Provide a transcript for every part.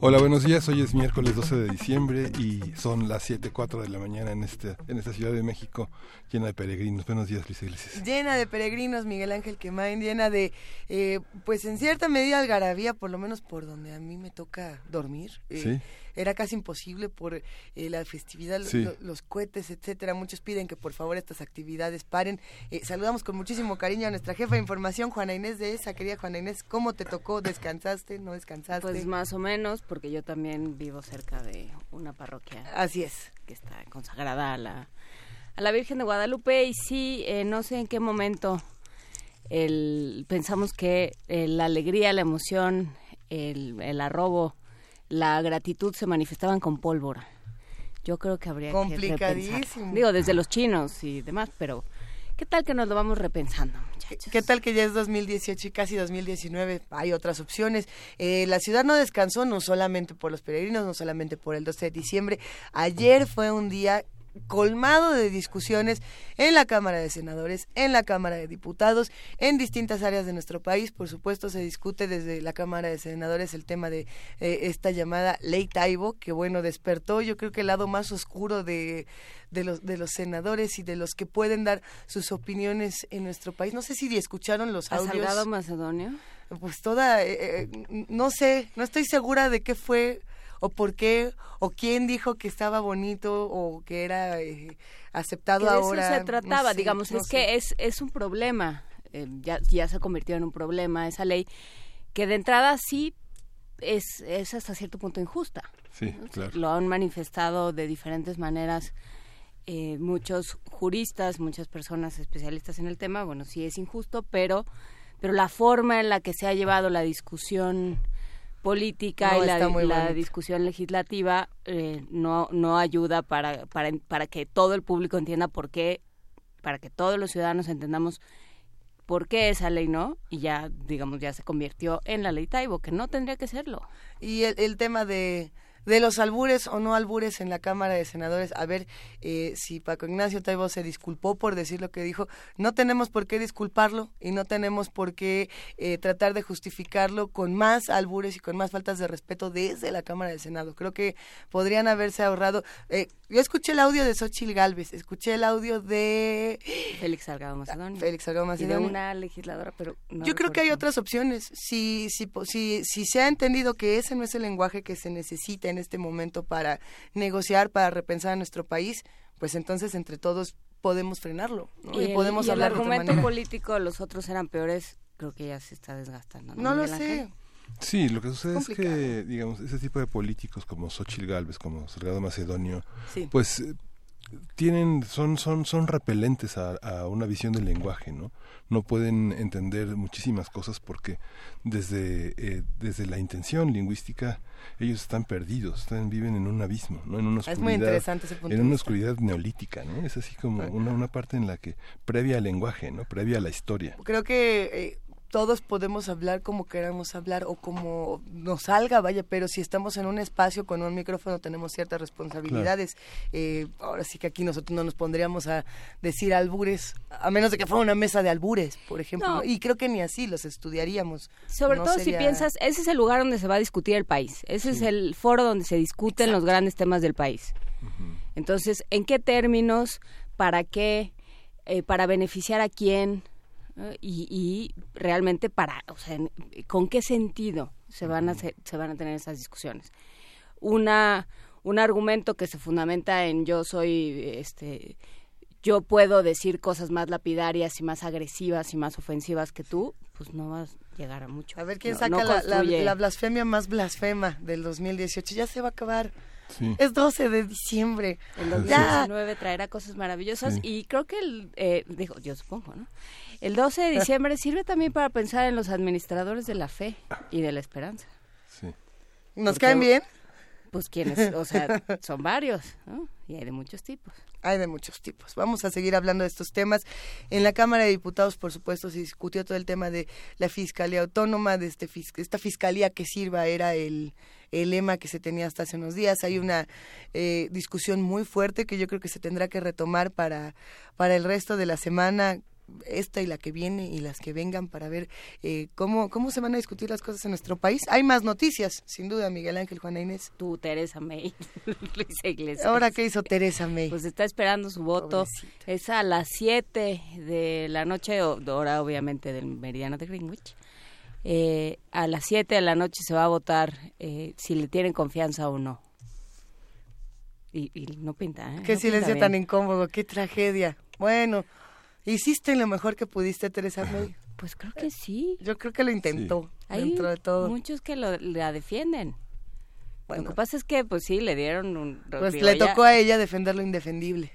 Hola, buenos días. Hoy es miércoles 12 de diciembre y son las 7:04 de la mañana en este en esta Ciudad de México llena de peregrinos. Buenos días, Luis Iglesias. Llena de peregrinos, Miguel Ángel Quemain, llena de, eh, pues en cierta medida algarabía, por lo menos por donde a mí me toca dormir. Eh, Sí. Era casi imposible por eh, la festividad, Sí. lo- los cohetes, etcétera. Muchos piden que por favor estas actividades paren. Eh, saludamos con muchísimo cariño a nuestra jefa de información, Juana Inés de esa. Querida Juana Inés, ¿cómo te tocó? ¿Descansaste? ¿No descansaste? Pues más o menos, porque yo también vivo cerca de una parroquia Así es. que está consagrada a la, a la Virgen de Guadalupe y sí, eh, no sé en qué momento el, pensamos que eh, la alegría, la emoción, el, el arrobo, la gratitud se manifestaban con pólvora. Yo creo que habría que Complicadísimo. repensar. Digo, desde los chinos y demás, pero ¿qué tal que nos lo vamos repensando, muchachos? ¿Qué tal que ya es 2018 y casi 2019? Hay otras opciones. Eh, la ciudad no descansó no solamente por los peregrinos, no solamente por el 12 de diciembre. Ayer fue un día colmado de discusiones en la Cámara de Senadores, en la Cámara de Diputados, en distintas áreas de nuestro país. Por supuesto, se discute desde la Cámara de Senadores el tema de eh, esta llamada Ley Taibo, que bueno, despertó yo creo que el lado más oscuro de, de, los, de los senadores y de los que pueden dar sus opiniones en nuestro país. No sé si escucharon los ¿A audios Salgado Macedonio? pues toda, eh, eh, no sé, no estoy segura de qué fue o por qué o quién dijo que estaba bonito o que era eh, aceptado que de ahora. eso se no trataba, sé, digamos, no es sé. que es, es un problema, eh, ya, ya se convirtió en un problema esa ley, que de entrada sí es, es hasta cierto punto injusta. Sí, claro. Lo han manifestado de diferentes maneras eh, muchos juristas, muchas personas especialistas en el tema, bueno, sí es injusto, pero, pero la forma en la que se ha llevado la discusión política No y la, discusión legislativa eh, no, no ayuda para, para, para que todo el público entienda por qué, para que todos los ciudadanos entendamos por qué esa ley no, y ya, digamos, ya se convirtió en la ley Taibo, que no tendría que serlo. Y el, el tema de, de los albures o no albures en la Cámara de Senadores, a ver eh, si Paco Ignacio Taibo se disculpó por decir lo que dijo, no tenemos por qué disculparlo y no tenemos por qué eh, tratar de justificarlo con más albures y con más faltas de respeto desde la Cámara del Senado. Creo que podrían haberse ahorrado. eh, yo escuché el audio de Xochil Gálvez, escuché el audio de Félix Salgado Macedonio. Félix Salgado y de Macedonio. una legisladora, pero no Yo creo que hay otras opciones. Si, si, si, si se ha entendido que ese no es el lenguaje que se necesita en este momento para negociar, para repensar a nuestro país, pues entonces entre todos podemos frenarlo ¿no? Y, y, el, podemos y el hablar de otra argumento manera. político, los otros eran peores, creo que ya se está desgastando. No, No lo sé. Sí, lo que sucede es que, digamos, ese tipo de políticos como Xochitl Galvez, como Salgado Macedonio, Sí. pues tienen son son son repelentes a, a una visión del lenguaje no no pueden entender muchísimas cosas porque desde eh, desde la intención lingüística ellos están perdidos están viven en un abismo no en una oscuridad Es muy interesante ese punto en una oscuridad neolítica no es así como una una parte en la que previa al lenguaje no previa a la historia. Creo que eh, todos podemos hablar como queramos hablar o como nos salga, vaya, pero si estamos en un espacio con un micrófono tenemos ciertas responsabilidades. Eh, ahora sí que aquí nosotros no nos pondríamos a decir albures, a menos de que fuera una mesa de albures, por ejemplo. Y creo que ni así los estudiaríamos. Sobre No todo sería- si piensas, ese es el lugar donde se va a discutir el país. Ese es el foro donde se discuten los grandes temas del país. Entonces, ¿en qué términos? ¿Para qué? eh, ¿Para beneficiar a quién? Y, y realmente para, o sea, en- ¿con qué sentido se van a hacer- se van a tener esas discusiones? Una un argumento que se fundamenta en yo soy este yo puedo decir cosas más lapidarias y más agresivas y más ofensivas que tú, pues no vas a llegar a mucho. A ver quién No- saca no la, la- construye- la blasfemia más blasfema del 2018. Ya se va a acabar. Sí. Es 12 de diciembre. El Ya. 2019 traerá cosas maravillosas Sí. y creo que el, eh, digo, yo supongo, ¿no? El 12 de diciembre sirve también para pensar en los administradores de la fe y de la esperanza. Sí. ¿Nos caen bien? Pues quienes, o sea, son varios, ¿no? Y hay de muchos tipos. Hay de muchos tipos. Vamos a seguir hablando de estos temas. En la Cámara de Diputados, por supuesto, se discutió todo el tema de la Fiscalía Autónoma, de este, esta Fiscalía que sirva, era el, el lema que se tenía hasta hace unos días. Hay una eh, discusión muy fuerte que yo creo que se tendrá que retomar para, para el resto de la semana esta y la que viene y las que vengan para ver eh, cómo, cómo se van a discutir las cosas en nuestro país. Hay más noticias, sin duda, Miguel Ángel, Juana Inés. Tú, Teresa May, Luisa Iglesias. ¿Ahora qué hizo Teresa May? Pues está esperando su voto. Es a las 7 de la noche, hora obviamente del meridiano de Greenwich. Eh, a las 7 de la noche se va a votar eh, si le tienen confianza o no. Y, no pinta. ¿eh? Qué silencio tan incómodo, qué tragedia. Bueno, ¿Hiciste lo mejor que pudiste, Teresa May? Pues creo que sí. Yo creo que lo intentó, dentro de todo. muchos que lo, la defienden. Bueno. Lo que pasa es que, pues sí, le dieron un... Pues le tocó a ella defender lo indefendible.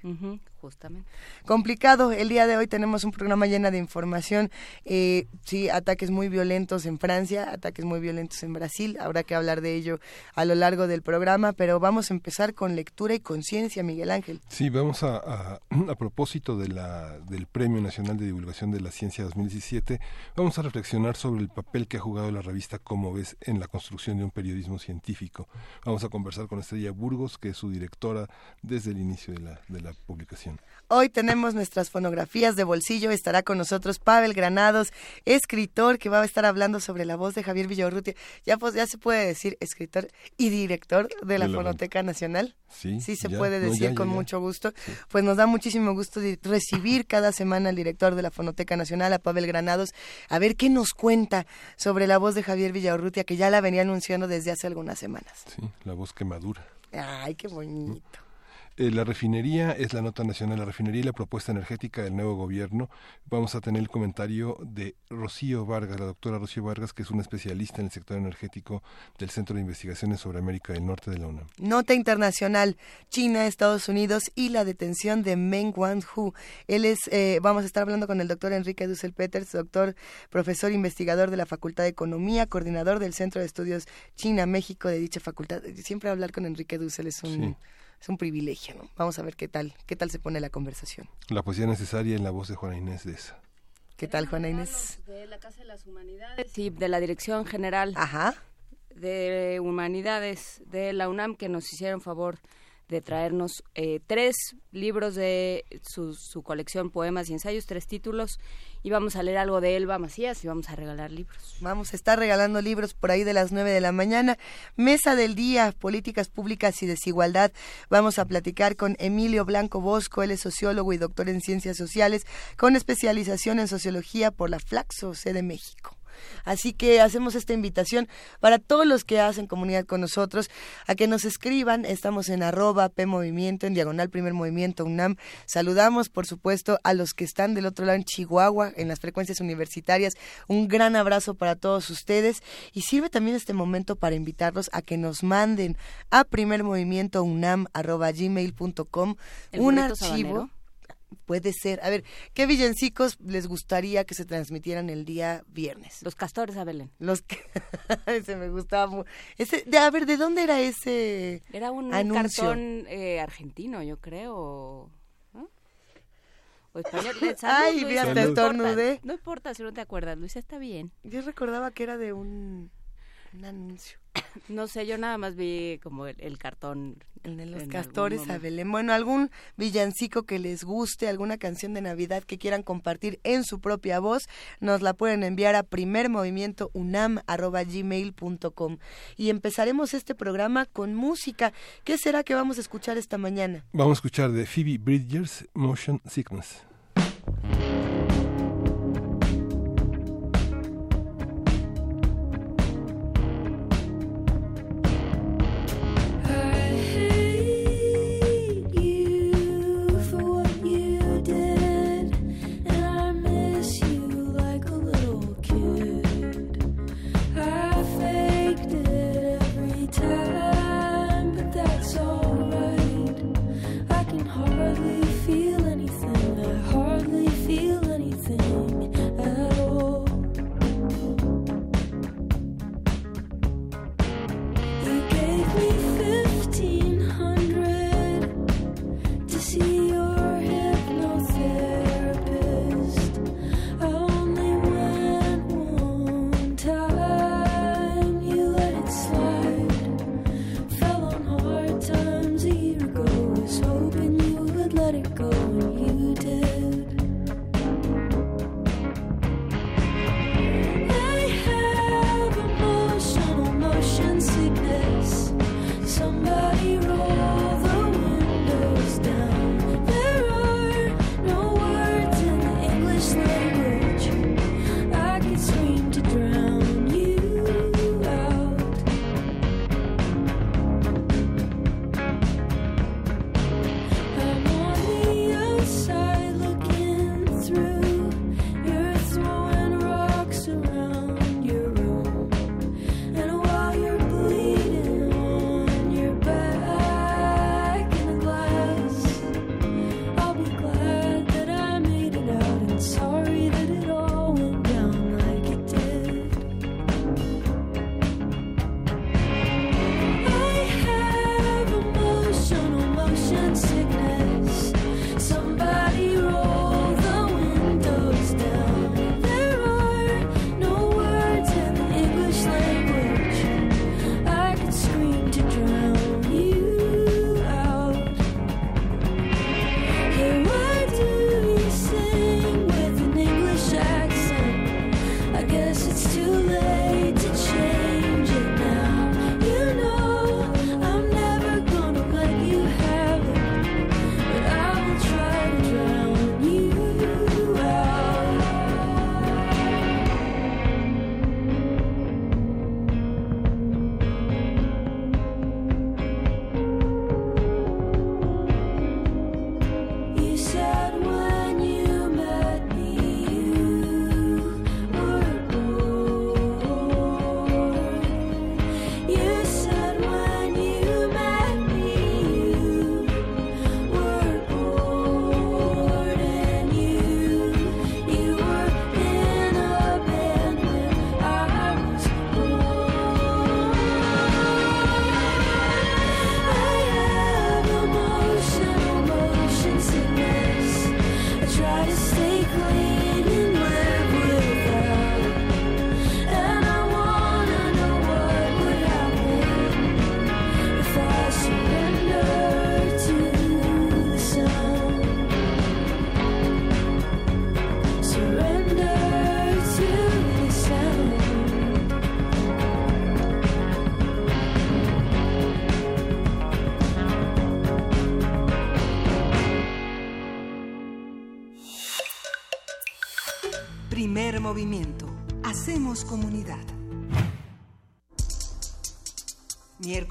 Justamente. Complicado. El día de hoy tenemos un programa lleno de información. Eh, sí, ataques muy violentos en Francia, ataques muy violentos en Brasil. Habrá que hablar de ello a lo largo del programa, pero vamos a empezar con lectura y conciencia, Miguel Ángel. Sí, vamos a, a, a propósito de la, del Premio Nacional de Divulgación de la Ciencia 2017, vamos a reflexionar sobre el papel que ha jugado la revista Como ves en la construcción de un periodismo científico. Vamos a conversar con Estrella Burgos, que es su directora desde el inicio de la, de la publicación. Hoy tenemos nuestras fonografías de bolsillo. Estará con nosotros Pavel Granados, escritor que va a estar hablando sobre la voz de Javier Villarrutia. Ya, pues, ya se puede decir escritor y director de la, Fonoteca Nacional. Sí, sí se puede decir con mucho gusto. Pues nos da muchísimo gusto recibir cada semana al director de la Fonoteca Nacional, a Pavel Granados, a ver qué nos cuenta sobre la voz de Javier Villarrutia, que ya la venía anunciando desde hace algunas semanas. Sí, la voz que madura. Ay, qué bonito. Eh, la refinería es la nota nacional, la refinería y la propuesta energética del nuevo gobierno. Vamos a tener el comentario de Rocío Vargas, la doctora Rocío Vargas, que es una especialista en el sector energético del Centro de Investigaciones sobre América del Norte de la UNAM. Nota internacional, China, Estados Unidos y la detención de Meng Wanzhou. Él es, eh, vamos a estar hablando con el doctor Enrique Dussel Peters, doctor, profesor investigador de la Facultad de Economía, coordinador del Centro de Estudios China-México de dicha facultad. Siempre hablar con Enrique Dussel es un es un privilegio, ¿no? Vamos a ver qué tal, qué tal se pone la conversación. La poesía necesaria en la voz de Juana Inés de esa. ¿Qué tal, Juana Inés? De la Casa de las Humanidades. Sí, de la Dirección General Ajá. de Humanidades de la UNAM que nos hicieron favor de traernos eh, tres libros de su, su, colección Poemas y Ensayos, tres títulos, y vamos a leer algo de Elba Macías y vamos a regalar libros. Vamos a estar regalando libros por ahí de las nueve de la mañana. Mesa del día, Políticas Públicas y Desigualdad. Vamos a platicar con Emilio Blanco Bosco, él es sociólogo y doctor en Ciencias Sociales, con especialización en Sociología por la Flaxo, sede México. Así que hacemos esta invitación para todos los que hacen comunidad con nosotros a que nos escriban. Estamos en arroba P Movimiento, en diagonal Primer Movimiento UNAM. Saludamos, por supuesto, a los que están del otro lado en Chihuahua, en las frecuencias universitarias. Un gran abrazo para todos ustedes y sirve también este momento para invitarlos a que nos manden a Primer Movimiento UNAM arroba gmail.com un archivo puede ser. A ver, ¿qué villancicos les gustaría que se transmitieran el día viernes? Los castores a Belén. Los que... ese me gustaba Ese, de, a ver, ¿de dónde era ese Era un cartón eh, argentino, yo creo. O español. Ay, vi hasta estornudé. No importa si no te acuerdas, Luisa, está bien. Yo recordaba que era de un, un anuncio. No sé, yo nada más vi como el, cartón. El de los castores a Belén. Bueno, algún villancico que les guste, alguna canción de Navidad que quieran compartir en su propia voz, nos la pueden enviar a primermovimientounam.gmail.com Y empezaremos este programa con música. ¿Qué será que vamos a escuchar esta mañana? Vamos a escuchar de Phoebe Bridgers, Motion Sickness.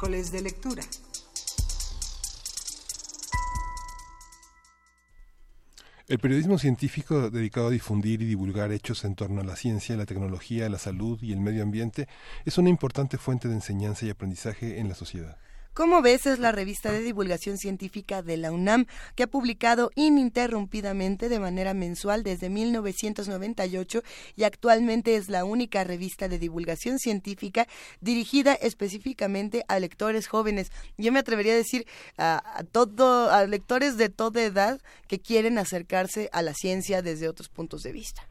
De lectura. El periodismo científico dedicado a difundir y divulgar hechos en torno a la ciencia, la tecnología, la salud y el medio ambiente es una importante fuente de enseñanza y aprendizaje en la sociedad. Como ves, es la revista de divulgación científica de la UNAM que ha publicado ininterrumpidamente de manera mensual desde 1998 y actualmente es la única revista de divulgación científica dirigida específicamente a lectores jóvenes. Yo me atrevería a decir a, todo, a lectores de toda edad que quieren acercarse a la ciencia desde otros puntos de vista.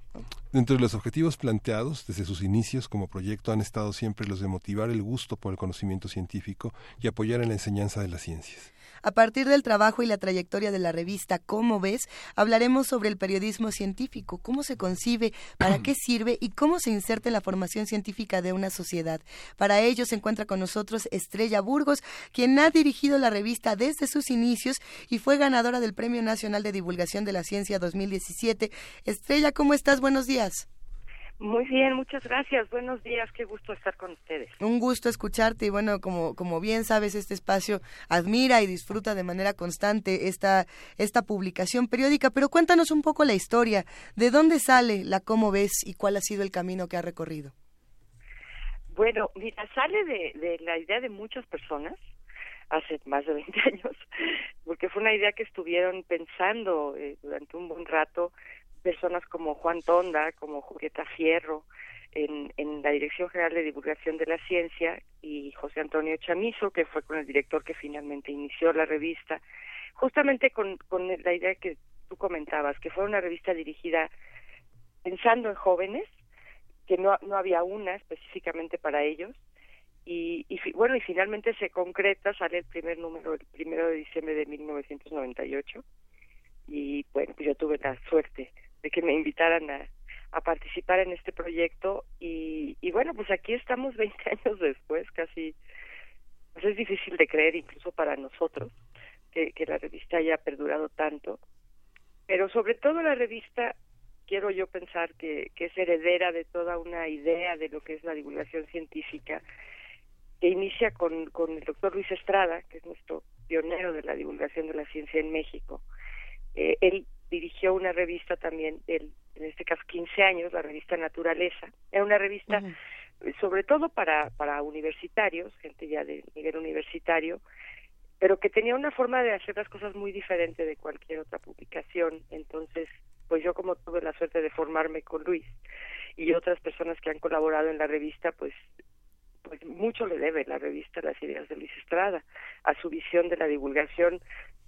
Dentro de los objetivos planteados desde sus inicios como proyecto han estado siempre los de motivar el gusto por el conocimiento científico y apoyar en la enseñanza de las ciencias. A partir del trabajo y la trayectoria de la revista Cómo ves, hablaremos sobre el periodismo científico, cómo se concibe, para qué sirve y cómo se inserta en la formación científica de una sociedad. Para ello se encuentra con nosotros Estrella Burgos, quien ha dirigido la revista desde sus inicios y fue ganadora del Premio Nacional de Divulgación de la Ciencia 2017. Estrella, ¿cómo estás? Buenos días. Muy bien, muchas gracias. Buenos días, qué gusto estar con ustedes. Un gusto escucharte y bueno, como, como bien sabes, este espacio admira y disfruta de manera constante esta, esta publicación periódica, pero cuéntanos un poco la historia, de dónde sale la cómo ves y cuál ha sido el camino que ha recorrido. Bueno, mira, sale de, de la idea de muchas personas hace más de 20 años, porque fue una idea que estuvieron pensando eh, durante un buen rato personas como Juan Tonda, como Julieta Fierro, en, en, la Dirección General de Divulgación de la Ciencia y José Antonio Chamizo, que fue con el director que finalmente inició la revista, justamente con, con la idea que tú comentabas, que fue una revista dirigida pensando en jóvenes, que no, no había una específicamente para ellos, y, y bueno, y finalmente se concreta, sale el primer número el primero de diciembre de 1998, y bueno, pues yo tuve la suerte de que me invitaran a, a participar en este proyecto y, y bueno, pues aquí estamos 20 años después, casi, pues es difícil de creer incluso para nosotros que, que la revista haya perdurado tanto, pero sobre todo la revista quiero yo pensar que, que es heredera de toda una idea de lo que es la divulgación científica que inicia con, con el doctor Luis Estrada, que es nuestro pionero de la divulgación de la ciencia en México. Eh, él dirigió una revista también, el, en este caso 15 años, la revista Naturaleza. Era una revista sobre todo para, para universitarios, gente ya de nivel universitario, pero que tenía una forma de hacer las cosas muy diferente de cualquier otra publicación. Entonces, pues yo como tuve la suerte de formarme con Luis y otras personas que han colaborado en la revista, pues pues mucho le debe la revista Las Ideas de Luis Estrada a su visión de la divulgación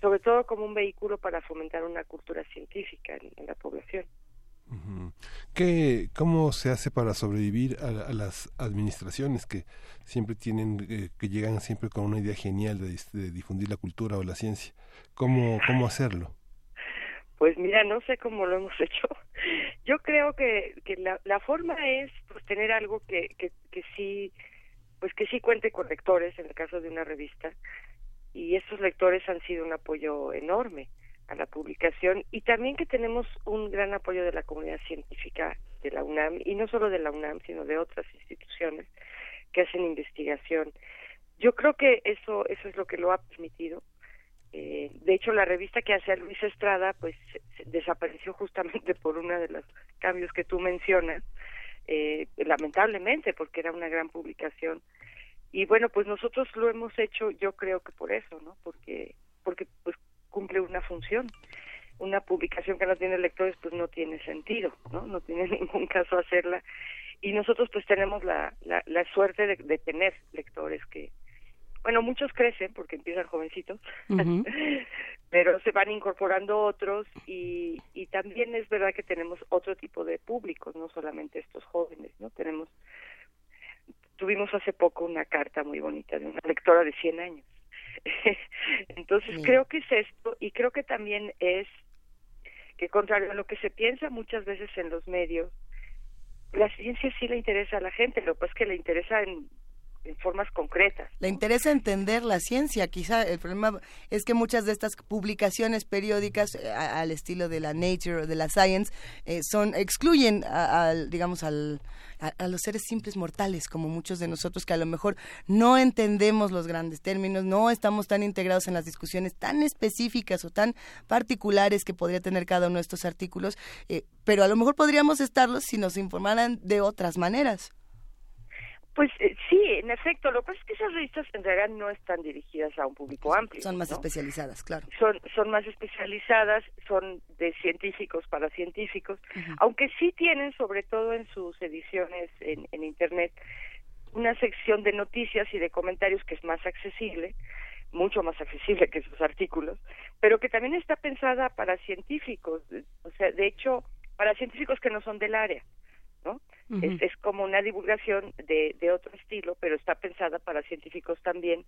sobre todo como un vehículo para fomentar una cultura científica en, la población. ¿Qué, ¿Cómo se hace para sobrevivir a, las administraciones que siempre tienen, eh, que llegan siempre con una idea genial de, difundir la cultura o la ciencia? ¿Cómo, cómo hacerlo? Pues mira, no sé cómo lo hemos hecho. Yo creo que, que la, la forma es pues tener algo que, que, que sí, pues que sí cuente con lectores, en el caso de una revista, y estos lectores han sido un apoyo enorme a la publicación y también que tenemos un gran apoyo de la comunidad científica de la UNAM y no solo de la UNAM sino de otras instituciones que hacen investigación. Yo creo que eso eso es lo que lo ha permitido. Eh, de hecho, la revista que hace Luis Estrada pues desapareció justamente por uno de los cambios que tú mencionas, eh, lamentablemente porque era una gran publicación. Y bueno pues nosotros lo hemos hecho yo creo que por eso no porque porque pues cumple una función. Una publicación que no tiene lectores pues no tiene sentido no no tiene ningún caso hacerla. Y nosotros pues tenemos la la, la suerte de, de, tener lectores que bueno muchos crecen porque empiezan jovencitos pero se van incorporando otros y y también es verdad que tenemos otro tipo de públicos no solamente estos jóvenes no tenemos tuvimos hace poco una carta muy bonita de una lectora de 100 años. Entonces creo que es esto y creo que también es que contrario a lo que se piensa muchas veces en los medios, la ciencia sí le interesa a la gente, lo que pasa es que le interesa en en formas concretas. Le interesa entender la ciencia, quizá el problema es que muchas de estas publicaciones periódicas eh, al estilo de la Nature o de la Science eh, son excluyen al digamos al a, los seres simples mortales como muchos de nosotros que a lo mejor no entendemos los grandes términos, no estamos tan integrados en las discusiones tan específicas o tan particulares que podría tener cada uno de estos artículos, eh, pero a lo mejor podríamos estarlos si nos informaran de otras maneras. Pues eh, sí, en efecto, lo que pasa es que esas revistas en realidad no están dirigidas a un público amplio. Son más especializadas, claro. Son, son más especializadas, son de científicos para científicos, aunque sí tienen, sobre todo en sus ediciones en, en Internet, una sección de noticias y de comentarios que es más accesible, mucho más accesible que sus artículos, pero que también está pensada para científicos, o sea, de hecho, para científicos que no son del área, ¿no? es, es, como una divulgación de, de otro estilo, pero está pensada para científicos también.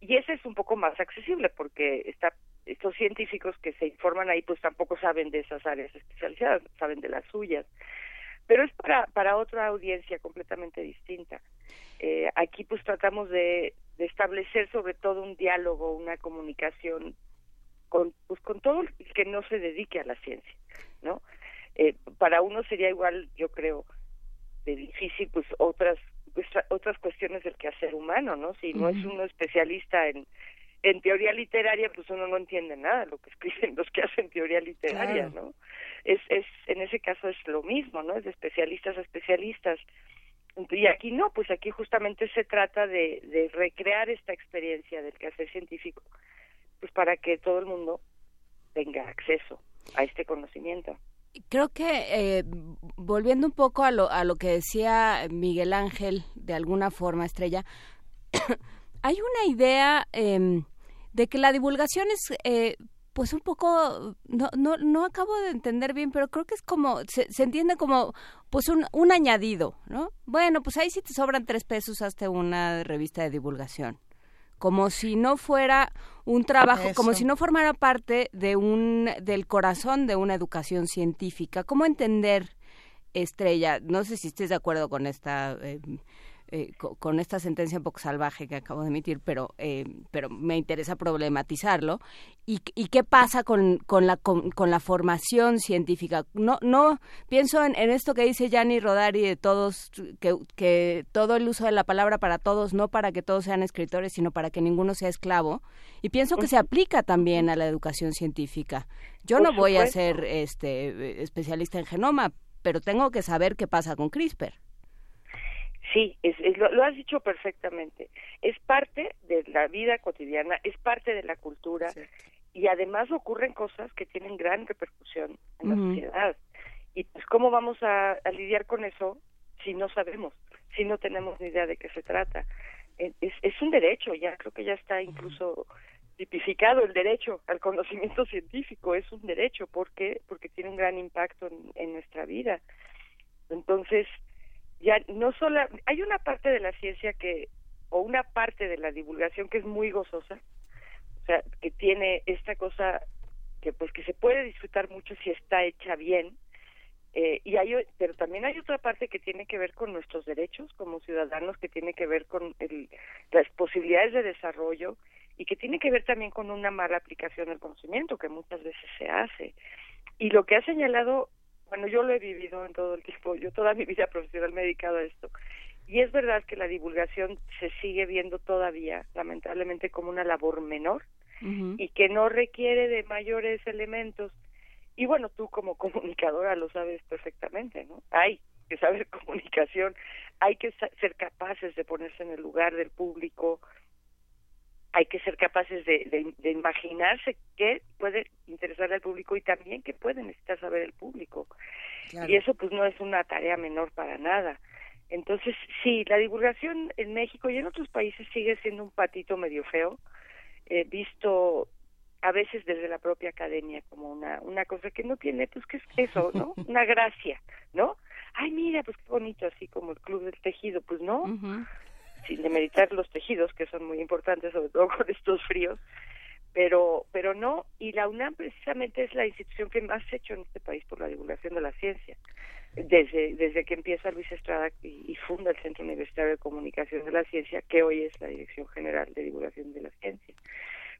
Y ese es un poco más accesible porque está, estos científicos que se informan ahí pues tampoco saben de esas áreas especializadas, saben de las suyas. Pero es para, para otra audiencia completamente distinta. Eh, aquí pues tratamos de, de establecer sobre todo un diálogo, una comunicación con, pues, con todo el que no se dedique a la ciencia, ¿no? Eh, para uno sería igual, yo creo, de difícil pues otras pues, otras cuestiones del quehacer humano, ¿no? Si no es uno especialista en en teoría literaria, pues uno no entiende nada de lo que escriben los que hacen teoría literaria, ¿no? Es, es, en ese caso es lo mismo, ¿no? Es de especialistas a especialistas. Y aquí no, pues aquí justamente se trata de, de recrear esta experiencia del quehacer científico, pues para que todo el mundo tenga acceso a este conocimiento. Creo que eh, volviendo un poco a lo, a lo que decía Miguel Ángel, de alguna forma, Estrella, hay una idea em, de que la divulgación es, eh, pues un poco, no, no, no acabo de entender bien, pero creo que es como, se, entiende como, pues un, un añadido, ¿no? Bueno, pues ahí si te sobran tres pesos, hazte una revista de divulgación como si no fuera un trabajo, como si no formara parte de un del corazón de una educación científica. ¿Cómo entender Estrella? No sé si estés de acuerdo con esta eh, eh, con esta sentencia un poco salvaje que acabo de emitir, pero, eh, pero me interesa problematizarlo. ¿Y, y qué pasa con, con, la, con, la formación científica? No, no pienso en, en esto que dice Gianni Rodari de todos, que, que todo el uso de la palabra para todos, no para que todos sean escritores, sino para que ninguno sea esclavo. Y pienso que se aplica también a la educación científica. Yo no voy a ser este especialista en genoma, pero tengo que saber qué pasa con CRISPR. Sí, es, lo, has dicho perfectamente. Es parte de la vida cotidiana, es parte de la cultura y además ocurren cosas que tienen gran repercusión en la sociedad. Y pues cómo vamos a, lidiar con eso si no sabemos, si no tenemos ni idea de qué se trata. Es, es un derecho, ya creo que ya está incluso tipificado el derecho al conocimiento científico, es un derecho porque porque tiene un gran impacto en, en nuestra vida. Entonces, ya no solo hay una parte de la ciencia que o una parte de la divulgación que es muy gozosa o sea que tiene esta cosa que pues que se puede disfrutar mucho si está hecha bien eh, y hay pero también hay otra parte que tiene que ver con nuestros derechos como ciudadanos que tiene que ver con el, las posibilidades de desarrollo y que tiene que ver también con una mala aplicación del conocimiento que muchas veces se hace. Y lo que ha señalado bueno, yo lo he vivido en todo el tiempo, yo toda mi vida profesional me he dedicado a esto. Y es verdad que la divulgación se sigue viendo todavía, lamentablemente, como una labor menor y que no requiere de mayores elementos. Y bueno, tú como comunicadora lo sabes perfectamente, ¿no? Hay que saber comunicación, hay que ser capaces de ponerse en el lugar del público, hay que ser capaces de, de, imaginarse qué puede interesar al público y también qué puede necesitar saber el público. Y eso pues no es una tarea menor para nada. Entonces, sí, la divulgación en México y en otros países sigue siendo un patito medio feo, eh, visto a veces desde la propia academia como una una cosa que no tiene, pues, ¿qué es eso, no? Una gracia, ¿no? Ay, mira, pues qué bonito, así como el Club del Tejido, pues no sin demeritar los tejidos, que son muy importantes, sobre todo con estos fríos, pero pero no y la UNAM precisamente es la institución que más ha hecho en este país por la divulgación de la ciencia. Desde desde que empieza Luis Estrada y, funda el Centro Universitario de Comunicación de la Ciencia que hoy es la Dirección General de Divulgación de la Ciencia.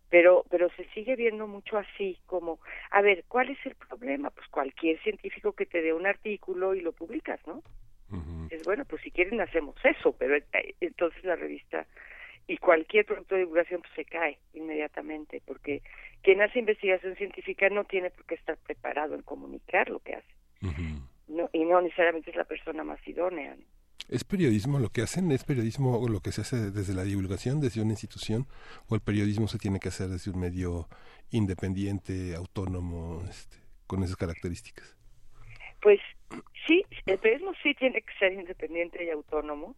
Pero pero se sigue viendo mucho así como a ver cuál es el problema pues cualquier científico que te dé un artículo y lo publicas no es bueno pues si quieren hacemos eso pero eh, entonces la revista y cualquier producto de divulgación pues, se cae inmediatamente porque quien hace investigación científica no tiene por qué estar preparado en comunicar lo que hace no, y no necesariamente es la persona más idónea ¿Es periodismo lo que hacen? ¿Es periodismo lo que se hace desde la divulgación, desde una institución? ¿O el periodismo se tiene que hacer desde un medio independiente, autónomo, este, con esas características? Pues sí, el periodismo sí tiene que ser independiente y autónomo.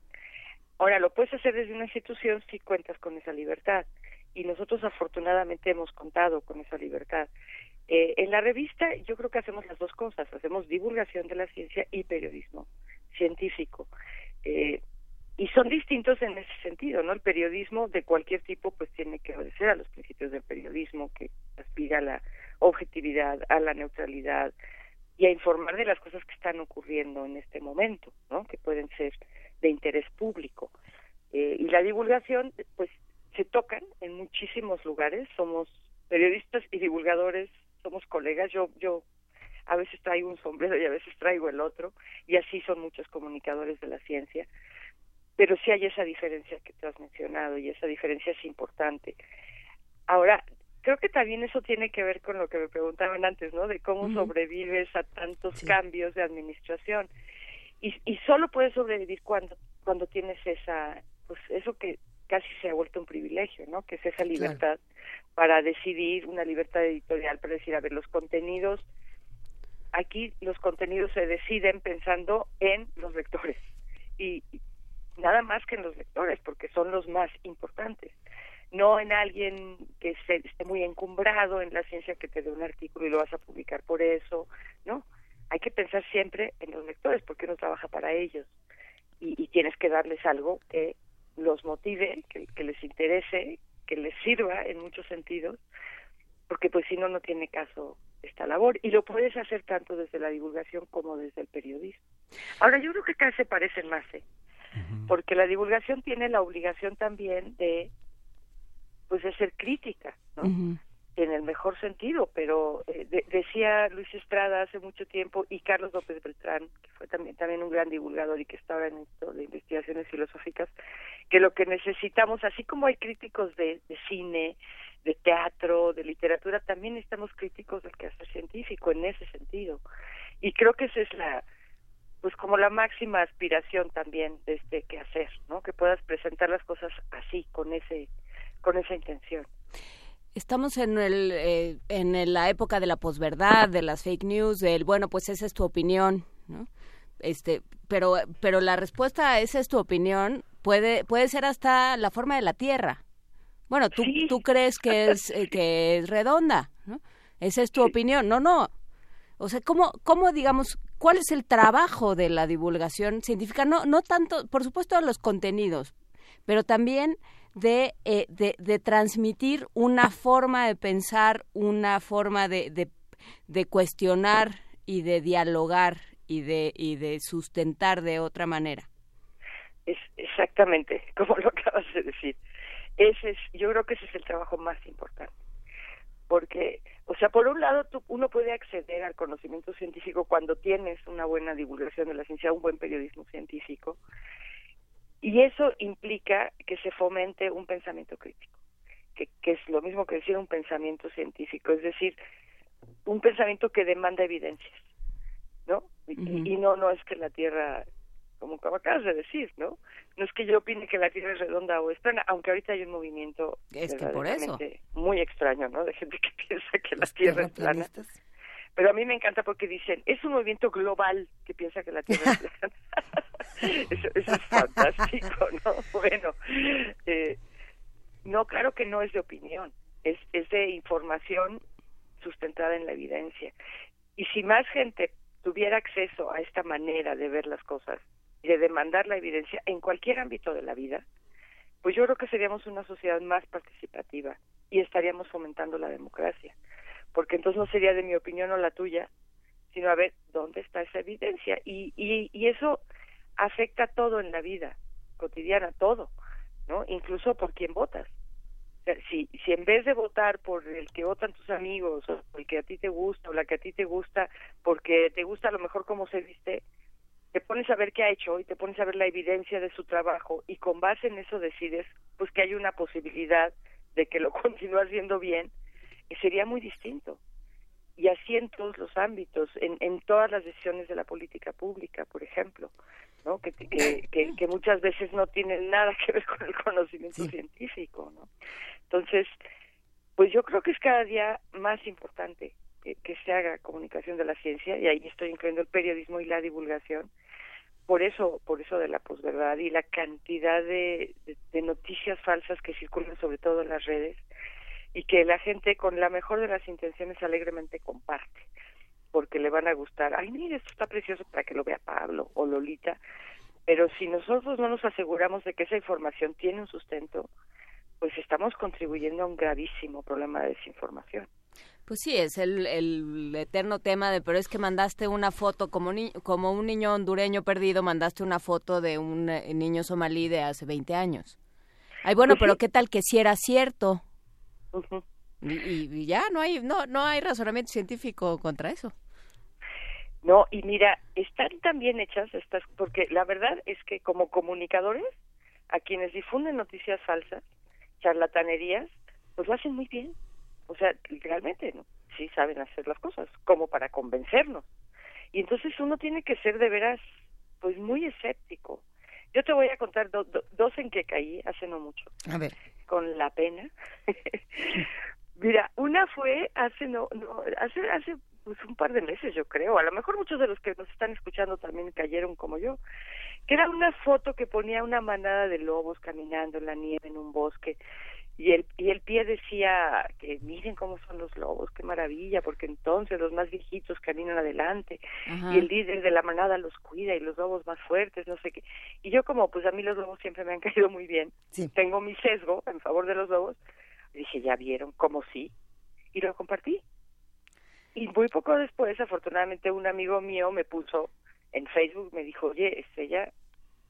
Ahora, lo puedes hacer desde una institución si cuentas con esa libertad. Y nosotros afortunadamente hemos contado con esa libertad. Eh, en la revista yo creo que hacemos las dos cosas. Hacemos divulgación de la ciencia y periodismo científico. Eh, y son distintos en ese sentido, ¿no? El periodismo de cualquier tipo pues tiene que obedecer a los principios del periodismo que aspira a la objetividad, a la neutralidad y a informar de las cosas que están ocurriendo en este momento, ¿no? Que pueden ser de interés público. Eh, y la divulgación, pues, se tocan en muchísimos lugares. Somos periodistas y divulgadores, somos colegas. Yo, yo a veces traigo un sombrero y a veces traigo el otro, y así son muchos comunicadores de la ciencia. Pero sí hay esa diferencia que tú has mencionado, y esa diferencia es importante. Ahora, creo que también eso tiene que ver con lo que me preguntaban antes, ¿no? De cómo sobrevives a tantos cambios de administración. Y, y solo puedes sobrevivir cuando cuando tienes esa pues eso que casi se ha vuelto un privilegio no que es esa libertad para decidir una libertad editorial para decir a ver los contenidos aquí los contenidos se deciden pensando en los lectores y nada más que en los lectores porque son los más importantes no en alguien que esté muy encumbrado en la ciencia que te dé un artículo y lo vas a publicar por eso no hay que pensar siempre en los lectores porque uno trabaja para ellos y, tienes que darles algo que los motive, que, les interese, que les sirva en muchos sentidos, porque pues si no, no tiene caso esta labor. Y lo puedes hacer tanto desde la divulgación como desde el periodismo. Ahora, yo creo que cada vez se parecen más, ¿eh? porque la divulgación tiene la obligación también de pues de ser crítica, ¿no? en el mejor sentido, pero eh, decía Luis Estrada hace mucho tiempo y Carlos López Beltrán, que fue también, también un gran divulgador y que estaba en esto de investigaciones filosóficas, que lo que necesitamos, así como hay críticos de, cine, de teatro, de literatura, también estamos críticos del quehacer científico en ese sentido. Y creo que esa es la, pues como la máxima aspiración también de este quehacer, ¿no? Que puedas presentar las cosas así, con ese, con esa intención. Estamos en, el, eh, en la época de la posverdad, de las fake news, del, bueno, pues esa es tu opinión, ¿no? Este, pero, pero la respuesta a esa es tu opinión puede, puede ser hasta la forma de la Tierra. Bueno, tú, tú crees que es, eh, que es redonda, ¿no? Esa es tu opinión. No, no. O sea, ¿cómo, ¿cómo, digamos, cuál es el trabajo de la divulgación científica? No, no tanto, por supuesto, los contenidos, pero también de, eh, de, transmitir una forma de pensar, una forma de, de, de, cuestionar y de dialogar y de, y de sustentar de otra manera. Es exactamente, como lo acabas de decir. Ese es, yo creo que ese es el trabajo más importante. Porque, o sea, por un lado, uno puede acceder al conocimiento científico cuando tienes una buena divulgación de la ciencia, un buen periodismo científico, y eso implica que se fomente un pensamiento crítico, que, que es lo mismo que decir un pensamiento científico, es decir, un pensamiento que demanda evidencias, ¿no? y, no no es que la Tierra, como acabas de decir, ¿no? No es que yo opine que la Tierra es redonda o es plana, aunque ahorita hay un movimiento es que por eso. muy extraño, ¿no? De gente que piensa que la Tierra es plana. Pero a mí me encanta porque dicen, es un movimiento global que piensa que la Tierra es plana. eso, eso, es fantástico, ¿no? Bueno, eh, no, claro que no es de opinión, es, es de información sustentada en la evidencia. Y si más gente tuviera acceso a esta manera de ver las cosas de demandar la evidencia en cualquier ámbito de la vida, pues yo creo que seríamos una sociedad más participativa y estaríamos fomentando la democracia. Porque entonces no sería de mi opinión o la tuya, sino a ver dónde está esa evidencia. Y, y, y eso afecta todo en la vida cotidiana, todo, ¿no? Incluso por quién votas. si, si en vez de votar por el que votan tus amigos, o el que a ti te gusta, o la que a ti te gusta, porque te gusta a lo mejor cómo se viste, te pones a ver qué ha hecho y te pones a ver la evidencia de su trabajo y con base en eso decides pues que hay una posibilidad de que lo continúe haciendo bien, sería muy distinto. Y así en todos los ámbitos, en, en todas las decisiones de la política pública, por ejemplo, ¿no? Que, que, que, muchas veces no tienen nada que ver con el conocimiento científico. ¿no? Entonces, pues yo creo que es cada día más importante que, que se haga comunicación de la ciencia, y ahí estoy incluyendo el periodismo y la divulgación, por eso por eso de la posverdad y la cantidad de, de, noticias falsas que circulan sobre todo en las redes y que la gente con la mejor de las intenciones alegremente comparte porque le van a gustar ay mire esto está precioso para que lo vea Pablo o Lolita pero si nosotros no nos aseguramos de que esa información tiene un sustento pues estamos contribuyendo a un gravísimo problema de desinformación pues sí, es el, el, eterno tema de, pero es que mandaste una foto, como, ni, como un niño hondureño perdido, mandaste una foto de un eh, niño somalí de hace 20 años. Ay, bueno, pues pero ¿qué tal que si era cierto? Y, ya, no hay, no, no hay razonamiento científico contra eso. No, y mira, están tan bien hechas estas, porque la verdad es que como comunicadores, a quienes difunden noticias falsas, charlatanerías, pues lo hacen muy bien o sea, realmente, ¿no? Sí saben hacer las cosas, como para convencernos. Y entonces uno tiene que ser de veras, pues muy escéptico. Yo te voy a contar dos en que caí hace no mucho. A ver. Con la pena. Mira, una fue hace no, no hace hace pues un par de meses yo creo, a lo mejor muchos de los que nos están escuchando también cayeron como yo, que era una foto que ponía una manada de lobos caminando en la nieve en un bosque y el, y el pie decía que miren cómo son los lobos, qué maravilla, porque entonces los más viejitos caminan adelante y el líder de la manada los cuida y los lobos más fuertes, no sé qué. Y yo como pues a mí los lobos siempre me han caído muy bien, tengo mi sesgo en favor de los lobos, dije, ya vieron, como sí, y lo compartí. Y muy poco después, afortunadamente, un amigo mío me puso en Facebook, me dijo, oye, Estrella,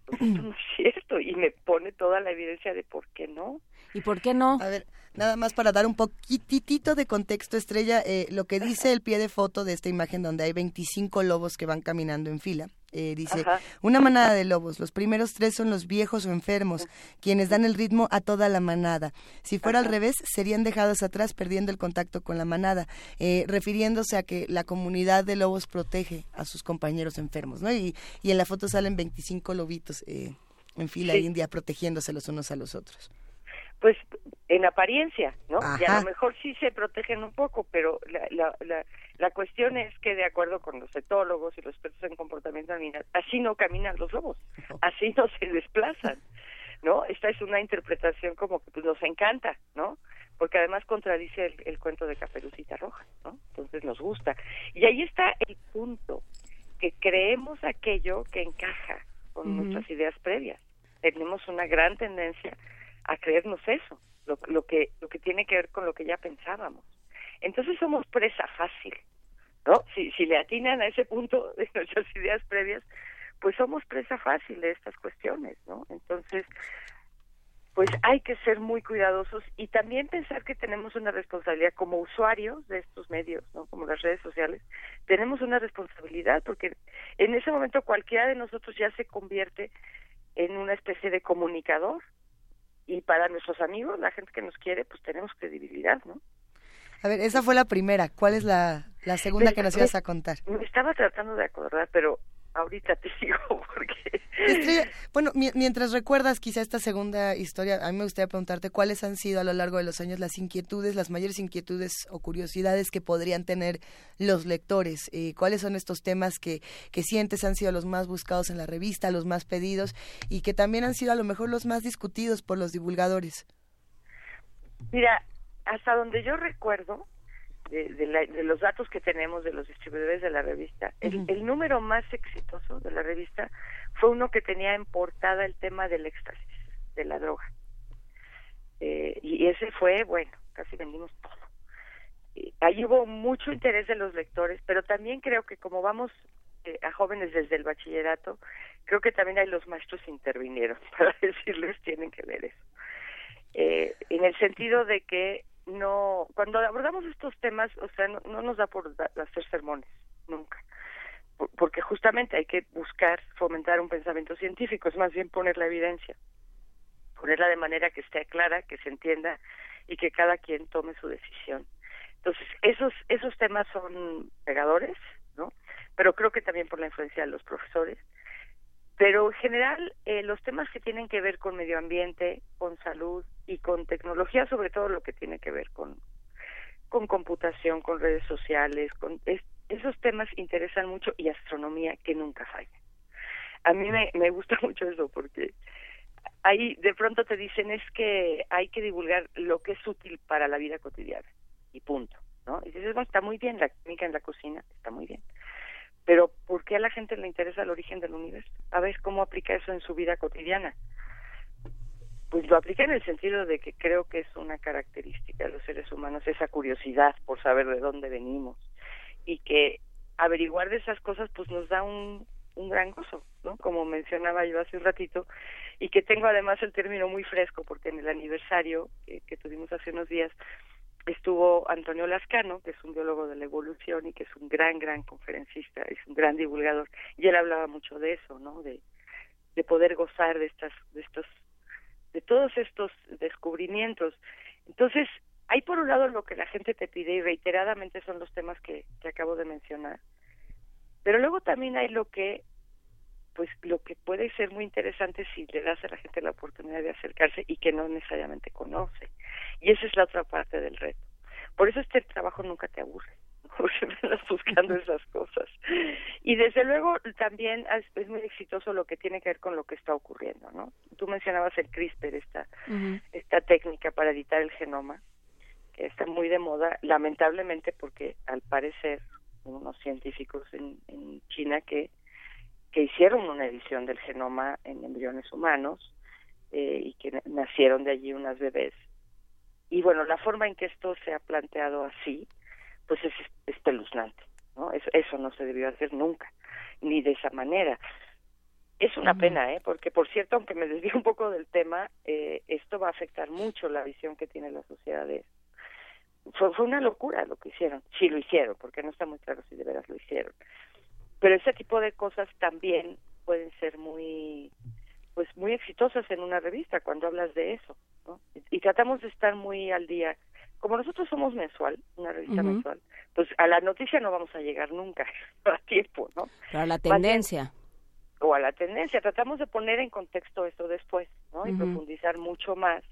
pues esto no es cierto, y me pone toda la evidencia de por qué no. ¿Y por qué no? A ver, nada más para dar un poquitito de contexto, Estrella, eh, lo que dice el pie de foto de esta imagen donde hay 25 lobos que van caminando en fila. Eh, dice, una manada de lobos, los primeros tres son los viejos o enfermos, quienes dan el ritmo a toda la manada. Si fuera al revés, serían dejados atrás perdiendo el contacto con la manada, eh, refiriéndose a que la comunidad de lobos protege a sus compañeros enfermos, ¿no? Y, y en la foto salen 25 lobitos en fila india protegiéndose los unos a los otros pues en apariencia, ¿no? Y a lo mejor sí se protegen un poco, pero la, la, la, la, cuestión es que de acuerdo con los etólogos y los expertos en comportamiento animal, así no caminan los lobos, así no se desplazan, ¿no? Esta es una interpretación como que pues nos encanta, ¿no? Porque además contradice el, el cuento de Caperucita Roja, ¿no? Entonces nos gusta. Y ahí está el punto, que creemos aquello que encaja con nuestras ideas previas. Tenemos una gran tendencia a creernos eso, lo, lo, que, lo que tiene que ver con lo que ya pensábamos. Entonces somos presa fácil, ¿no? Si, si le atinan a ese punto de nuestras ideas previas, pues somos presa fácil de estas cuestiones, ¿no? Entonces, pues hay que ser muy cuidadosos y también pensar que tenemos una responsabilidad como usuarios de estos medios, ¿no? Como las redes sociales, tenemos una responsabilidad porque en ese momento cualquiera de nosotros ya se convierte en una especie de comunicador y para nuestros amigos, la gente que nos quiere, pues tenemos credibilidad, ¿no? A ver, esa fue la primera. ¿Cuál es la, la segunda que nos ibas a contar? Me estaba tratando de acordar, pero ahorita te sigo porque... bueno, mientras recuerdas quizá esta segunda historia, a mí me gustaría preguntarte cuáles han sido a lo largo de los años las inquietudes, las mayores inquietudes o curiosidades que podrían tener los lectores, eh, cuáles son estos temas que, que sientes han sido los más buscados en la revista, los más pedidos y que también han sido a lo mejor los más discutidos por los divulgadores. Mira, hasta donde yo recuerdo, de, los datos que tenemos de los distribuidores de la revista, el, número más exitoso de la revista fue uno que tenía en portada el tema del éxtasis, de la droga. Eh, y ese fue, bueno, casi vendimos todo. ahí hubo mucho interés de los lectores, pero también creo que como vamos eh, a jóvenes desde el bachillerato, creo que también hay los maestros intervinieron para decirles tienen que leer eso. Eh, en el sentido de que no, cuando abordamos estos temas, o sea, no, no nos da por hacer sermones, nunca porque justamente hay que buscar fomentar un pensamiento científico, es más bien poner la evidencia, ponerla de manera que esté clara, que se entienda y que cada quien tome su decisión. Entonces, esos, esos temas son pegadores, ¿no? Pero creo que también por la influencia de los profesores. Pero en general, eh, los temas que tienen que ver con medio ambiente, con salud y con tecnología, sobre todo lo que tiene que ver con, con computación, con redes sociales, con esos temas interesan mucho y astronomía que nunca falla. A mí me, me gusta mucho eso porque ahí de pronto te dicen es que hay que divulgar lo que es útil para la vida cotidiana y punto, ¿no? Y dices, bueno, está muy bien la química en la cocina, está muy bien. Pero ¿por qué a la gente le interesa el origen del universo? A ver cómo aplica eso en su vida cotidiana. Pues lo aplica en el sentido de que creo que es una característica de los seres humanos, esa curiosidad por saber de dónde venimos, y que averiguar de esas cosas pues nos da un, un gran gozo, ¿no? Como mencionaba yo hace un ratito, y que tengo además el término muy fresco, porque en el aniversario que, tuvimos hace unos días estuvo Antonio Lascano, que es un biólogo de la evolución y que es un gran, gran conferencista, es un gran divulgador, y él hablaba mucho de eso, ¿no? De, de poder gozar de estas, de estos, de todos estos descubrimientos. Entonces, hay por un lado lo que la gente te pide y reiteradamente son los temas que, que acabo de mencionar, pero luego también hay lo que pues lo que puede ser muy interesante si le das a la gente la oportunidad de acercarse y que no necesariamente conoce. Y esa es la otra parte del reto. Por eso este trabajo nunca te aburre, siempre estás buscando esas cosas. Y desde luego también es, muy exitoso lo que tiene que ver con lo que está ocurriendo, ¿no? Tú mencionabas el CRISPR, esta, esta técnica para editar el genoma está muy de moda, lamentablemente porque al parecer unos científicos en, en China que, que hicieron una edición del genoma en embriones humanos eh, y que nacieron de allí unas bebés. Y bueno, la forma en que esto se ha planteado así, pues es espeluznante, ¿no? Eso, eso no se debió hacer nunca, ni de esa manera. Es una pena, ¿eh? Porque, por cierto, aunque me desvío un poco del tema, eh, esto va a afectar mucho la visión que tiene la sociedad de esto fue, fue una locura lo que hicieron, sí lo hicieron, porque no está muy claro si de veras lo hicieron. Pero ese tipo de cosas también pueden ser muy pues muy exitosas en una revista cuando hablas de eso, ¿no? Y, tratamos de estar muy al día. Como nosotros somos mensual, una revista mensual, pues a la noticia no vamos a llegar nunca a tiempo, ¿no? Pero a la tendencia. o a la tendencia. Tratamos de poner en contexto esto después, ¿no? Y profundizar mucho más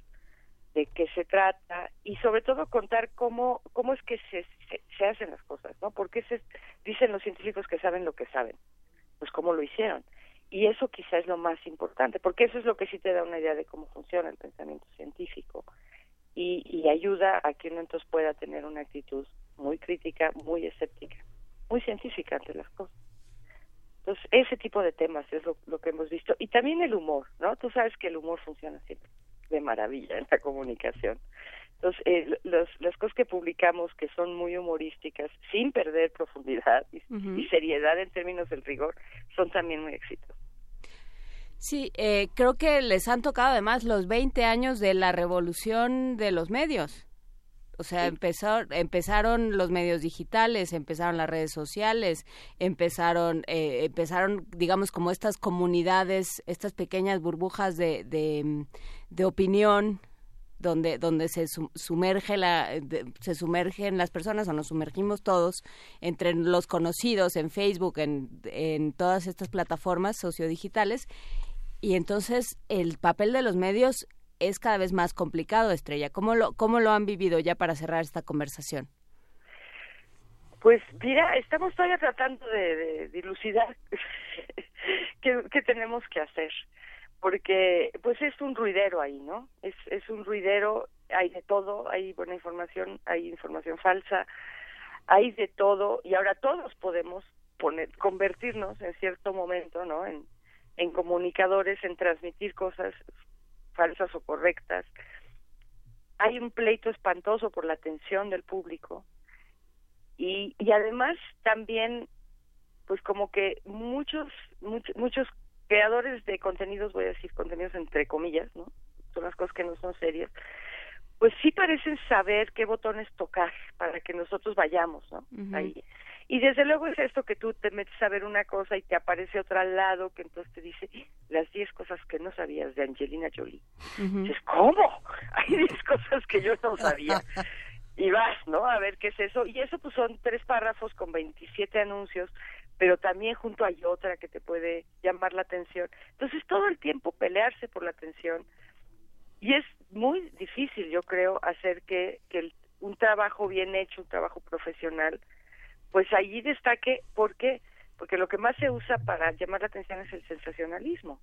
de qué se trata y sobre todo contar cómo cómo es que se, se, hacen las cosas, ¿no? Porque se dicen los científicos que saben lo que saben, pues cómo lo hicieron. Y eso quizá es lo más importante, porque eso es lo que sí te da una idea de cómo funciona el pensamiento científico y, y ayuda a que uno entonces pueda tener una actitud muy crítica, muy escéptica, muy científica ante las cosas. Entonces, ese tipo de temas es lo, lo que hemos visto. Y también el humor, ¿no? Tú sabes que el humor funciona siempre de maravilla en la comunicación. Entonces, eh, los, las cosas que publicamos que son muy humorísticas, sin perder profundidad y, seriedad en términos del rigor, son también muy exitosas. Sí, eh, creo que les han tocado además los 20 años de la revolución de los medios. O sea, empezaron los medios digitales, empezaron las redes sociales, empezaron, eh, empezaron, digamos, como estas comunidades, estas pequeñas burbujas de, de, opinión donde donde se sumerge la se sumergen las personas o nos sumergimos todos entre los conocidos en Facebook en, en todas estas plataformas sociodigitales. Y entonces el papel de los medios es cada vez más complicado, Estrella. ¿Cómo lo, cómo lo han vivido ya para cerrar esta conversación? Pues mira, estamos todavía tratando de, dilucidar qué, tenemos que hacer, porque pues es un ruidero ahí, ¿no? Es, es un ruidero, hay de todo, hay buena información, hay información falsa, hay de todo, y ahora todos podemos poner, convertirnos en cierto momento, ¿no? En, en comunicadores, en transmitir cosas falsas o correctas. hay un pleito espantoso por la atención del público y, y además también pues como que muchos, muchos muchos creadores de contenidos voy a decir contenidos entre comillas no son las cosas que no son serias pues sí parecen saber qué botones tocar para que nosotros vayamos no ahí y desde luego es esto que tú te metes a ver una cosa y te aparece otra al lado que entonces te dice las 10 cosas que no sabías de Angelina Jolie. Dices, ¿cómo? Hay 10 cosas que yo no sabía. y vas, ¿no? A ver qué es eso. Y eso pues son tres párrafos con 27 anuncios, pero también junto hay otra que te puede llamar la atención. Entonces todo el tiempo pelearse por la atención. Y es muy difícil, yo creo, hacer que, que un trabajo bien hecho, un trabajo profesional, pues allí destaque, ¿por qué? Porque lo que más se usa para llamar la atención es el sensacionalismo.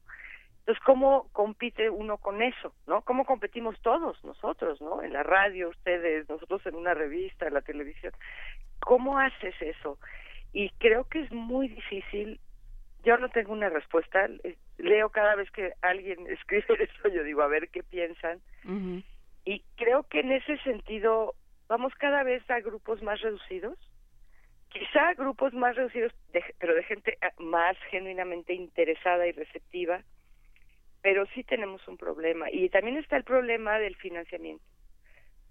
Entonces, ¿cómo compite uno con eso? ¿No? ¿Cómo competimos todos nosotros, ¿no? En la radio, ustedes, nosotros en una revista, en la televisión. ¿Cómo haces eso? Y creo que es muy difícil. Yo no tengo una respuesta. Leo cada vez que alguien escribe eso, yo digo, a ver qué piensan. Y creo que en ese sentido vamos cada vez a grupos más reducidos quizá grupos más reducidos, pero de gente ah, más genuinamente interesada y receptiva, pero sí tenemos un problema. Y también está el problema del financiamiento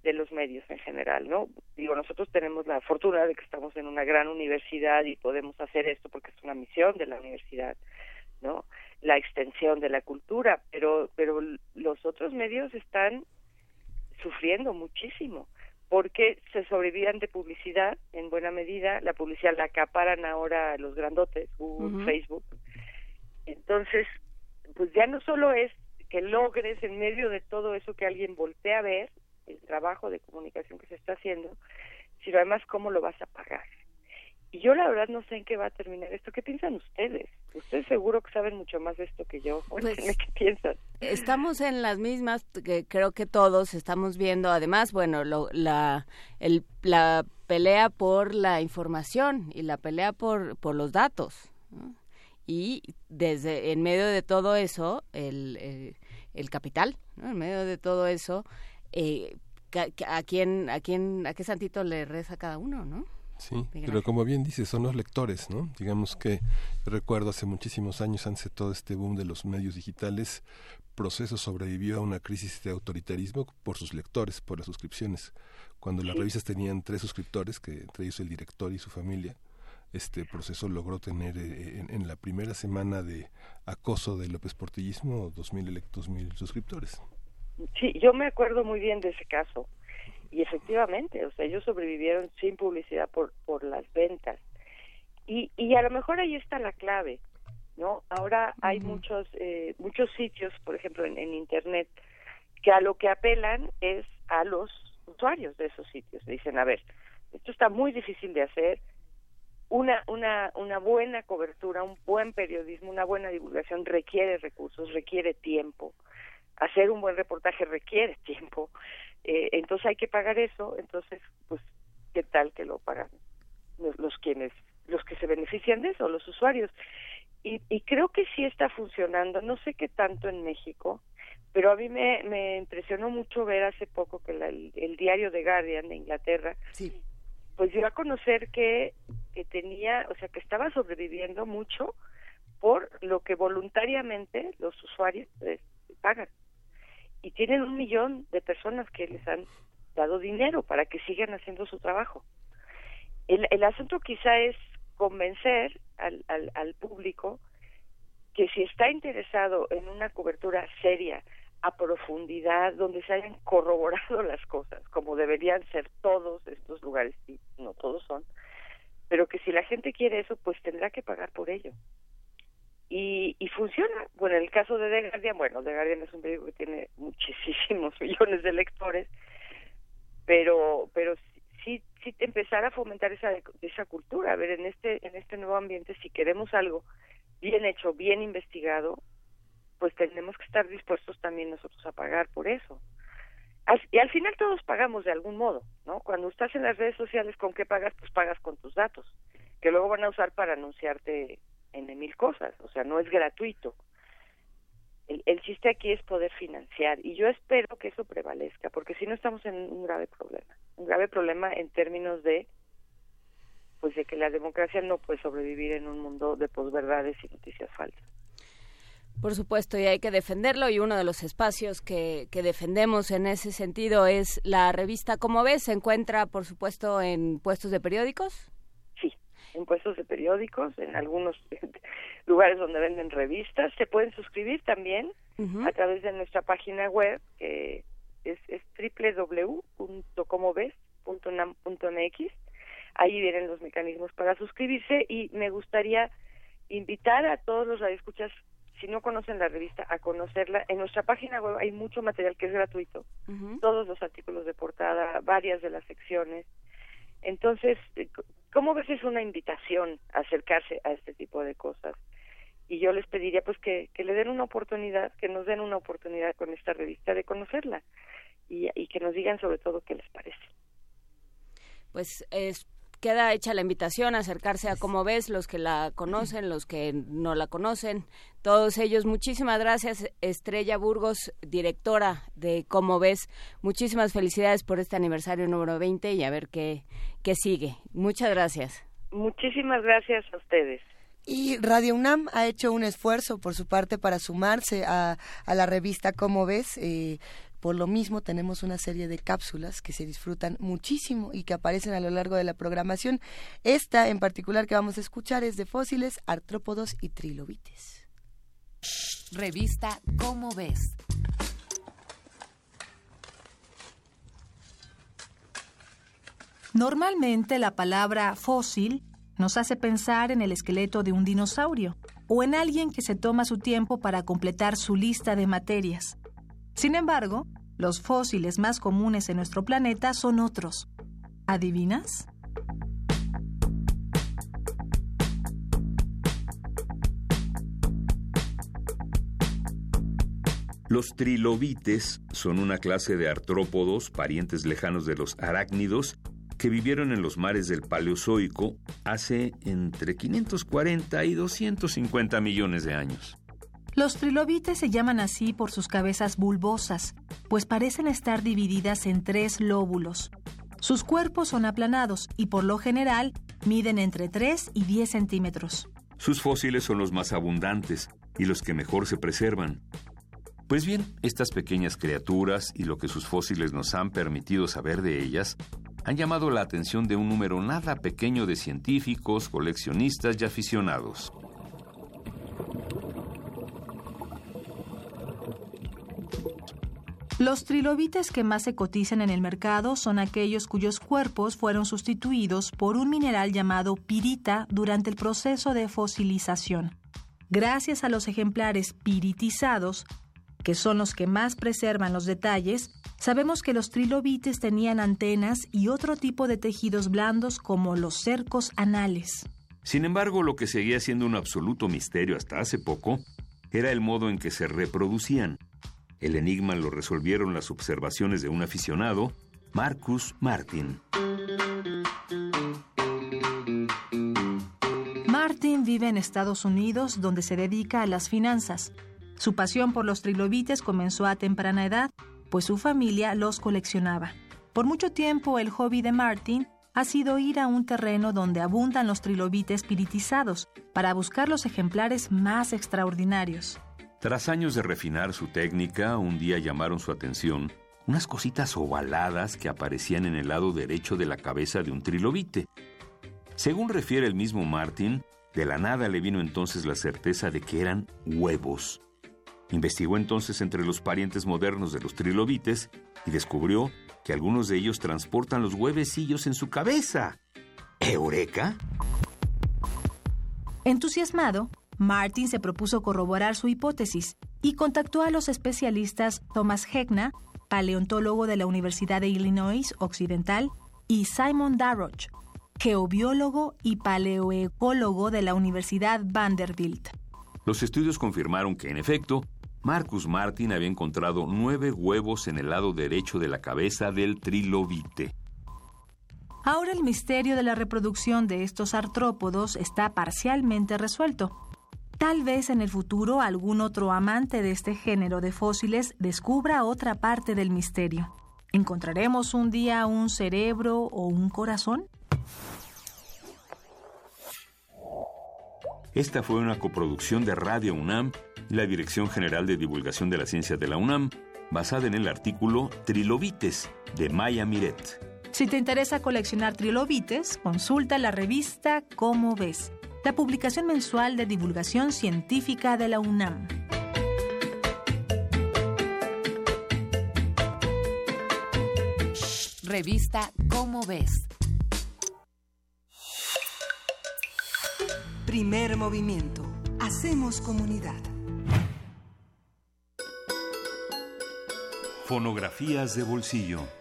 de los medios en general, ¿no? Digo, nosotros tenemos la fortuna de que estamos en una gran universidad y podemos hacer esto porque es una misión de la universidad, ¿no? La extensión de la cultura, pero pero los otros medios están sufriendo muchísimo porque se sobrevivían de publicidad en buena medida, la publicidad la acaparan ahora los grandotes, Google, Facebook. Entonces, pues ya no solo es que logres en medio de todo eso que alguien voltee a ver, el trabajo de comunicación que se está haciendo, sino además cómo lo vas a pagar. Y yo la verdad no sé en qué va a terminar esto. ¿Qué piensan ustedes? Ustedes seguro que saben mucho más de esto que yo. Pues, ¿Qué piensan? Estamos en las mismas, que creo que todos estamos viendo. Además, bueno, la, el, la pelea por la información y la pelea por, por los datos. Y desde en medio de todo eso, el, el, capital, en medio de todo eso, eh, a, quién, a quién, a qué santito le reza cada uno, ¿no? Sí, pero como bien dice, son los lectores, ¿no? Digamos que recuerdo hace muchísimos años, antes de todo este boom de los medios digitales, Proceso sobrevivió a una crisis de autoritarismo por sus lectores, por las suscripciones. Cuando las revistas tenían tres suscriptores, que entre ellos el director y su familia, este proceso logró tener eh, en, la primera semana de acoso del López Portillismo dos mil, dos mil suscriptores. Sí, yo me acuerdo muy bien de ese caso y efectivamente, o sea, ellos sobrevivieron sin publicidad por, por las ventas. Y, y a lo mejor ahí está la clave, ¿no? Ahora hay muchos, eh, muchos sitios, por ejemplo, en, en Internet, que a lo que apelan es a los usuarios de esos sitios. Dicen, a ver, esto está muy difícil de hacer, una, una, una buena cobertura, un buen periodismo, una buena divulgación requiere recursos, requiere tiempo. Hacer un buen reportaje requiere tiempo. Eh, entonces hay que pagar eso, entonces, pues, ¿qué tal que lo pagan los, quienes, los que se benefician de eso, los usuarios? Y, y creo que sí está funcionando, no sé qué tanto en México, pero a mí me, me impresionó mucho ver hace poco que el, diario The Guardian de Inglaterra, sí. pues dio a conocer que, que tenía, o sea, que estaba sobreviviendo mucho por lo que voluntariamente los usuarios eh, pagan y tienen un millón de personas que les han dado dinero para que sigan haciendo su trabajo. El, el asunto quizá es convencer al, al, al público que si está interesado en una cobertura seria, a profundidad, donde se hayan corroborado las cosas, como deberían ser todos estos lugares, y no todos son, pero que si la gente quiere eso, pues tendrá que pagar por ello y, y funciona. Bueno, en el caso de The Guardian, bueno, The Guardian es un periódico que tiene muchísimos millones de lectores, pero pero sí sí empezar a fomentar esa esa cultura, a ver en este en este nuevo ambiente si queremos algo bien hecho, bien investigado, pues tenemos que estar dispuestos también nosotros a pagar por eso. y al final todos pagamos de algún modo, ¿no? Cuando estás en las redes sociales, ¿con qué pagas? Pues pagas con tus datos, que luego van a usar para anunciarte en mil cosas, o sea, no es gratuito. El, el chiste aquí es poder financiar y yo espero que eso prevalezca, porque si no estamos en un grave problema, un grave problema en términos de pues de que la democracia no puede sobrevivir en un mundo de posverdades y noticias falsas. Por supuesto, y hay que defenderlo, y uno de los espacios que, que defendemos en ese sentido es la revista Como ves, se encuentra, por supuesto, en puestos de periódicos. En puestos de periódicos, en algunos lugares donde venden revistas. Se pueden suscribir también a través de nuestra página web, que es, es www.comoves.unam.mx. Ahí vienen los mecanismos para suscribirse y me gustaría invitar a todos los radioescuchas si no conocen la revista, a conocerla. En nuestra página web hay mucho material que es gratuito, todos los artículos de portada, varias de las secciones. Entonces, eh, ¿cómo ves? Es una invitación a acercarse a este tipo de cosas. Y yo les pediría pues que, que le den una oportunidad, que nos den una oportunidad con esta revista de conocerla y, y que nos digan sobre todo qué les parece. Pues es queda hecha la invitación a acercarse a Como Ves, los que la conocen, los que no la conocen, todos ellos. Muchísimas gracias, Estrella Burgos, directora de Como Ves. Muchísimas felicidades por este aniversario número 20 y a ver qué, qué sigue. Muchas gracias. Muchísimas gracias a ustedes. Y Radio UNAM ha hecho un esfuerzo por su parte para sumarse a, a la revista Como ves. Eh, por lo mismo tenemos una serie de cápsulas que se disfrutan muchísimo y que aparecen a lo largo de la programación. Esta en particular que vamos a escuchar es de fósiles, artrópodos y trilobites. Revista Cómo ves. Normalmente la palabra fósil nos hace pensar en el esqueleto de un dinosaurio o en alguien que se toma su tiempo para completar su lista de materias. Sin embargo, los fósiles más comunes en nuestro planeta son otros. ¿Adivinas? Los trilobites son una clase de artrópodos, parientes lejanos de los arácnidos, que vivieron en los mares del Paleozoico hace entre 540 y 250 millones de años. Los trilobites se llaman así por sus cabezas bulbosas, pues parecen estar divididas en tres lóbulos. Sus cuerpos son aplanados y por lo general miden entre 3 y 10 centímetros. Sus fósiles son los más abundantes y los que mejor se preservan. Pues bien, estas pequeñas criaturas y lo que sus fósiles nos han permitido saber de ellas han llamado la atención de un número nada pequeño de científicos, coleccionistas y aficionados. Los trilobites que más se cotizan en el mercado son aquellos cuyos cuerpos fueron sustituidos por un mineral llamado pirita durante el proceso de fosilización. Gracias a los ejemplares piritizados, que son los que más preservan los detalles, sabemos que los trilobites tenían antenas y otro tipo de tejidos blandos como los cercos anales. Sin embargo, lo que seguía siendo un absoluto misterio hasta hace poco era el modo en que se reproducían. El enigma lo resolvieron las observaciones de un aficionado, Marcus Martin. Martin vive en Estados Unidos donde se dedica a las finanzas. Su pasión por los trilobites comenzó a temprana edad, pues su familia los coleccionaba. Por mucho tiempo el hobby de Martin ha sido ir a un terreno donde abundan los trilobites piritizados para buscar los ejemplares más extraordinarios. Tras años de refinar su técnica, un día llamaron su atención unas cositas ovaladas que aparecían en el lado derecho de la cabeza de un trilobite. Según refiere el mismo Martin, de la nada le vino entonces la certeza de que eran huevos. Investigó entonces entre los parientes modernos de los trilobites y descubrió que algunos de ellos transportan los huevecillos en su cabeza. ¿Eureka? Entusiasmado, Martin se propuso corroborar su hipótesis y contactó a los especialistas Thomas Hegna, paleontólogo de la Universidad de Illinois Occidental, y Simon Darroch, geobiólogo y paleoecólogo de la Universidad Vanderbilt. Los estudios confirmaron que, en efecto, Marcus Martin había encontrado nueve huevos en el lado derecho de la cabeza del trilobite. Ahora el misterio de la reproducción de estos artrópodos está parcialmente resuelto. Tal vez en el futuro algún otro amante de este género de fósiles descubra otra parte del misterio. ¿Encontraremos un día un cerebro o un corazón? Esta fue una coproducción de Radio UNAM y la Dirección General de Divulgación de la Ciencia de la UNAM, basada en el artículo Trilobites de Maya Miret. Si te interesa coleccionar trilobites, consulta la revista Cómo ves, la publicación mensual de divulgación científica de la UNAM. Revista Cómo ves. Primer movimiento. Hacemos comunidad. Fonografías de bolsillo.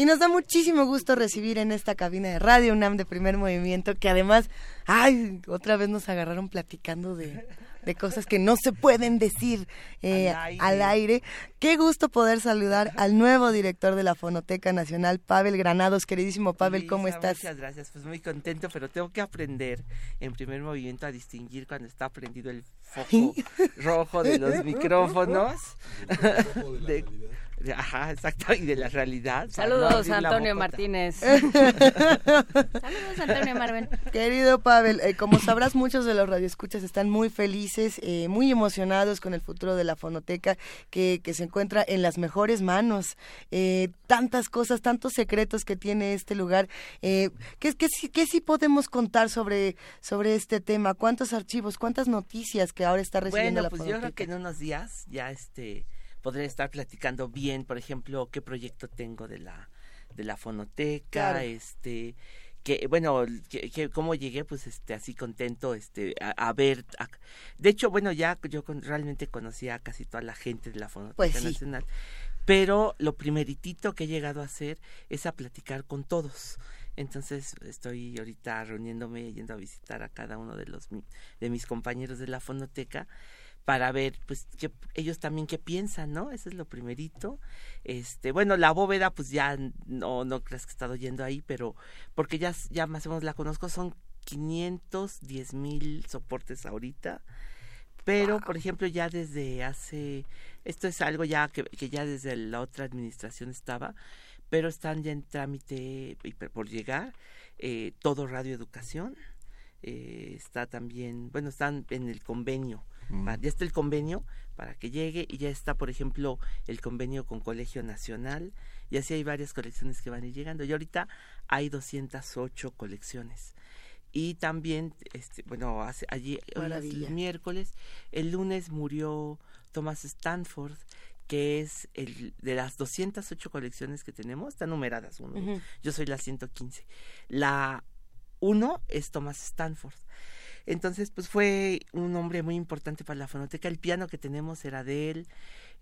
Y nos da muchísimo gusto recibir en esta cabina de Radio UNAM de primer movimiento, que además, ay, otra vez nos agarraron platicando de, de cosas que no se pueden decir eh, al, aire. Qué gusto poder saludar al nuevo director de la Fonoteca Nacional, Pavel Granados. Queridísimo Pavel, ¿cómo estás? Muchas gracias, pues muy contento, pero tengo que aprender en primer movimiento a distinguir cuando está prendido el foco rojo de los micrófonos. de, Ajá, exacto, y de la realidad. Saludos, Antonio Martínez. Saludos, Antonio Marven. Querido Pavel, eh, como sabrás, muchos de los radioescuchas están muy felices, eh, muy emocionados con el futuro de la fonoteca que, que se encuentra en las mejores manos. Eh, tantas cosas, tantos secretos que tiene este lugar. ¿qué, qué, qué, sí podemos contar sobre, sobre este tema? ¿Cuántos archivos, cuántas noticias que ahora está recibiendo bueno, la pues fonoteca? yo creo que en unos días ya este podré estar platicando bien, por ejemplo, qué proyecto tengo de la de la fonoteca, Claro. este que bueno que, que cómo llegué pues este así contento este a, a ver a- de hecho bueno ya yo con- realmente conocía a casi toda la gente de la fonoteca Pues sí. nacional pero lo primeritito que he llegado a hacer es a platicar con todos entonces estoy ahorita reuniéndome yendo a visitar a cada uno de los de mis compañeros de la fonoteca para ver pues que ellos también qué piensan, ¿no? Eso es lo primerito. Este, bueno, la bóveda pues ya no no creas que he estado yendo ahí, pero porque ya ya más o menos la conozco son 510 mil soportes ahorita. Pero, por ejemplo, ya desde hace, esto es algo ya que, que ya desde la otra administración estaba, pero están ya en trámite y por llegar eh, todo Radio Educación, eh, está también, bueno, están en el convenio, pa- ya está el convenio para que llegue y ya está, por ejemplo, el convenio con Colegio Nacional y así hay varias colecciones que van a ir llegando y ahorita hay 208 colecciones. Y también, este, bueno, hace, allí, hoy es Maravilla. el miércoles, el lunes murió Thomas Stanford, que es el de las 208 colecciones que tenemos, están numeradas uno. Ujú. Yo soy la 115. La uno es Thomas Stanford. Entonces, pues fue un hombre muy importante para la fonoteca. El piano que tenemos era de él.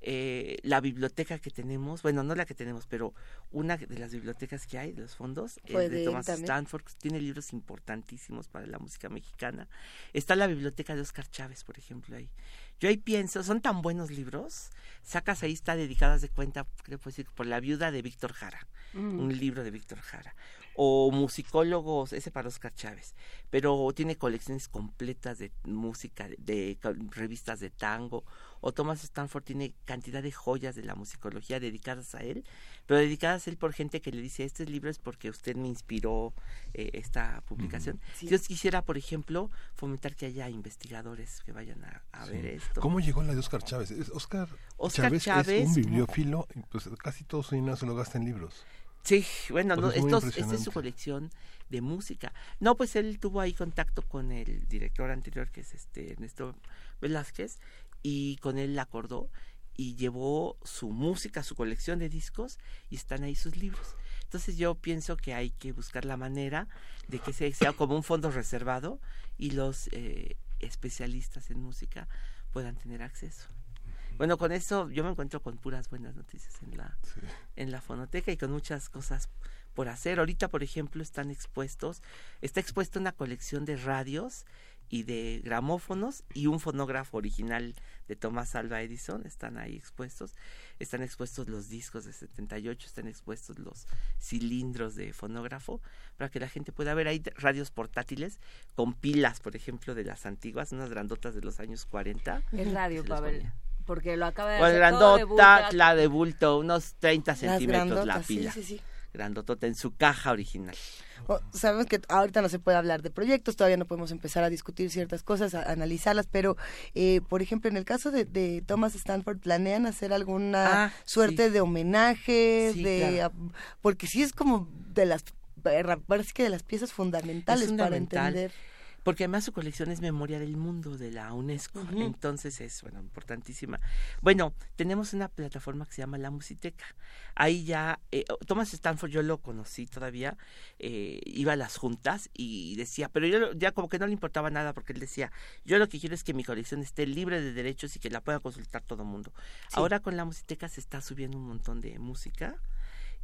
eh, la biblioteca que tenemos, bueno, no la que tenemos, pero una de las bibliotecas que hay, de los fondos, Fue es de Thomas. Stanford, que tiene libros importantísimos para la música mexicana. Está la biblioteca de Oscar Chávez, por ejemplo, ahí. Yo ahí pienso, son tan buenos libros, sacas ahí, está dedicadas de cuenta, creo que decir, por la viuda de Víctor Jara, Mm. un libro de Víctor Jara. O musicólogos, ese para Oscar Chávez, pero tiene colecciones completas de música, de, revistas de tango. O Thomas Stanford tiene cantidad de joyas de la musicología dedicadas a él, pero dedicadas a él por gente que le dice, este libro es porque usted me inspiró eh, esta publicación. Sí. Yo quisiera, por ejemplo, fomentar que haya investigadores que vayan a, a ver esto. ¿Cómo llegó la de Oscar Chávez? Oscar, Oscar Chávez, Chávez, es un bibliófilo, y pues casi todo su dinero se lo gasta en libros. Sí, bueno, no, es estos, esta es su colección de música. No, pues él tuvo ahí contacto con el director anterior, que es este Ernesto Velázquez, y con él la acordó y llevó su música, su colección de discos, y están ahí sus libros. Entonces yo pienso que hay que buscar la manera de que se- sea como un fondo reservado y los eh, especialistas en música puedan tener acceso. Bueno, con eso yo me encuentro con puras buenas noticias en la, en la fonoteca y con muchas cosas por hacer. Ahorita, por ejemplo, están expuestos, está expuesta una colección de radios y de gramófonos y un fonógrafo original de Thomas Alva Edison están ahí expuestos. Están expuestos los discos de 78, están expuestos los cilindros de fonógrafo para que la gente pueda ver. Hay radios portátiles con pilas, por ejemplo, de las antiguas, unas grandotas de los años 40. El radio, Pavel. Porque lo acaba de pues hacer grandota, la de bulto, unos 30 centímetros la pila. Sí, sí, sí. Grandotota en su caja original. Oh, sabemos que ahorita no se puede hablar de proyectos, todavía no podemos empezar a discutir ciertas cosas, a, analizarlas, pero eh, por ejemplo, en el caso de, Thomas Stanford, ¿planean hacer alguna Ah, suerte de homenaje? Sí, de, claro. a- porque sí es como de las parece que de las piezas fundamentales Es para entender. Porque además su colección es Memoria del Mundo de la UNESCO, entonces es, bueno, importantísima. Bueno, tenemos una plataforma que se llama La Musiteca. Ahí ya, eh, Thomas Stanford yo lo conocí todavía, eh, iba a las juntas y decía, pero yo ya como que no le importaba nada porque él decía, yo lo que quiero es que mi colección esté libre de derechos y que la pueda consultar todo el mundo. Ahora con La Musiteca se está subiendo un montón de música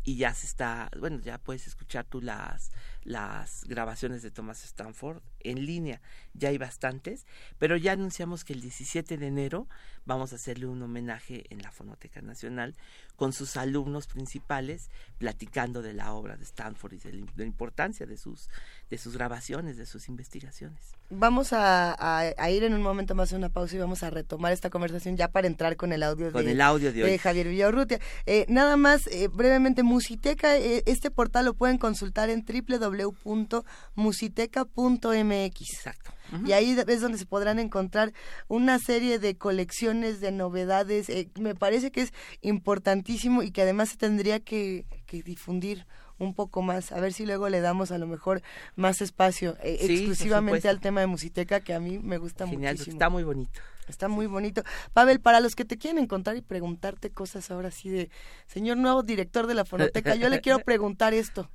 y ya se está, bueno, ya puedes escuchar tú las, las grabaciones de Thomas Stanford en línea, ya hay bastantes, pero ya anunciamos que el 17 de enero vamos a hacerle un homenaje en la Fonoteca Nacional con sus alumnos principales platicando de la obra de Stanford y de la, importancia de sus, de sus grabaciones, de sus investigaciones. Vamos a, a- a ir en un momento más a una pausa y vamos a retomar esta conversación ya para entrar con el audio Con de, el audio de. Javier Villaurrutia. Eh, nada más, eh, brevemente, Musiteca, eh, este portal lo pueden consultar en www.musiteca.mx. Exacto. Y ahí es donde se podrán encontrar una serie de colecciones de novedades. eh, me parece que es importantísimo y que además se tendría que, que difundir un poco más. A ver si luego le damos a lo mejor más espacio eh, Sí, exclusivamente al tema de Musiteca que a mí me gusta Genial, muchísimo. está muy bonito. Está muy bonito. Pavel, para los que te quieren encontrar y preguntarte cosas ahora sí de, señor nuevo director de la fonoteca, yo le quiero preguntar esto.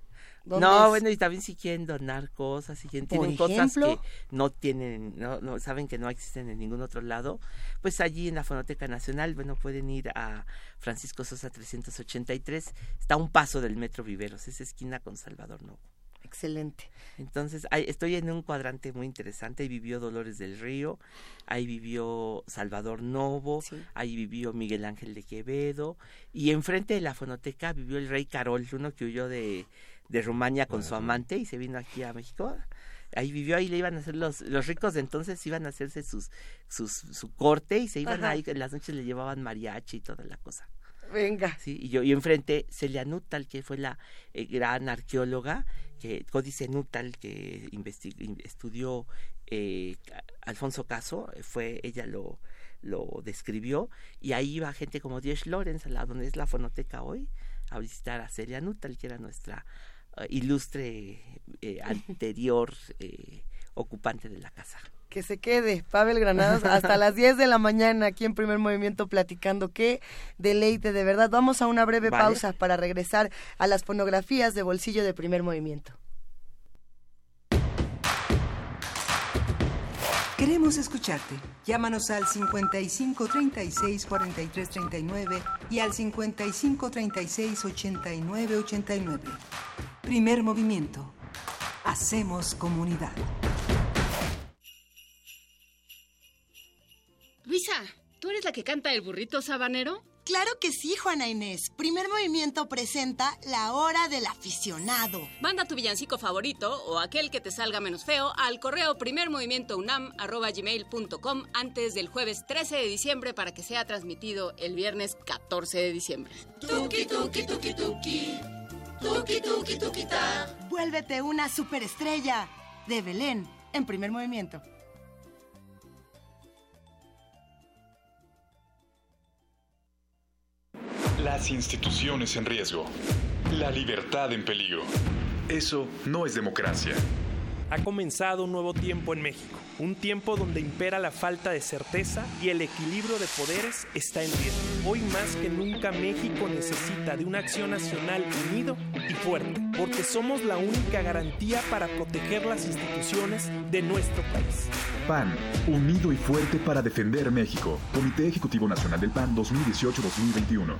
¿Dónde No, bueno, y también si quieren donar cosas, si quieren, tienen cosas que no tienen, no, no saben que no existen en ningún otro lado, pues allí en la Fonoteca Nacional, bueno, pueden ir a Francisco Sosa 383, está a un paso del Metro Viveros, es esquina con Salvador Novo. Excelente. Entonces, ahí estoy en un cuadrante muy interesante. Ahí vivió Dolores del Río, ahí vivió Salvador Novo, Sí. ahí vivió Miguel Ángel de Quevedo, y enfrente de la fonoteca vivió el rey Carol, uno que huyó de, de Rumania con su amante y se vino aquí a México. Ahí vivió, ahí le iban a hacer los, los ricos de entonces iban a hacerse sus, sus, su corte y se iban Ajá. ahí, en las noches le llevaban mariachi y toda la cosa. Venga. Sí, y yo y enfrente Celia Nuttall, que fue la eh, gran arqueóloga, que Códice Nuttall, que investi- in- estudió eh, Alfonso Caso, eh, fue ella lo lo describió y ahí iba gente como Diez Lorenz, a la donde es la fonoteca hoy, a visitar a Celia Nuttall, que era nuestra ilustre eh, anterior eh, ocupante de la casa. Que se quede, Pavel Granados, hasta las 10 de la mañana aquí en Primer Movimiento platicando. Qué deleite, de verdad. Vamos a una breve Vale. pausa para regresar a las fonografías de bolsillo de Primer Movimiento. Queremos escucharte. Llámanos al 55 36 43 39 y al 55 36 89 89. Primer movimiento. Hacemos comunidad. Luisa, ¿tú eres la que canta el burrito sabanero? Claro que sí, Juana Inés. Primer movimiento presenta La Hora del Aficionado. Manda tu villancico favorito o aquel que te salga menos feo al correo primermovimientounam.gmail.com antes del jueves 13 de diciembre para que sea transmitido el viernes 14 de diciembre. Tuki, tuki, tuki, tuki. Tuki, tuki, tuki, ta. Vuélvete una superestrella. De Belén, en Primer Movimiento. Las instituciones en riesgo. La libertad en peligro. Eso no es democracia. Ha comenzado un nuevo tiempo en México, un tiempo donde impera la falta de certeza y el equilibrio de poderes está en riesgo. Hoy más que nunca México necesita de una acción nacional unido y fuerte, porque somos la única garantía para proteger las instituciones de nuestro país. PAN, unido y fuerte para defender México. Comité Ejecutivo Nacional del PAN 2018-2021.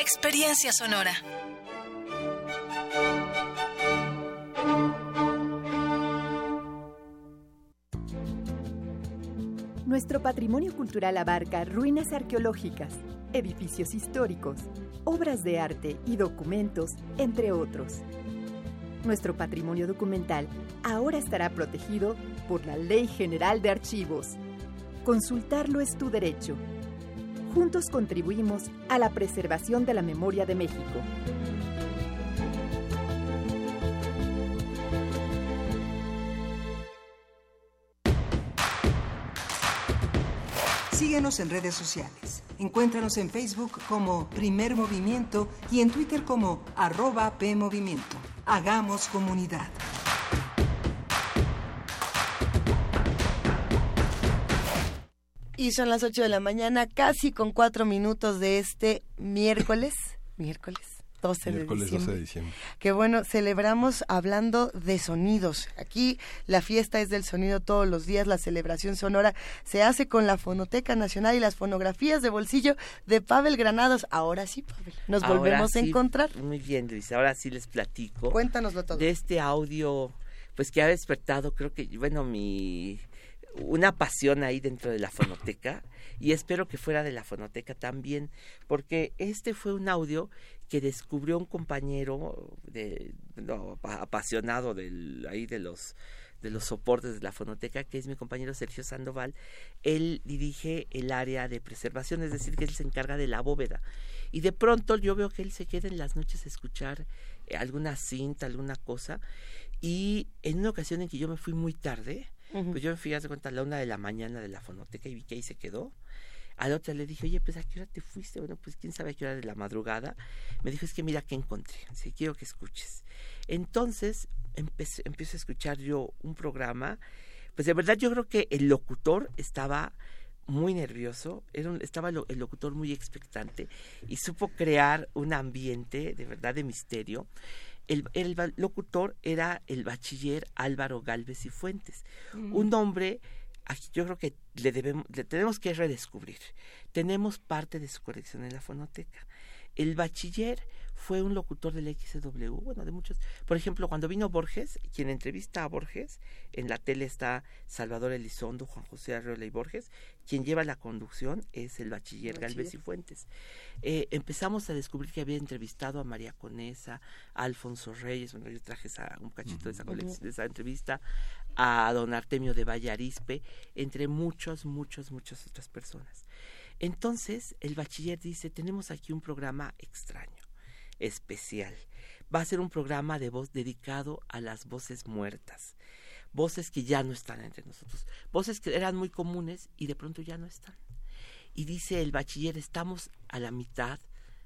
Experiencia sonora. Nuestro patrimonio cultural abarca ruinas arqueológicas, edificios históricos, obras de arte y documentos, entre otros. Nuestro patrimonio documental ahora estará protegido por la Ley General de Archivos. Consultarlo es tu derecho. Juntos contribuimos a la preservación de la memoria de México. Síguenos en redes sociales. Encuéntranos en Facebook como Primer Movimiento y en Twitter como arroba PMovimiento. Hagamos comunidad. Y son las 8 de la mañana, casi con cuatro minutos de este miércoles. miércoles. 12 Miércoles de diciembre. 12 de diciembre. Que bueno, celebramos hablando de sonidos. Aquí la fiesta es del sonido todos los días, la celebración sonora se hace con la Fonoteca Nacional y las fonografías de bolsillo de Pavel Granados. Ahora sí, Pavel, nos Ahora volvemos a encontrar. Muy bien, Luis. Ahora sí les platico. Cuéntanoslo todo. De este audio, pues que ha despertado, creo que, bueno, mi una pasión ahí dentro de la fonoteca y espero que fuera de la fonoteca también, porque este fue un audio que descubrió un compañero de, apasionado ahí de los de los soportes de la fonoteca, que es mi compañero Sergio Sandoval, él dirige el área de preservación, es decir, que él se encarga de la bóveda. Y de pronto yo veo que él se queda en las noches a escuchar eh, alguna cinta, alguna cosa, y en una ocasión en que yo me fui muy tarde, Ujú. pues yo fui a la una de la mañana de la fonoteca y vi que ahí se quedó. A la otra le dije, oye, pues a qué hora te fuiste? Bueno, pues quién sabe a qué hora de la madrugada. Me dijo, es que mira qué encontré, si quiero que escuches. Entonces empecé, empiezo a escuchar yo un programa, pues de verdad yo creo que el locutor estaba muy nervioso, era estaba el locutor muy expectante y supo crear un ambiente de verdad de misterio. El, el locutor era el bachiller Álvaro Galvez y Fuentes, un hombre aquí yo creo que le debemos le tenemos que redescubrir. Tenemos parte de su colección en la fonoteca. El bachiller fue un locutor del XW, bueno, de muchos. Por ejemplo, cuando vino Borges, quien entrevista a Borges, en la tele está Salvador Elizondo, Juan José Arreola y Borges, quien lleva la conducción es el bachiller Galvez y. Fuentes. Eh, empezamos a descubrir que había entrevistado a María Conesa, a Alfonso Reyes, bueno, yo traje esa- un cachito de esa, de entrevista, a don Artemio de Vallarispe, entre muchos, muchos, muchas otras personas. Entonces, el bachiller dice, tenemos aquí un programa extraño, especial. Va a ser un programa de voz dedicado a las voces muertas, voces que ya no están entre nosotros, voces que eran muy comunes y de pronto ya no están. Y dice el bachiller, estamos a la mitad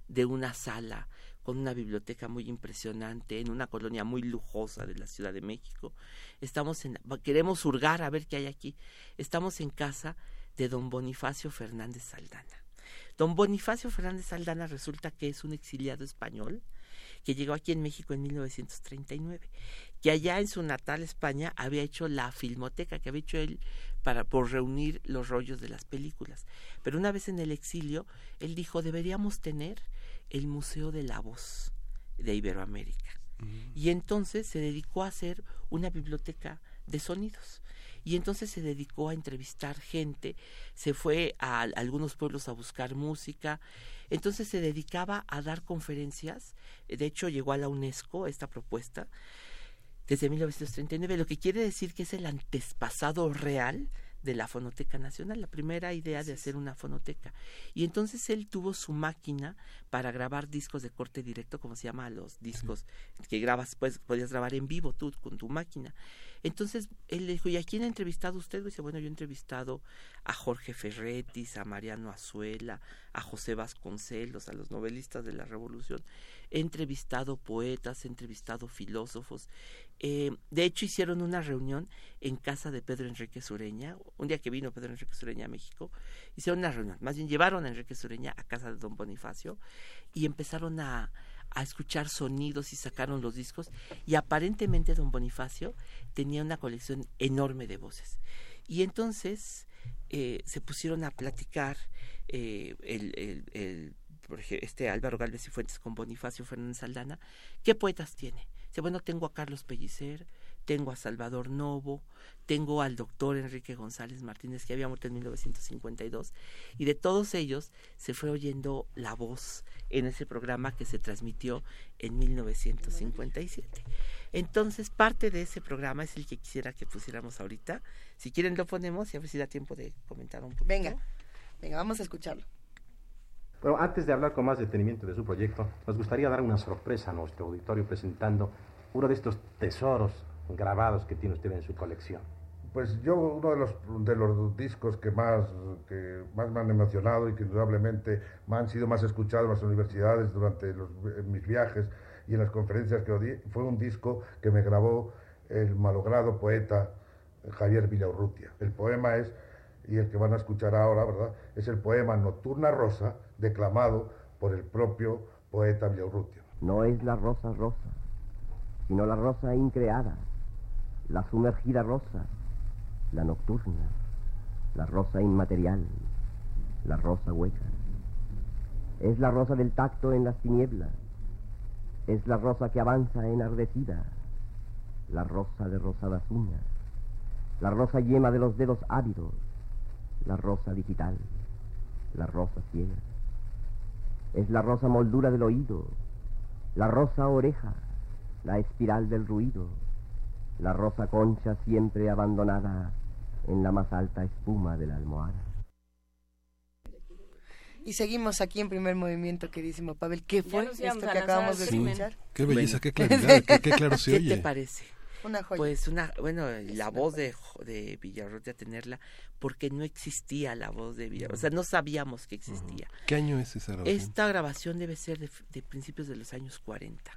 de una sala con una biblioteca muy impresionante en una colonia muy lujosa de la Ciudad de México. Estamos en queremos hurgar a ver qué hay aquí. Estamos en casa de don Bonifacio Fernández Saldana. Don Bonifacio Fernández Saldana resulta que es un exiliado español que llegó aquí en México en 1939, que allá en su natal España había hecho la filmoteca que había hecho él para por reunir los rollos de las películas. Pero una vez en el exilio, él dijo, deberíamos tener el Museo de la Voz de Iberoamérica. Y entonces se dedicó a hacer una biblioteca de sonidos y entonces se dedicó a entrevistar gente, se fue a, algunos pueblos a buscar música, entonces se dedicaba a dar conferencias, de hecho llegó a la UNESCO esta propuesta desde 1939, lo que quiere decir que es el antepasado real de la Fonoteca Nacional, la primera idea de hacer una fonoteca. Y entonces él tuvo su máquina para grabar discos de corte directo, como se llama los discos que grabas, pues podías grabar en vivo tú con tu máquina. Entonces él le dijo, ¿y a quién ha entrevistado usted? Y dice, bueno, yo he entrevistado a Jorge Ferretis, a Mariano Azuela, a José Vasconcelos, a los novelistas de la Revolución. Entrevistado poetas, entrevistado filósofos. Eh, de hecho, hicieron una reunión en casa de Pedro Enrique Sureña. Un día que vino Pedro Enrique Sureña a México, hicieron una reunión. Más bien llevaron a Enrique Sureña a casa de don Bonifacio y empezaron a a escuchar sonidos y sacaron los discos y aparentemente don Bonifacio tenía una colección enorme de voces. Y entonces eh, se pusieron a platicar eh, el, el, este Álvaro Galvez y Fuentes con Bonifacio Fernández Saldana, ¿qué poetas tiene? Dice, bueno, tengo a Carlos Pellicer, tengo a Salvador Novo, tengo al doctor Enrique González Martínez, que había muerto en 1952, y de todos ellos se fue oyendo la voz en ese programa que se transmitió en 1957. Entonces, parte de ese programa es el que quisiera que pusiéramos ahorita. Si quieren, lo ponemos y a ver si da tiempo de comentar un poco. Venga, venga, vamos a escucharlo. Bueno, antes de hablar con más detenimiento de su proyecto, nos gustaría dar una sorpresa a nuestro auditorio presentando uno de estos tesoros grabados que tiene usted en su colección? Pues yo uno de los, de los discos que más, que más me han emocionado y que indudablemente me han sido más escuchados en las universidades durante los, mis viajes y en las conferencias que di, fue un disco que me grabó el malogrado poeta Javier Villaurrutia. El poema es, y el que van a escuchar ahora, ¿verdad? Es el poema Nocturna Rosa, declamado por el propio poeta Villaurrutia. No es la rosa rosa, sino la rosa increada la sumergida rosa, la nocturna, la rosa inmaterial, la rosa hueca. Es la rosa del tacto en las tinieblas, es la rosa que avanza enardecida, la rosa de rosadas uñas, la rosa yema de los dedos ávidos, la rosa digital, la rosa ciega. Es la rosa moldura del oído, la rosa oreja, la espiral del ruido, la rosa concha siempre abandonada en la más alta espuma de la almohada. Y seguimos aquí en primer movimiento, queridísimo Pavel. ¿Qué fue esto que acabamos de escuchar? Qué belleza, qué claridad, qué, claro se oye. ¿Qué te parece? Una joya. Pues una, bueno, la voz de, de Villarrotia tenerla, porque no existía la voz de Villarrotia, o sea, no sabíamos que existía. ¿Qué año es esa grabación? Esta grabación debe ser de, principios de los años 40.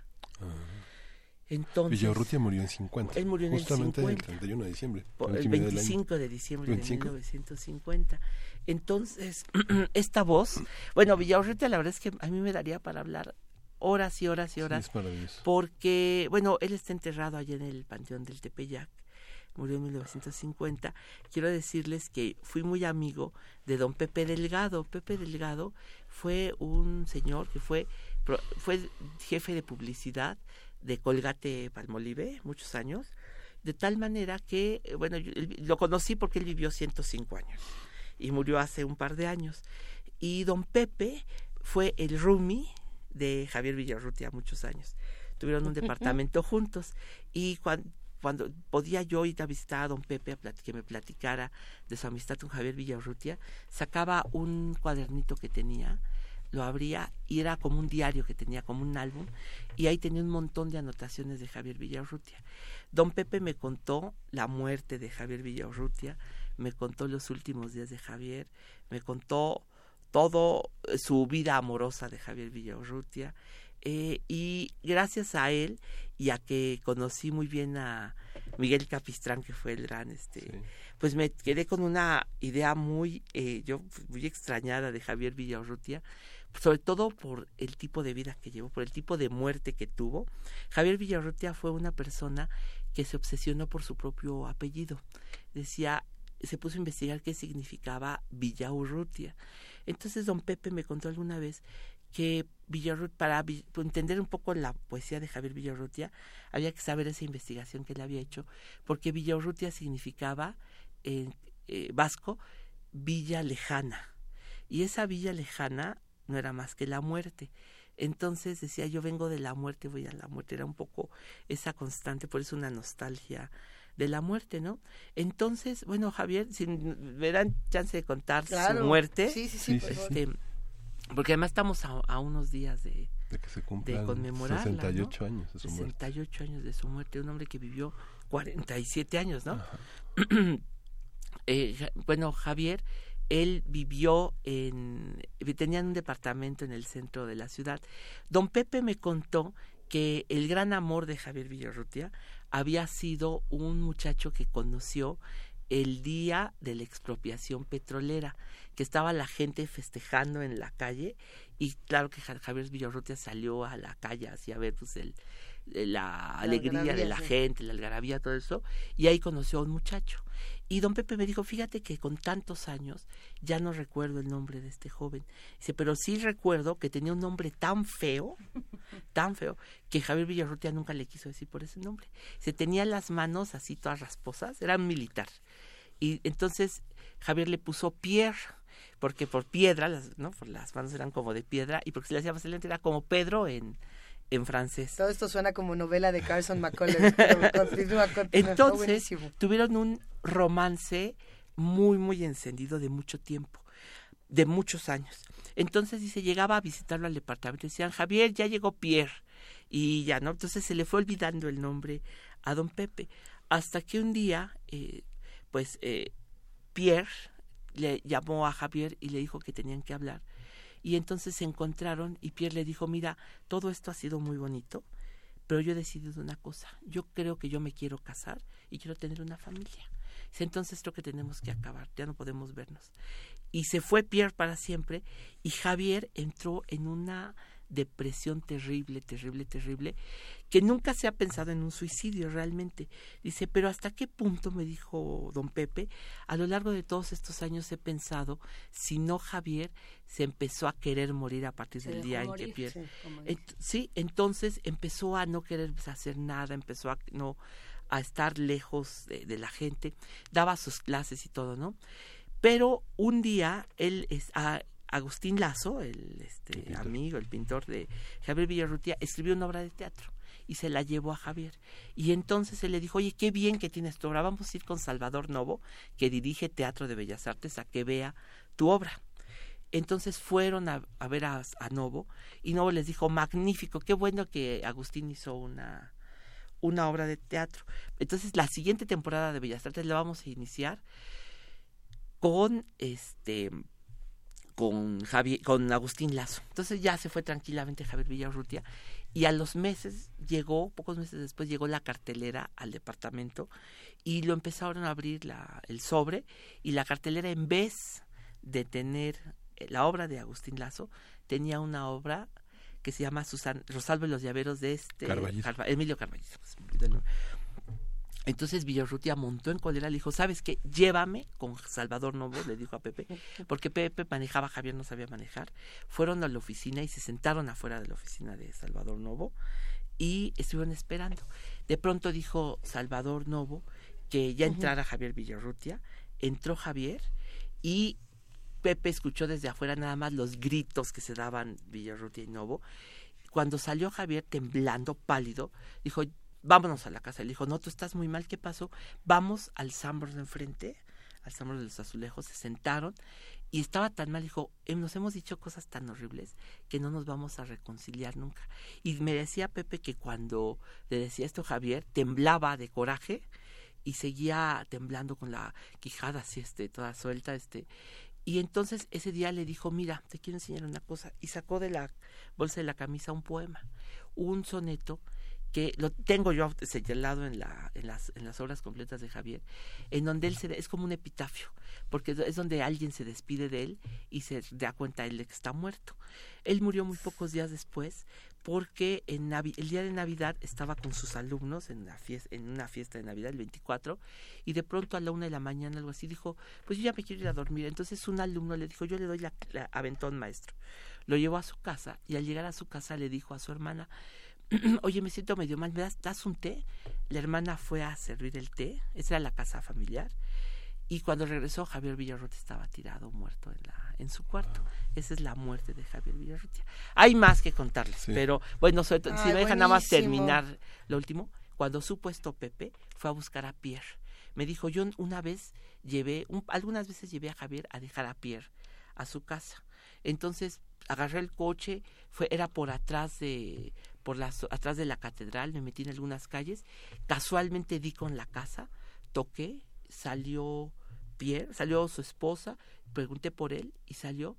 Entonces, Villarrutia murió en 50. Él murió en justamente el, 50, el 31 de diciembre. el 25 de diciembre de 1950. Entonces, esta voz, bueno, Villarrutia la verdad es que a mí me daría para hablar horas y horas y horas. porque, bueno, él está enterrado allá en el Panteón del Tepeyac. Murió en 1950. Quiero decirles que fui muy amigo de don Pepe Delgado. Pepe Delgado fue un señor que fue, fue jefe de publicidad de Colgate Palmolive, muchos años, de tal manera que, eh, bueno, lo conocí porque él vivió 105 años y murió hace un par de años. Y don Pepe fue el roomie de Javier Villarrutia muchos años. Tuvieron un departamento juntos y cuando, cuando podía yo ir a visitar a don Pepe a que me platicara de su amistad con Javier Villarrutia, sacaba un cuadernito que tenía lo abría y era como un diario que tenía, como un álbum, y ahí tenía un montón de anotaciones de Javier Villarrutia. Don Pepe me contó la muerte de Javier Villarrutia, me contó los últimos días de Javier, me contó todo eh, su vida amorosa de Javier Villarrutia, eh, y gracias a él y a que conocí muy bien a Miguel Capistrán, que fue el gran, este, pues me quedé con una idea muy, eh, yo muy extrañada de Javier Villarrutia, sobre todo por el tipo de vida que llevó, por el tipo de muerte que tuvo. Javier Villarrutia fue una persona que se obsesionó por su propio apellido. Decía, se puso a investigar qué significaba Villaurrutia. Entonces don Pepe me contó alguna vez que Villarrutia, para entender un poco la poesía de Javier Villarrutia, había que saber esa investigación que él había hecho, porque Villarrutia significaba en eh, vasco villa lejana. Y esa villa lejana no era más que la muerte. Entonces decía, yo vengo de la muerte, voy a la muerte. Era un poco esa constante, por eso una nostalgia de la muerte, ¿no? Entonces, bueno, Javier, si me dan chance de contar su muerte, sí, sí, sí, este, porque además estamos a, unos días de, de que se de conmemorar 68 años de su 68 años de su muerte, un hombre que vivió 47 años, ¿no? eh, bueno, Javier, él vivió en, tenían un departamento en el centro de la ciudad. Don Pepe me contó que el gran amor de Javier Villarrutia había sido un muchacho que conoció el día de la expropiación petrolera, que estaba la gente festejando en la calle y claro que Javier Villarrutia salió a la calle así a ver pues el, la, alegría de la gente, la algarabía, todo eso, y ahí conoció a un muchacho. Y don Pepe me dijo, fíjate que con tantos años ya no recuerdo el nombre de este joven. Dice, pero sí recuerdo que tenía un nombre tan feo, tan feo, que Javier Villarrutia nunca le quiso decir por ese nombre. Se tenía las manos así todas rasposas, era militar. Y entonces Javier le puso Pierre, porque por piedra, las, ¿no? Por las manos eran como de piedra, y porque se le hacía más excelente era como Pedro en, en francés. Todo esto suena como novela de Carson McCullers. Entonces, tuvieron un romance muy, muy encendido de mucho tiempo, de muchos años. Entonces dice, llegaba a visitarlo al departamento y decían, Javier, ya llegó Pierre. Y ya, ¿no? Entonces se le fue olvidando el nombre a don Pepe. Hasta que un día, eh, pues, eh, Pierre le llamó a Javier y le dijo que tenían que hablar y entonces se encontraron y Pierre le dijo, mira, todo esto ha sido muy bonito, pero yo he decidido una cosa, yo creo que yo me quiero casar y quiero tener una familia. Entonces creo que tenemos que acabar, ya no podemos vernos. Y se fue Pierre para siempre y Javier entró en una depresión terrible, terrible, terrible, que nunca se ha pensado en un suicidio realmente. Dice, pero ¿hasta qué punto, me dijo don Pepe, a lo largo de todos estos años he pensado, si no Javier se empezó a querer morir a partir del día en que pierde. Sí, entonces empezó a no querer hacer nada, empezó a no a estar lejos de, la gente, daba sus clases y todo, ¿no? Pero un día él es, a, Agustín Lazo, el este, amigo, el pintor de Javier Villarrutia, escribió una obra de teatro y se la llevó a Javier. Y entonces él le dijo, oye, qué bien que tienes tu obra, vamos a ir con Salvador Novo, que dirige Teatro de Bellas Artes, a que vea tu obra. Entonces fueron a, ver a, Novo y Novo les dijo, magnífico, qué bueno que Agustín hizo una, una obra de teatro. Entonces la siguiente temporada de Bellas Artes la vamos a iniciar con este con, Javier, con Agustín Lazo. Entonces ya se fue tranquilamente Javier Villarrutia y a los meses llegó, pocos meses después llegó la cartelera al departamento y lo empezaron a abrir la, el sobre y la cartelera en vez de tener eh, la obra de Agustín Lazo, tenía una obra que se llama Susan, Rosalvo y los llaveros de este Emilio Carballizo. Entonces Villarrutia montó en cólera, le dijo, ¿sabes qué? Llévame con Salvador Novo, le dijo a Pepe, porque Pepe manejaba, Javier no sabía manejar. Fueron a la oficina y se sentaron afuera de la oficina de Salvador Novo y estuvieron esperando. De pronto dijo Salvador Novo que ya entrara Javier Villarrutia, entró Javier y Pepe escuchó desde afuera nada más los gritos que se daban Villarrutia y Novo. Cuando salió Javier temblando, pálido, dijo, vámonos a la casa. Le dijo, no, tú estás muy mal, ¿qué pasó? Vamos al Sambor de enfrente, al Sambor de los Azulejos, se sentaron y estaba tan mal, dijo, em, nos hemos dicho cosas tan horribles que no nos vamos a reconciliar nunca. Y me decía Pepe que cuando le decía esto Javier, temblaba de coraje y seguía temblando con la quijada así, este, toda suelta, este. Y entonces ese día le dijo, mira, te quiero enseñar una cosa. Y sacó de la bolsa de la camisa un poema, un soneto que lo tengo yo señalado en, la, las, obras completas de Javier, en donde él se, es como un epitafio, porque es donde alguien se despide de él y se da cuenta él de que está muerto. Él murió muy pocos días después porque en el día de Navidad estaba con sus alumnos en una, fiesta, en una fiesta de Navidad, el 24, y de pronto a la una de la mañana, algo así, dijo, pues yo ya me quiero ir a dormir. Entonces un alumno le dijo, yo le doy la, aventón maestro. lo llevó a su casa y al llegar a su casa le dijo a su hermana, oye, me siento medio mal, ¿me das, das un té? La hermana fue a servir el té, esa era la casa familiar, y cuando regresó Javier Villarrote estaba tirado, muerto en, la, en su cuarto. Esa es la muerte de Javier Villarrote. Hay más que contarles, pero bueno, si me dejan nada más terminar lo último, cuando supo esto Pepe, fue a buscar a Pierre. Me dijo, yo una vez llevé, algunas veces llevé a Javier a dejar a Pierre a su casa. Entonces agarré el coche, fue, era por atrás de, por las, atrás de la catedral, me metí en algunas calles, casualmente di con la casa, toqué, salió Pierre, salió su esposa, pregunté por él y salió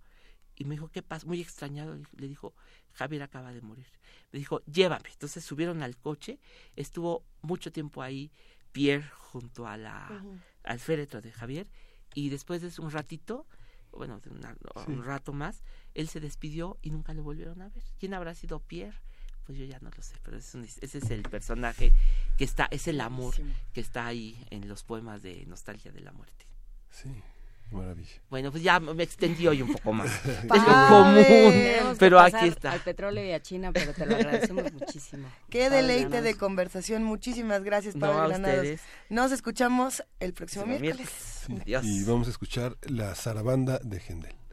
y me dijo, ¿qué pasa? Muy extrañado, le dijo, Javier acaba de morir. Me dijo, llévame. Entonces subieron al coche, estuvo mucho tiempo ahí Pierre junto a la, al féretro de Javier y después de un ratito, bueno, de un rato más, él se despidió y nunca lo volvieron a ver. ¿Quién habrá sido Pierre? Pues yo ya no lo sé, pero ese es el personaje que está, es el amor que está ahí en los poemas de Nostalgia de la Muerte. Sí, maravilla. Bueno, pues ya me extendí hoy un poco más. es lo común, pero aquí está. Al petróleo y a China, pero te lo agradecemos muchísimo. Qué deleite de conversación. Muchísimas gracias, Pablo no, Nos escuchamos el próximo miércoles. Y vamos a escuchar la zarabanda de Gendel.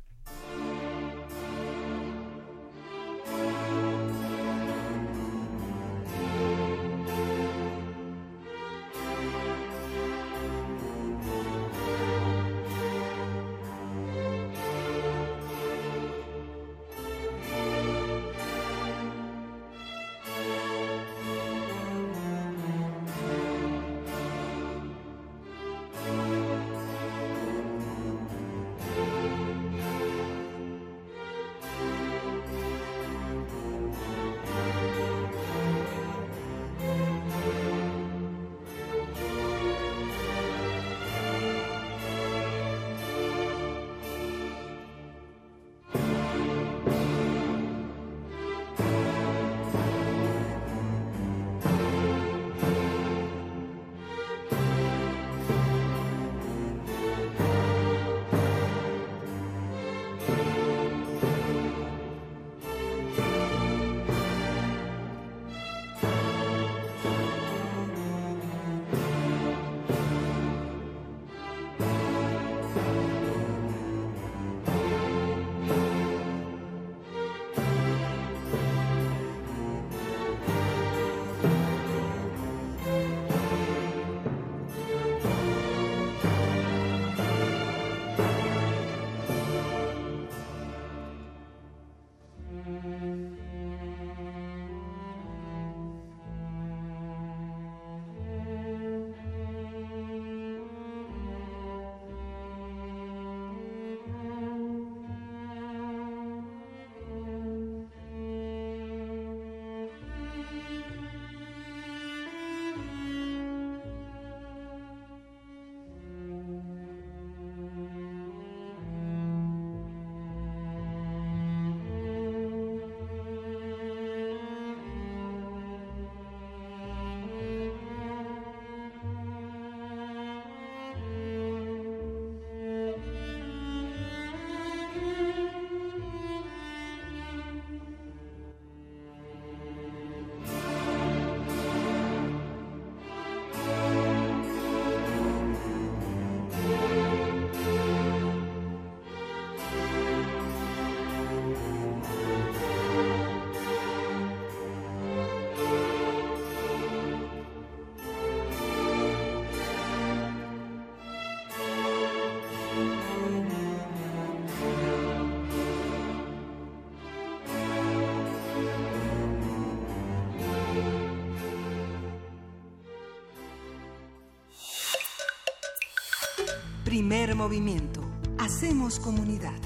Primer movimiento. Hacemos comunidad.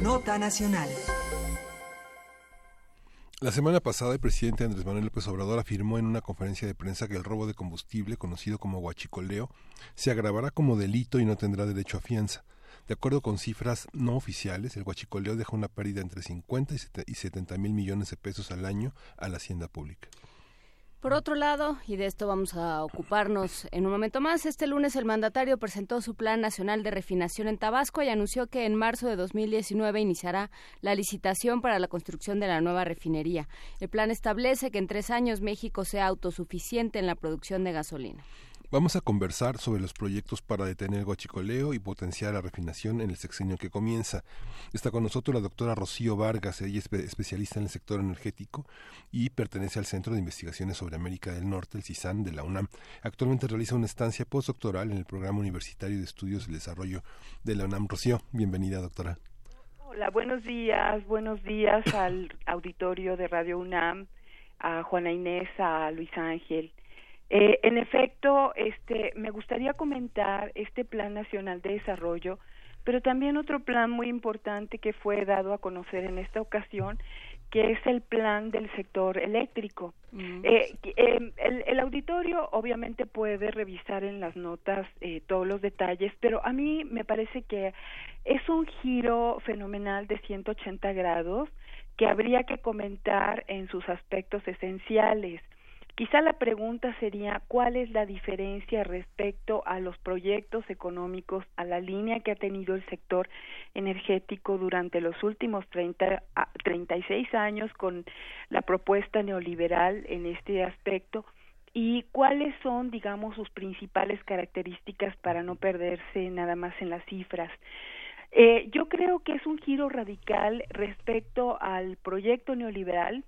Nota Nacional. La semana pasada el presidente Andrés Manuel López Obrador afirmó en una conferencia de prensa que el robo de combustible, conocido como huachicoleo, se agravará como delito y no tendrá derecho a fianza. De acuerdo con cifras no oficiales, el huachicoleo deja una pérdida entre 50 y 70 mil millones de pesos al año a la hacienda pública. Por otro lado, y de esto vamos a ocuparnos en un momento más, este lunes el mandatario presentó su Plan Nacional de Refinación en Tabasco y anunció que en marzo de 2019 iniciará la licitación para la construcción de la nueva refinería. El plan establece que en tres años México sea autosuficiente en la producción de gasolina. Vamos a conversar sobre los proyectos para detener el guachicoleo y potenciar la refinación en el sexenio que comienza. Está con nosotros la doctora Rocío Vargas, ella es especialista en el sector energético y pertenece al Centro de Investigaciones sobre América del Norte, el CISAN de la UNAM. Actualmente realiza una estancia postdoctoral en el Programa Universitario de Estudios del Desarrollo de la UNAM. Rocío, bienvenida, doctora. Hola, buenos días, buenos días al auditorio de Radio UNAM, a Juana Inés, a Luis Ángel eh, en efecto, este, me gustaría comentar este Plan Nacional de Desarrollo, pero también otro plan muy importante que fue dado a conocer en esta ocasión, que es el plan del sector eléctrico. Mm. Eh, em, el, auditorio obviamente puede revisar en las notas eh, todos los detalles, pero a mí me parece que es un giro fenomenal de 180 grados que habría que comentar en sus aspectos esenciales. Quizá la pregunta sería cuál es la diferencia respecto a los proyectos económicos, a la línea que ha tenido el sector energético durante los últimos 30, 36 años con la propuesta neoliberal en este aspecto y cuáles son, digamos, sus principales características para no perderse nada más en las cifras. Eh, yo creo que es un giro radical respecto al proyecto neoliberal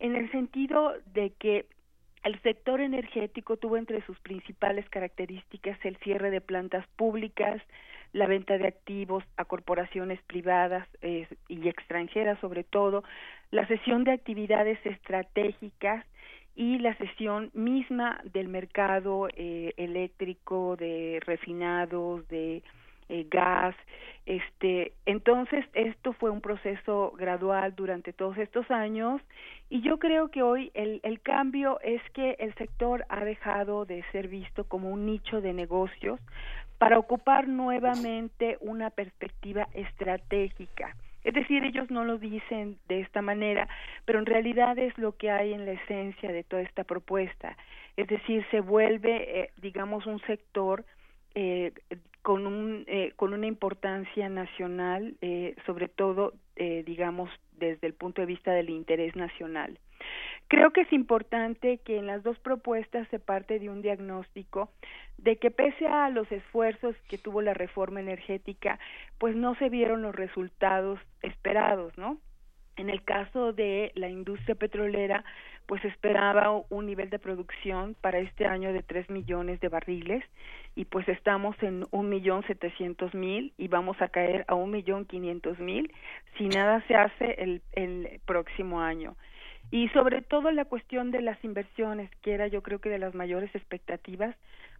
en el sentido de que el sector energético tuvo entre sus principales características el cierre de plantas públicas, la venta de activos a corporaciones privadas eh, y extranjeras sobre todo, la cesión de actividades estratégicas y la cesión misma del mercado eh, eléctrico, de refinados, de eh, gas, este, entonces esto fue un proceso gradual durante todos estos años y yo creo que hoy el, el cambio es que el sector ha dejado de ser visto como un nicho de negocios para ocupar nuevamente una perspectiva estratégica. Es decir, ellos no lo dicen de esta manera, pero en realidad es lo que hay en la esencia de toda esta propuesta. Es decir, se vuelve, eh, digamos, un sector eh, con, un, eh, con una importancia nacional, eh, sobre todo, eh, digamos, desde el punto de vista del interés nacional. Creo que es importante que en las dos propuestas se parte de un diagnóstico de que pese a los esfuerzos que tuvo la reforma energética, pues no se vieron los resultados esperados, ¿no? En el caso de la industria petrolera, pues esperaba un nivel de producción para este año de tres millones de barriles y pues estamos en un millón setecientos mil y vamos a caer a un millón quinientos mil si nada se hace el, el próximo año. Y sobre todo la cuestión de las inversiones, que era yo creo que de las mayores expectativas,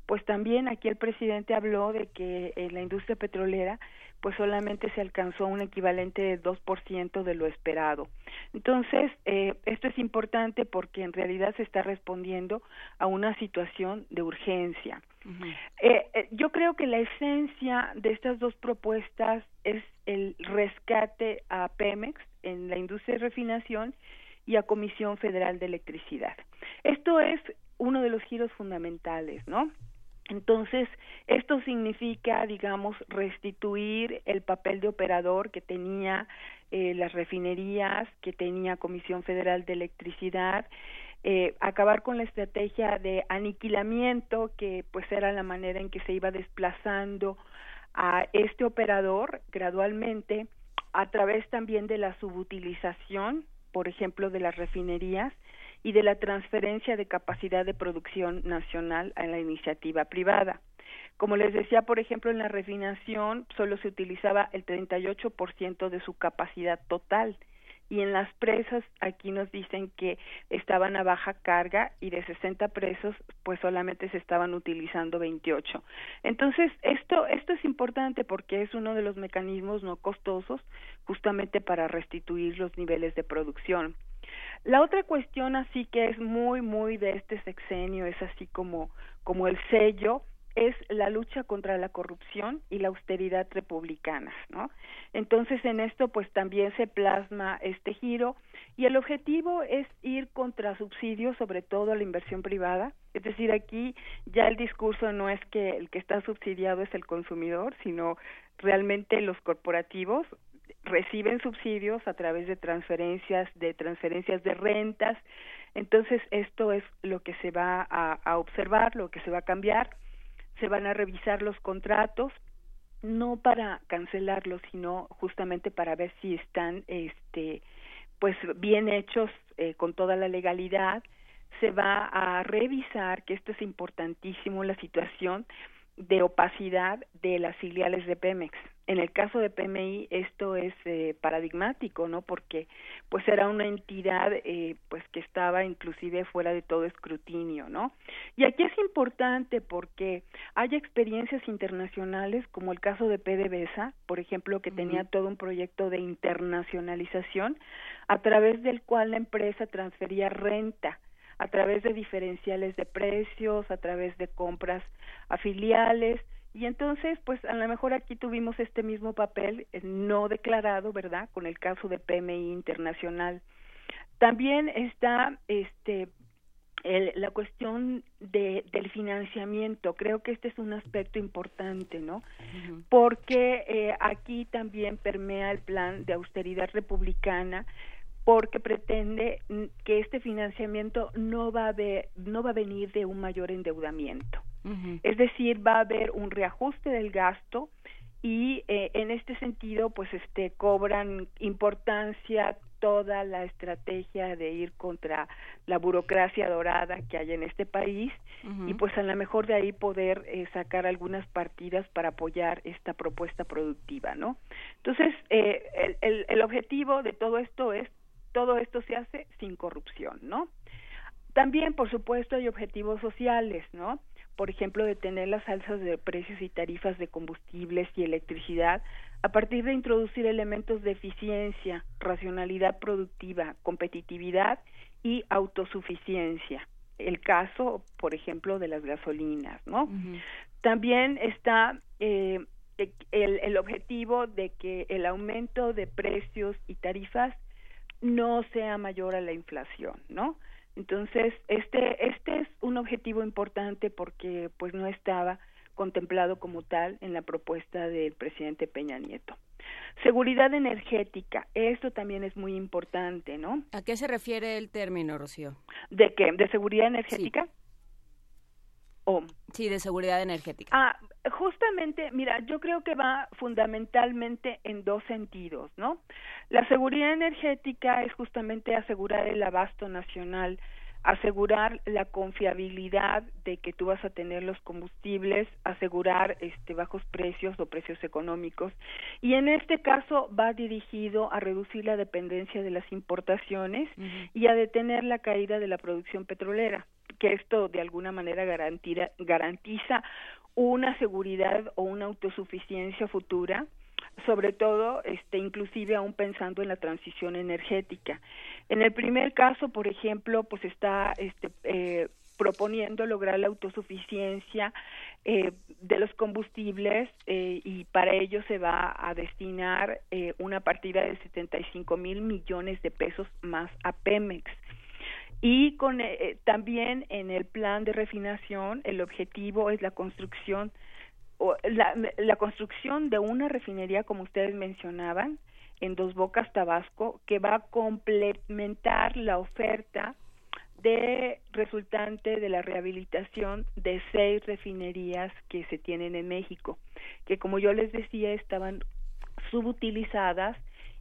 pues también aquí el presidente habló de que en la industria petrolera pues solamente se alcanzó un equivalente de 2% de lo esperado. Entonces, eh, esto es importante porque en realidad se está respondiendo a una situación de urgencia. Eh, eh, yo creo que la esencia de estas dos propuestas es el rescate a Pemex en la industria de refinación y a Comisión Federal de Electricidad. Esto es uno de los giros fundamentales, ¿no? Entonces, esto significa, digamos, restituir el papel de operador que tenía eh, las refinerías, que tenía Comisión Federal de Electricidad, eh, acabar con la estrategia de aniquilamiento, que pues era la manera en que se iba desplazando a este operador gradualmente a través también de la subutilización, por ejemplo, de las refinerías, y de la transferencia de capacidad de producción nacional a la iniciativa privada. Como les decía, por ejemplo, en la refinación solo se utilizaba el 38% de su capacidad total y en las presas aquí nos dicen que estaban a baja carga y de 60 presos pues solamente se estaban utilizando 28. Entonces, esto esto es importante porque es uno de los mecanismos no costosos justamente para restituir los niveles de producción. La otra cuestión así que es muy, muy de este sexenio, es así como, como el sello, es la lucha contra la corrupción y la austeridad republicana, ¿no? Entonces en esto pues también se plasma este giro Y el objetivo es ir contra subsidios, sobre todo a la inversión privada. Es decir, aquí ya el discurso no es que el que está subsidiado es el consumidor, sino realmente los corporativos reciben subsidios a través de transferencias, de transferencias de rentas. Entonces, esto es lo que se va a, observar, lo que se va a cambiar. Se van a revisar los contratos no para cancelarlos, sino justamente para ver si están este pues bien hechos eh, con toda la legalidad. Se va a revisar, que esto es importantísimo, la situación de opacidad de las filiales de Pemex. En el caso de PMI esto es eh, paradigmático, ¿no? Porque pues era una entidad eh, pues que estaba inclusive fuera de todo escrutinio, ¿no? Y aquí es importante porque hay experiencias internacionales como el caso de PDVSA, por ejemplo, que tenía todo un proyecto de internacionalización a través del cual la empresa transfería renta a través de diferenciales de precios, a través de compras a filiales, y entonces, pues a lo mejor aquí tuvimos este mismo papel eh, no declarado, ¿verdad? Con el caso de PMI Internacional. También está este la cuestión de, del financiamiento. Creo que este es un aspecto importante, ¿no? Porque eh, aquí también permea el plan de austeridad republicana porque pretende mm, que este financiamiento no va a no va a venir de un mayor endeudamiento. Es decir, va a haber un reajuste del gasto y eh, en este sentido, pues este cobran importancia toda la estrategia de ir contra la burocracia dorada que hay en este país y pues a lo mejor de ahí poder eh, sacar algunas partidas para apoyar esta propuesta productiva, ¿no? Entonces, eh, el, el, el objetivo de todo esto es todo esto se hace sin corrupción, ¿no? También, por supuesto, hay objetivos sociales, ¿no? Por ejemplo, detener las alzas de precios y tarifas de combustibles y electricidad a partir de introducir elementos de eficiencia, racionalidad productiva, competitividad y autosuficiencia. El caso, por ejemplo, de las gasolinas, ¿no? También está eh, el, el objetivo de que el aumento de precios y tarifas no sea mayor a la inflación, ¿no? Entonces, este este es un objetivo importante porque pues no estaba contemplado como tal en la propuesta del presidente Peña Nieto. Seguridad energética, esto también es muy importante, ¿no? ¿A qué se refiere el término, Rocío? ¿De qué? ¿De seguridad energética? Sí, de seguridad energética. Ah, justamente, mira, yo creo que va fundamentalmente en dos sentidos, ¿no? La seguridad energética es justamente asegurar el abasto nacional, asegurar la confiabilidad de que tú vas a tener los combustibles, asegurar este bajos precios o precios económicos. Y en este caso va dirigido a reducir la dependencia de las importaciones y a detener la caída de la producción petrolera que esto de alguna manera garantiza una seguridad o una autosuficiencia futura sobre todo este inclusive aún pensando en la transición energética. En el primer caso por ejemplo pues está este eh, proponiendo lograr la autosuficiencia eh, de los combustibles eh, y para ello se va a destinar eh, una partida de 75 mil millones de pesos más a Pemex. Y con eh, también en el plan de refinación el objetivo es la construcción la, la construcción de una refinería como ustedes mencionaban en Dos Bocas Tabasco que va a complementar la oferta de resultante de la rehabilitación de seis refinerías que se tienen en México, que como yo les decía estaban subutilizadas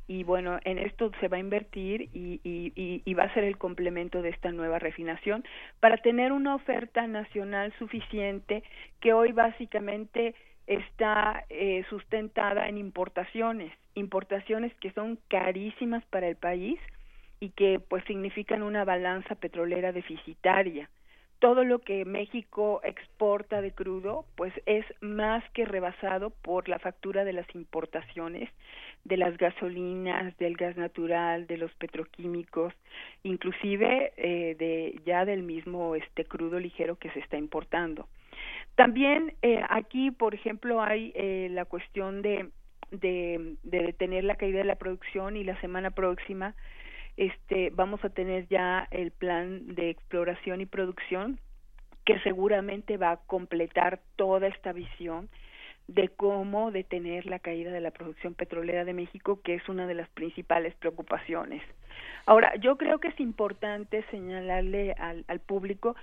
y bueno, en esto se va a invertir y, y, y, va a ser el complemento de esta nueva refinación para tener una oferta nacional suficiente que hoy básicamente está eh, sustentada en importaciones, importaciones que son carísimas para el país y que pues significan una balanza petrolera deficitaria todo lo que México exporta de crudo, pues es más que rebasado por la factura de las importaciones de las gasolinas, del gas natural, de los petroquímicos, inclusive eh, de ya del mismo este crudo ligero que se está importando. También eh, aquí, por ejemplo, hay eh, la cuestión de, de, de detener la caída de la producción y la semana próxima este vamos a tener ya el plan de exploración y producción que seguramente va a completar toda esta visión de cómo detener la caída de la producción petrolera de México, que es una de las principales preocupaciones. Ahora, yo creo que es importante señalarle al, al público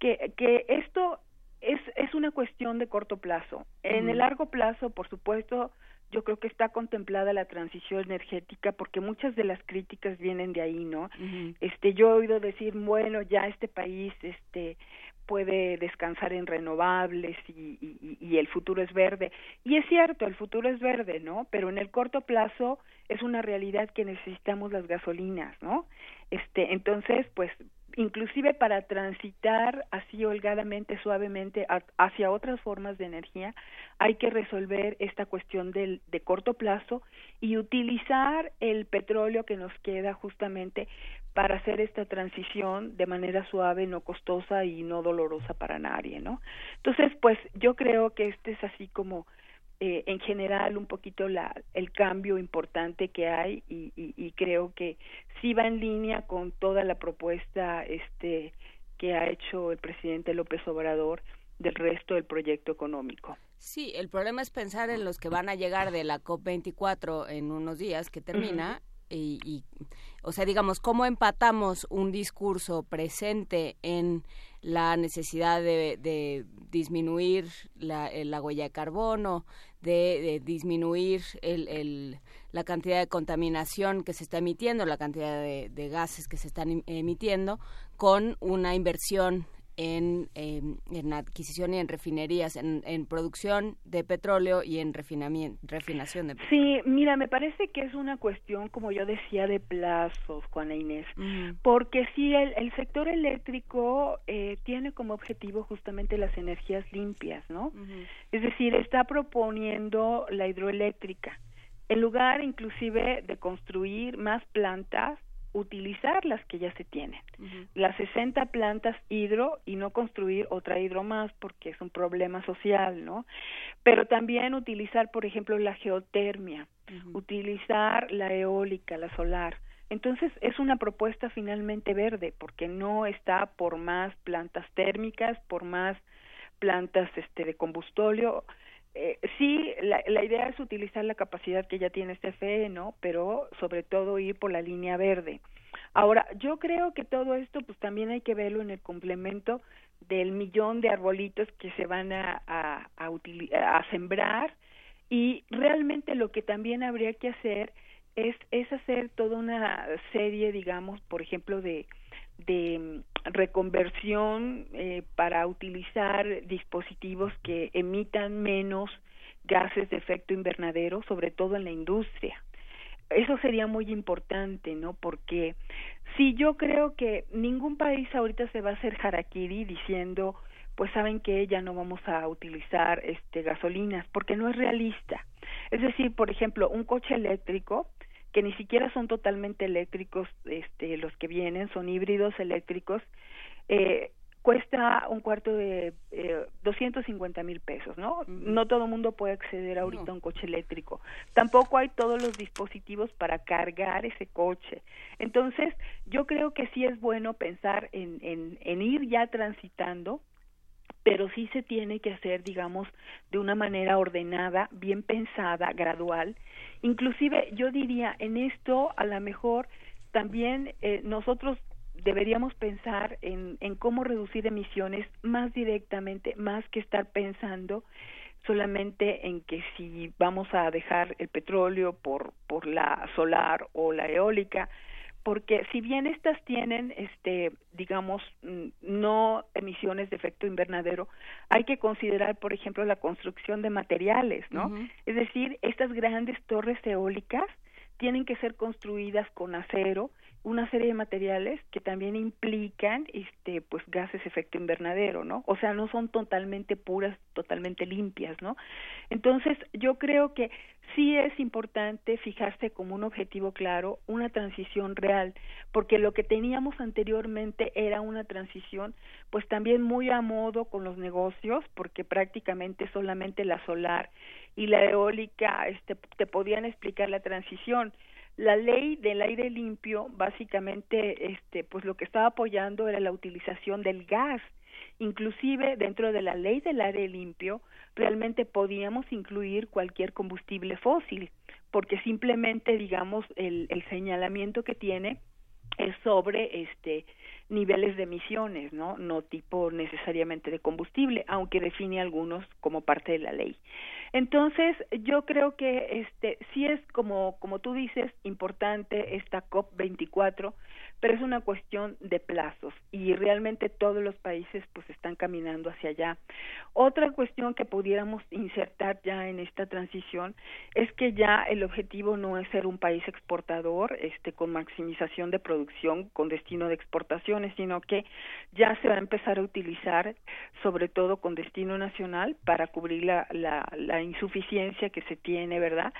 que, que esto es, es una cuestión de corto plazo. En el largo plazo, por supuesto, yo creo que está contemplada la transición energética porque muchas de las críticas vienen de ahí, ¿no? Este, yo he oído decir, bueno, ya este país, este, puede descansar en renovables y, y, el futuro es verde. Y es cierto, el futuro es verde, ¿no? Pero en el corto plazo es una realidad que necesitamos las gasolinas, ¿no? Este, entonces, pues inclusive para transitar así holgadamente, suavemente hacia otras formas de energía, hay que resolver esta cuestión del, de corto plazo y utilizar el petróleo que nos queda justamente para hacer esta transición de manera suave, no costosa y no dolorosa para nadie, ¿no? Entonces, pues yo creo que este es así como eh, en general un poquito la, el cambio importante que hay y, y, y, creo que sí va en línea con toda la propuesta este que ha hecho el presidente López Obrador del resto del proyecto económico. Sí, el problema es pensar en los que van a llegar de la COP24 en unos días que termina y, o sea, digamos, cómo empatamos un discurso presente en la necesidad de, disminuir la, la, huella de carbono, de, disminuir el, la cantidad de contaminación que se está emitiendo, la cantidad de, de gases que se están em, emitiendo, con una inversión en, en, adquisición y en refinerías, en, en, producción de petróleo y en refinamiento, refinación de petróleo. Sí, mira, me parece que es una cuestión, como yo decía, de plazos, Juana Inés, porque si el, el, sector eléctrico eh, tiene como objetivo justamente las energías limpias, ¿no? Es decir, está proponiendo la hidroeléctrica. En lugar inclusive de construir más plantas, utilizar las que ya se tienen. Las 60 plantas hidro y no construir otra hidro más porque es un problema social, ¿no? Pero también utilizar, por ejemplo, la geotermia, utilizar la eólica, la solar. Entonces es una propuesta finalmente verde porque no está por más plantas térmicas, por más plantas este de combustóleo, eh, sí, la, idea es utilizar la capacidad que ya tiene este FE, ¿no? Pero sobre todo ir por la línea verde. Ahora, yo creo que todo esto, pues también hay que verlo en el complemento del millón de arbolitos que se van a, a, a, a sembrar y realmente lo que también habría que hacer es, es hacer toda una serie, digamos, por ejemplo, de, de mm, reconversión eh, para utilizar dispositivos que emitan menos gases de efecto invernadero, sobre todo en la industria. Eso sería muy importante, ¿no? Porque si yo creo que ningún país ahorita se va a hacer harakiri diciendo, pues saben que ya no vamos a utilizar este gasolinas, porque no es realista. Es decir, por ejemplo, un coche eléctrico que ni siquiera son totalmente eléctricos este, los que vienen, son híbridos eléctricos, eh, cuesta un cuarto de eh, 250 mil pesos, ¿no? No todo el mundo puede acceder ahorita a un coche eléctrico. Tampoco hay todos los dispositivos para cargar ese coche. Entonces, yo creo que sí es bueno pensar en, en, en ir ya transitando pero sí se tiene que hacer, digamos, de una manera ordenada, bien pensada, gradual, Inclusive yo diría, en esto a lo mejor también eh, nosotros deberíamos pensar en, en cómo reducir emisiones más directamente, más que estar pensando solamente en que si vamos a dejar el petróleo por, por la solar o la eólica, porque si bien estas tienen este digamos mm, no emisiones de efecto invernadero hay que considerar por ejemplo la construcción de materiales no es decir estas grandes torres eólicas tienen que ser construidas con acero una serie de materiales que también implican este pues gases efecto invernadero no o sea no son totalmente puras totalmente limpias no entonces yo creo que sí es importante fijarse como un objetivo claro una transición real, porque lo que teníamos anteriormente era una transición pues también muy a modo con los negocios, porque prácticamente solamente la solar y la eólica este, te podían explicar la transición, la ley del aire limpio básicamente este pues lo que estaba apoyando era la utilización del gas. Inclusive dentro de la ley del aire limpio realmente podíamos incluir cualquier combustible fósil porque simplemente digamos el, el señalamiento que tiene es sobre este niveles de emisiones, ¿no? No tipo necesariamente de combustible, aunque define algunos como parte de la ley. Entonces, yo creo que este sí es como como tú dices importante esta COP 24 pero es una cuestión de plazos y realmente todos los países pues están caminando hacia allá. Otra cuestión que pudiéramos insertar ya en esta transición es que ya el objetivo no es ser un país exportador, este con maximización de producción con destino de sino que ya se va a empezar a utilizar sobre todo con destino nacional para cubrir la, la, la insuficiencia que se tiene, ¿verdad?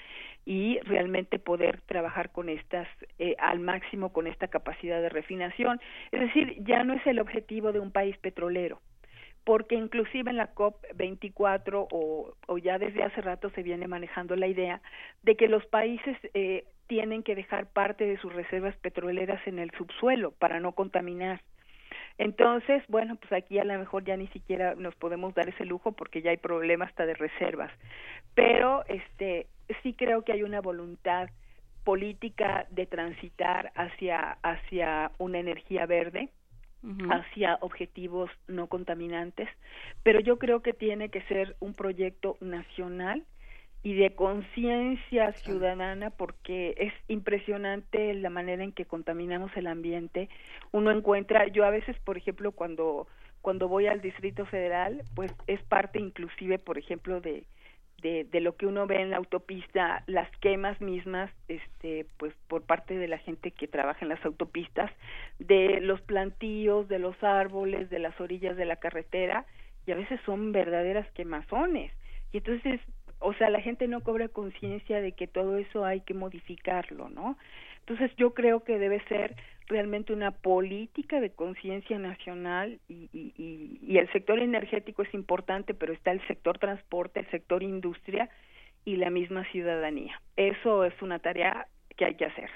y realmente poder trabajar con estas eh, al máximo con esta capacidad de refinación. Es decir, ya no es el objetivo de un país petrolero, porque inclusive en la COP 24 o, o ya desde hace rato se viene manejando la idea de que los países eh, tienen que dejar parte de sus reservas petroleras en el subsuelo para no contaminar. Entonces, bueno, pues aquí a lo mejor ya ni siquiera nos podemos dar ese lujo porque ya hay problemas hasta de reservas. Pero este sí creo que hay una voluntad política de transitar hacia hacia una energía verde, hacia objetivos no contaminantes, pero yo creo que tiene que ser un proyecto nacional y de conciencia ciudadana porque es impresionante la manera en que contaminamos el ambiente. Uno encuentra, yo a veces, por ejemplo, cuando cuando voy al Distrito Federal, pues es parte inclusive, por ejemplo, de, de, de lo que uno ve en la autopista, las quemas mismas, este, pues por parte de la gente que trabaja en las autopistas, de los plantíos, de los árboles, de las orillas de la carretera, y a veces son verdaderas quemazones. Y entonces o sea, la gente no cobra conciencia de que todo eso hay que modificarlo, ¿no? Entonces yo creo que debe ser realmente una política de conciencia nacional y, y, y, el sector energético es importante, pero está el sector transporte, el sector industria y la misma ciudadanía. Eso es una tarea que hay que hacer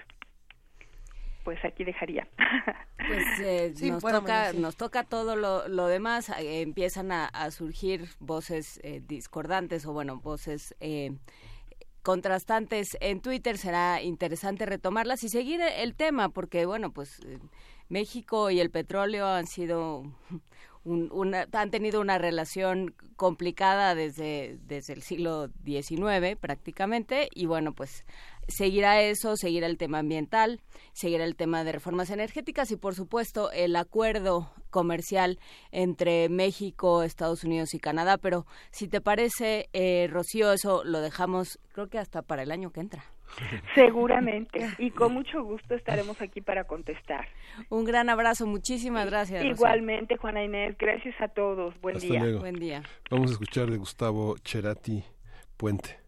pues aquí dejaría. Pues eh, nos, toca, nos toca todo lo, lo demás, eh, empiezan a, surgir voces eh, discordantes o bueno, voces contrastantes en Twitter, será interesante retomarlas y seguir el tema porque bueno, pues México y el petróleo han sido una, han tenido una relación complicada desde, desde el siglo XIX prácticamente y bueno, pues seguirá eso, seguirá el tema ambiental, seguirá el tema de reformas energéticas y por supuesto el acuerdo comercial entre México, Estados Unidos y Canadá. Pero si te parece, eh, Rocío, eso lo dejamos creo que hasta para el año que entra. Seguramente, y con mucho gusto estaremos aquí para contestar. Un gran abrazo, muchísimas gracias. Igualmente, Juana Inés, gracias a todos. Buen día. Buen día. Vamos a escuchar de Gustavo Cherati Puente.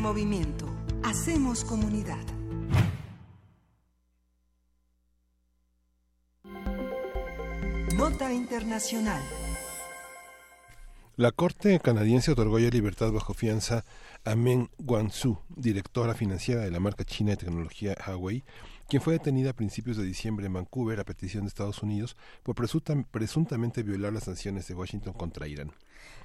Movimiento. Hacemos comunidad. Nota Internacional. La Corte canadiense otorgó ya libertad bajo fianza a Meng Wanzhou, directora financiera de la marca china de tecnología Huawei, quien fue detenida a principios de diciembre en Vancouver a petición de Estados Unidos por presuntamente violar las sanciones de Washington contra Irán.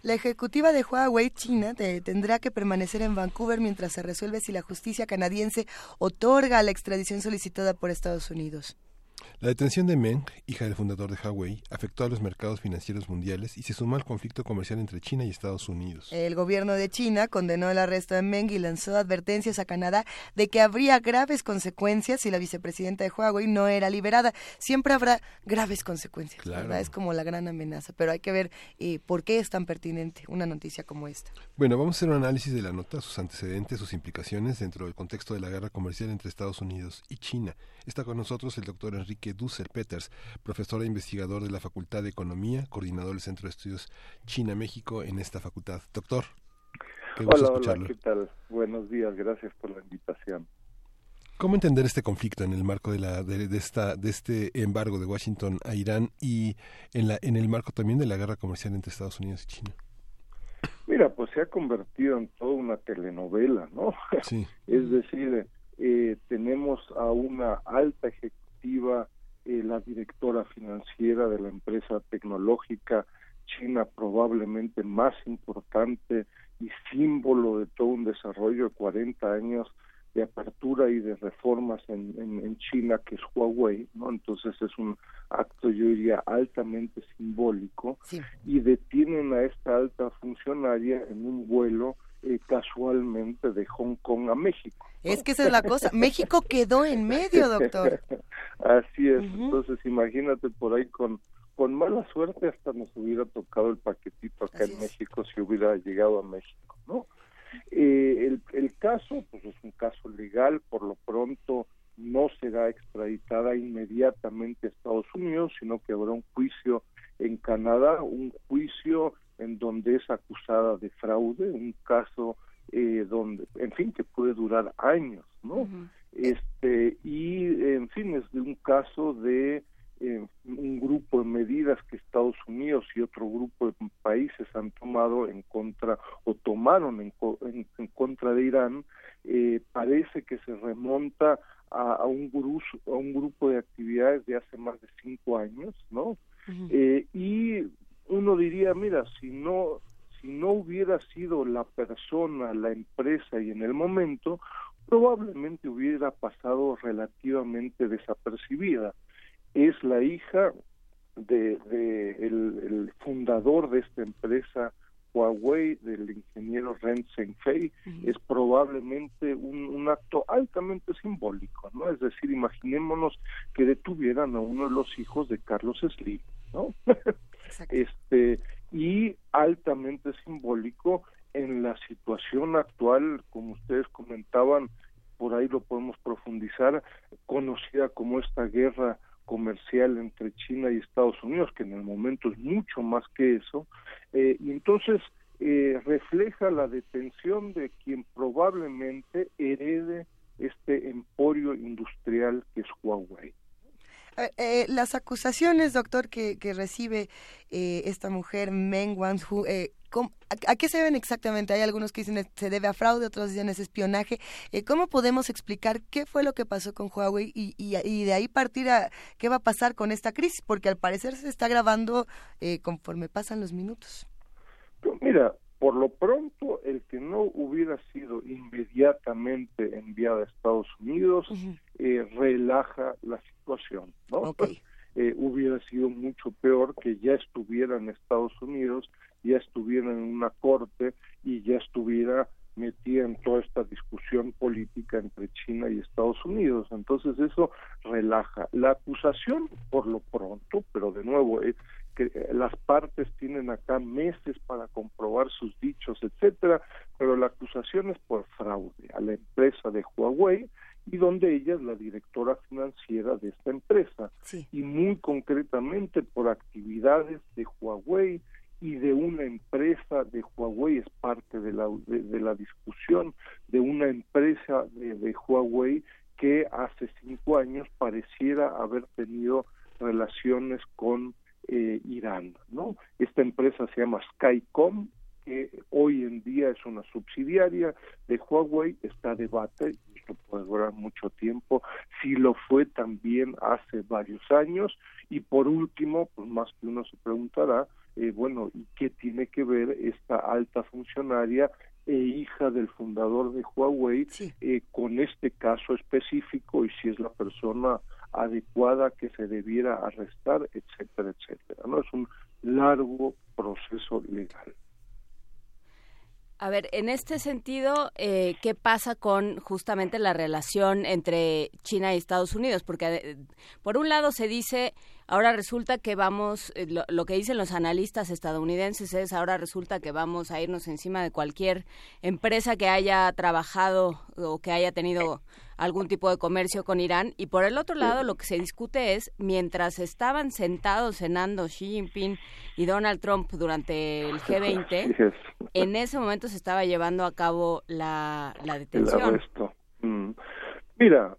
La ejecutiva de Huawei China tendrá que permanecer en Vancouver mientras se resuelve si la justicia canadiense otorga la extradición solicitada por Estados Unidos. La detención de Meng, hija del fundador de Huawei, afectó a los mercados financieros mundiales y se sumó al conflicto comercial entre China y Estados Unidos. El gobierno de China condenó el arresto de Meng y lanzó advertencias a Canadá de que habría graves consecuencias si la vicepresidenta de Huawei no era liberada. Siempre habrá graves consecuencias, ¿verdad? Es como la gran amenaza, pero hay que ver eh, por qué es tan pertinente una noticia como esta. Bueno, vamos a hacer un análisis de la nota, sus antecedentes, sus implicaciones dentro del contexto de la guerra comercial entre Estados Unidos y China. Está con nosotros el doctor Enrique Dusser Peters, profesor e investigador de la Facultad de Economía, coordinador del Centro de Estudios China-México en esta facultad. Doctor, qué gusto hola, hola, ¿qué tal? Buenos días, gracias por la invitación. ¿Cómo entender este conflicto en el marco de, la, de, esta, de este embargo de Washington a Irán y en, la, en el marco también de la guerra comercial entre Estados Unidos y China? Mira, pues se ha convertido en toda una telenovela, ¿no? Sí. es decir, eh, tenemos a una alta ejecutiva, eh, la directora financiera de la empresa tecnológica china probablemente más importante y símbolo de todo un desarrollo de 40 años de apertura y de reformas en, en, China, que es Huawei, ¿no? Entonces es un acto, yo diría, altamente simbólico y detienen a esta alta funcionaria en un vuelo eh, casualmente de Hong Kong a México. Es que esa es la cosa. México quedó en medio, doctor. Así es. Entonces, imagínate por ahí con con mala suerte hasta nos hubiera tocado el paquetito acá en México si hubiera llegado a México, ¿no? Eh, el, el caso, pues es un caso legal, por lo pronto no será extraditada inmediatamente a Estados Unidos, sino que habrá un juicio en Canadá, un juicio en donde es acusada de fraude, un caso eh, donde, en fin, que puede durar años, ¿no? Este y, en fin, es de un caso de eh, un grupo de medidas que Estados Unidos y otro grupo de países han tomado en contra o tomaron en, en, contra de Irán, eh, parece que se remonta a, a, un grupo, a un grupo de actividades de hace más de cinco años, ¿no? eh, y uno diría, mira, si no si no hubiera sido la persona, la empresa y en el momento, probablemente hubiera pasado relativamente desapercibida. Es la hija de, de el, fundador de esta empresa Huawei, del ingeniero Ren Zhengfei, es probablemente un, un, acto altamente simbólico, ¿no? Es decir, imaginémonos que detuvieran a uno de los hijos de Carlos Slim, ¿no? este y altamente simbólico en la situación actual, como ustedes comentaban, por ahí lo podemos profundizar, conocida como esta guerra comercial entre China y Estados Unidos, que en el momento es mucho más que eso, eh, y entonces eh, refleja la detención de quien probablemente herede este emporio industrial que es Huawei. Eh, eh, las acusaciones, doctor, que, que recibe eh, esta mujer, Meng Wanzhou, eh, ¿a, qué se deben exactamente? Hay algunos que dicen que se debe a fraude, otros dicen es espionaje. ¿Cómo podemos explicar qué fue lo que pasó con Huawei y, y, y, de ahí partir a qué va a pasar con esta crisis? Porque al parecer se está grabando conforme pasan los minutos. Mira, por lo pronto, el que no hubiera sido inmediatamente enviada a Estados Unidos eh, relaja la situación, ¿no? Eh, hubiera sido mucho peor que ya estuviera en Estados Unidos, ya estuviera en una corte y ya estuviera metida en toda esta discusión política entre China y Estados Unidos. Entonces eso relaja. La acusación, por lo pronto, pero de nuevo, es que eh, las partes tienen acá meses para comprobar sus dichos, etcétera, pero la acusación es por fraude a la empresa de Huawei y donde ella es la directora financiera de esta empresa y muy concretamente por actividades de Huawei y de una empresa de Huawei es parte de la, de, la discusión, de una empresa de, Huawei que hace cinco años pareciera haber tenido relaciones con eh, Irán, ¿no? Esta empresa se llama Skycom, que hoy en día es una subsidiaria de Huawei, está debate, puede durar mucho tiempo, si lo fue también hace varios años, y por último, pues más que uno se preguntará, eh, bueno, ¿y qué tiene que ver esta alta funcionaria e hija del fundador de Huawei eh, con este caso específico y si es la persona adecuada que se debiera arrestar, etcétera, etcétera. No es un largo proceso legal. A ver, en este sentido, eh, ¿qué pasa con justamente la relación entre China y Estados Unidos? Porque eh, por un lado se dice Ahora resulta que vamos, eh, lo, que dicen los analistas estadounidenses es, ahora resulta que vamos a irnos encima de cualquier empresa que haya trabajado o que haya tenido algún tipo de comercio con Irán. Y por el otro lado, lo que se discute es, mientras estaban sentados cenando Xi Jinping y Donald Trump durante el G20, en ese momento se estaba llevando a cabo la, la detención. Mm. Mira,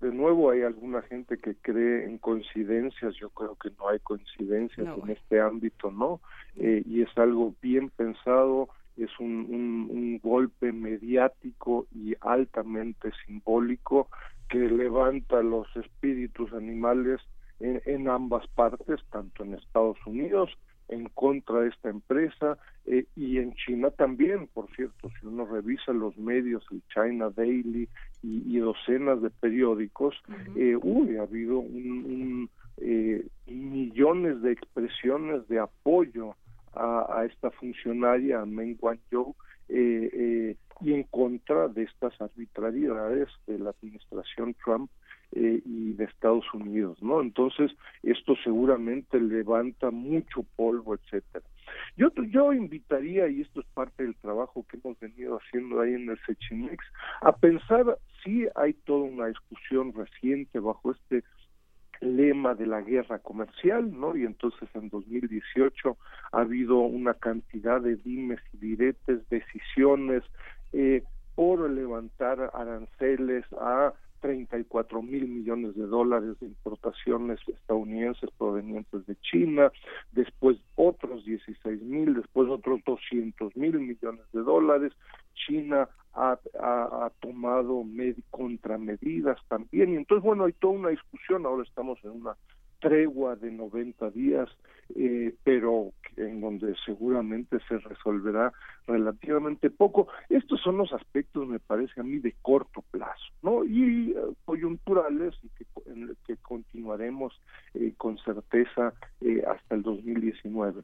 de nuevo hay alguna gente que cree en coincidencias, yo creo que no hay coincidencias en este ámbito, ¿no? Eh, y es algo bien pensado, es un, un, golpe mediático y altamente simbólico que levanta los espíritus animales en, en ambas partes, tanto en Estados Unidos en contra de esta empresa eh, y en China también, por cierto, si uno revisa los medios, el China Daily y, docenas de periódicos, eh, uy, ha habido un, eh, millones de expresiones de apoyo a, a esta funcionaria, a Meng Wanzhou, y en contra de estas arbitrariedades de la administración Trump eh, y de Estados Unidos, ¿no? Entonces, esto seguramente levanta mucho polvo, etcétera. Yo, yo invitaría, y esto es parte del trabajo que hemos venido haciendo ahí en el Sechimex, a pensar si hay toda una discusión reciente bajo este lema de la guerra comercial, ¿no? Y entonces en 2018 ha habido una cantidad de dimes y diretes, decisiones eh, por levantar aranceles a 34 mil millones de dólares de importaciones estadounidenses provenientes de China, después otros 16 mil, después otros 200 mil millones de dólares. China ha, tomado contramedidas también. Y entonces, bueno, hay toda una discusión. Ahora estamos en una tregua de 90 días, eh, pero en donde seguramente se resolverá relativamente poco. Estos son los aspectos, me parece a mí, de corto plazo, ¿no? Y eh, coyunturales y que, en que continuaremos eh, con certeza hasta el 2019.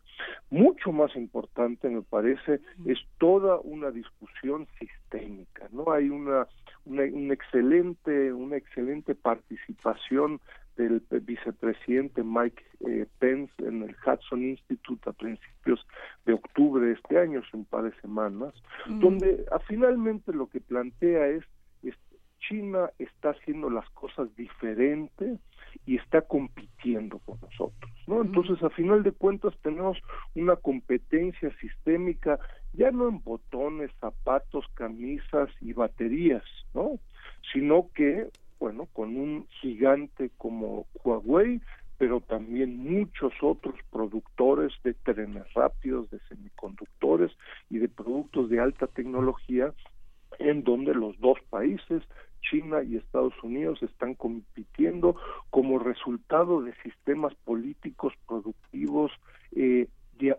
Mucho más importante, me parece, es toda una discusión sistémica, ¿no? Hay una, una, una excelente, una excelente participación del vicepresidente Mike eh, Pence en el Hudson Institute a principios de octubre de este año, hace un par de semanas, donde a, finalmente lo que plantea es, es China está haciendo las cosas diferentes y está compitiendo con nosotros, ¿no? Entonces, a final de cuentas, tenemos una competencia sistémica, ya no en botones, zapatos, camisas y baterías, ¿no? Sino que bueno, con un gigante como Huawei, pero también muchos otros productores de trenes rápidos, de semiconductores y de productos de alta tecnología, en donde los dos países, China y Estados Unidos, están compitiendo como resultado de sistemas políticos productivos eh,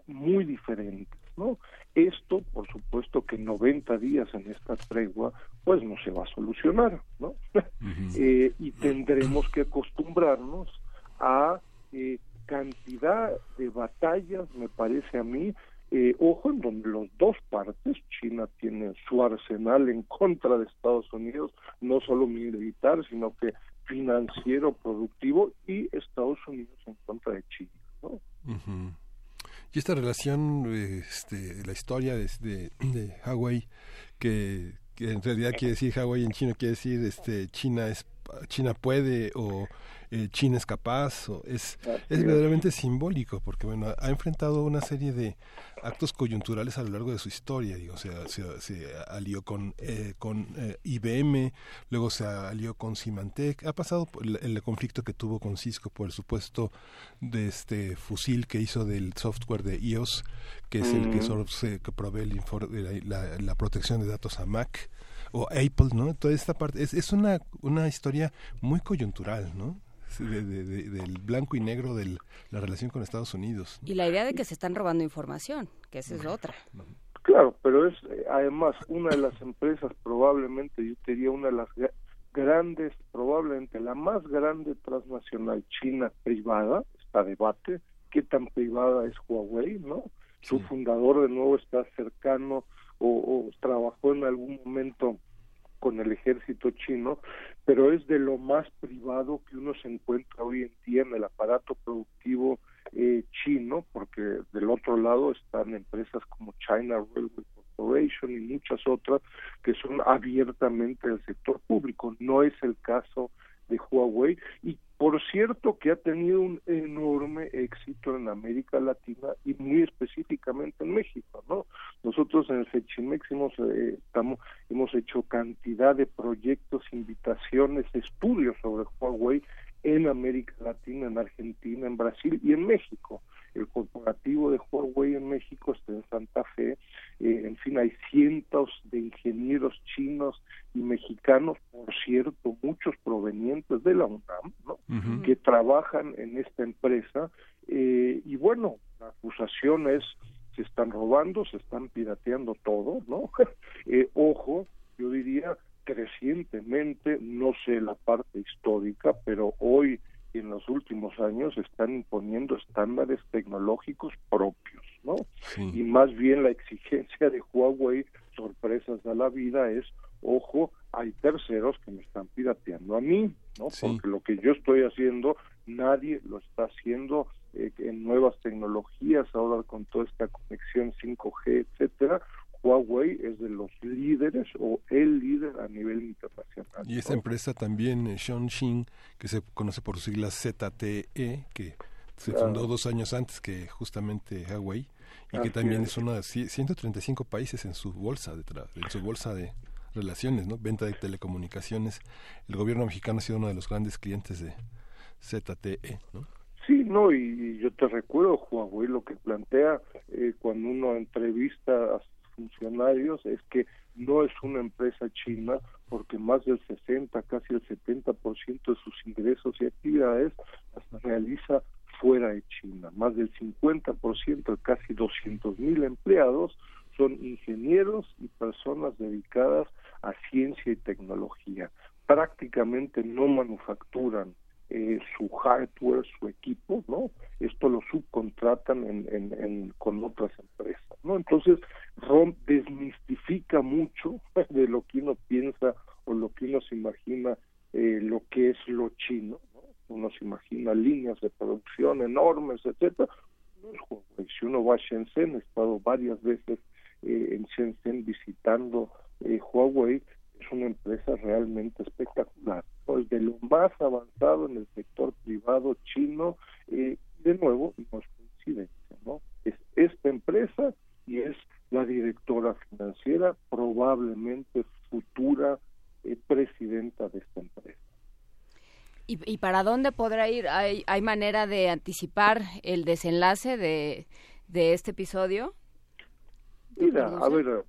muy diferentes. ¿No? Esto, por supuesto, que 90 días en esta tregua, pues no se va a solucionar, ¿no? Eh, y tendremos que acostumbrarnos a eh, cantidad de batallas, me parece a mí, eh, ojo, en donde los dos partes, China tiene su arsenal en contra de Estados Unidos, no solo militar, sino que financiero, productivo, y Estados Unidos en contra de China, ¿no? Y esta relación, este, la historia de, de, Hawái, que, en realidad quiere decir Hawái en chino, quiere decir este, China es China puede o eh, China es capaz, o es, es verdaderamente simbólico, porque bueno, ha enfrentado una serie de actos coyunturales a lo largo de su historia, digo, se, se alió con, eh, con eh, IBM, luego se alió con Symantec, ha pasado el, el, conflicto que tuvo con Cisco por el supuesto de este fusil que hizo del software de iOS, que es el que, solo se, que provee el la, la, protección de datos a Mac o Apple, ¿no? Toda esta parte es, es una, una historia muy coyuntural, ¿no? Del blanco y negro de la relación con Estados Unidos. Y la idea de que se están robando información, que esa es otra. Claro, pero es eh, además una de las empresas, probablemente yo diría una de las grandes, probablemente la más grande transnacional china privada, está debate, qué tan privada es Huawei, ¿no? Su fundador de nuevo está cercano o, o trabajó en algún momento con el ejército chino, pero es de lo más privado que uno se encuentra hoy en día en el aparato productivo eh, chino, porque del otro lado están empresas como China Railway Corporation y muchas otras que son abiertamente del sector público. No es el caso de Huawei y por cierto que ha tenido un enorme éxito en América Latina y muy específicamente en México, ¿no? Nosotros en el FECHIMEX hemos, eh, estamos, hemos hecho cantidad de proyectos, invitaciones, estudios sobre Huawei en América Latina, en Argentina, en Brasil y en México. El corporativo de Huawei en México está en Santa Fe. Eh, en fin, hay cientos de ingenieros chinos y mexicanos, por cierto, muchos provenientes de la UNAM, ¿no? que trabajan en esta empresa. Eh, y bueno, la acusación es se están robando, se están pirateando todo, ¿no? eh, ojo, yo diría crecientemente, no sé la parte histórica, pero hoy en los últimos años están imponiendo estándares tecnológicos propios, ¿no? Y más bien la exigencia de Huawei, sorpresas a la vida, es, ojo, hay terceros que me están pirateando a mí, ¿no? Porque lo que yo estoy haciendo, nadie lo está haciendo eh, en nuevas tecnologías, ahora con toda esta conexión 5G, etcétera, Huawei es de los líderes o el líder a nivel internacional. Y esta empresa también, eh, Shonxin, que se conoce por sus siglas ZTE, que se fundó dos años antes que justamente Huawei y que también es. una de 135 países en su bolsa de en su bolsa de relaciones, ¿no? Venta de telecomunicaciones. El gobierno mexicano ha sido uno de los grandes clientes de ZTE, ¿no? Sí, no, y, yo te recuerdo, Huawei, lo que plantea eh, cuando uno entrevista a funcionarios es que no es una empresa china porque más del 60, casi el 70% de sus ingresos y actividades las realiza fuera de China. Más del 50%, casi 200 mil empleados son ingenieros y personas dedicadas a ciencia y tecnología. Prácticamente no manufacturan eh, su hardware, su equipo, ¿no? Esto lo subcontratan en, en, con otras empresas, ¿no? Entonces, ROM desmistifica mucho de lo que uno piensa o lo que uno se imagina eh, lo que es lo chino, ¿no? Uno se imagina líneas de producción enormes, etcétera. Si uno va a Shenzhen, he estado varias veces eh, en Shenzhen visitando Huawei, es una empresa realmente espectacular, lo más avanzado en el sector privado chino, eh, de nuevo, no es coincidencia, ¿no? Es esta empresa y es la directora financiera, probablemente futura eh, presidenta de esta empresa. ¿Y, ¿Y, para dónde podrá ir? ¿Hay, ¿Hay manera de anticipar el desenlace de, de este episodio? Mira, a ver,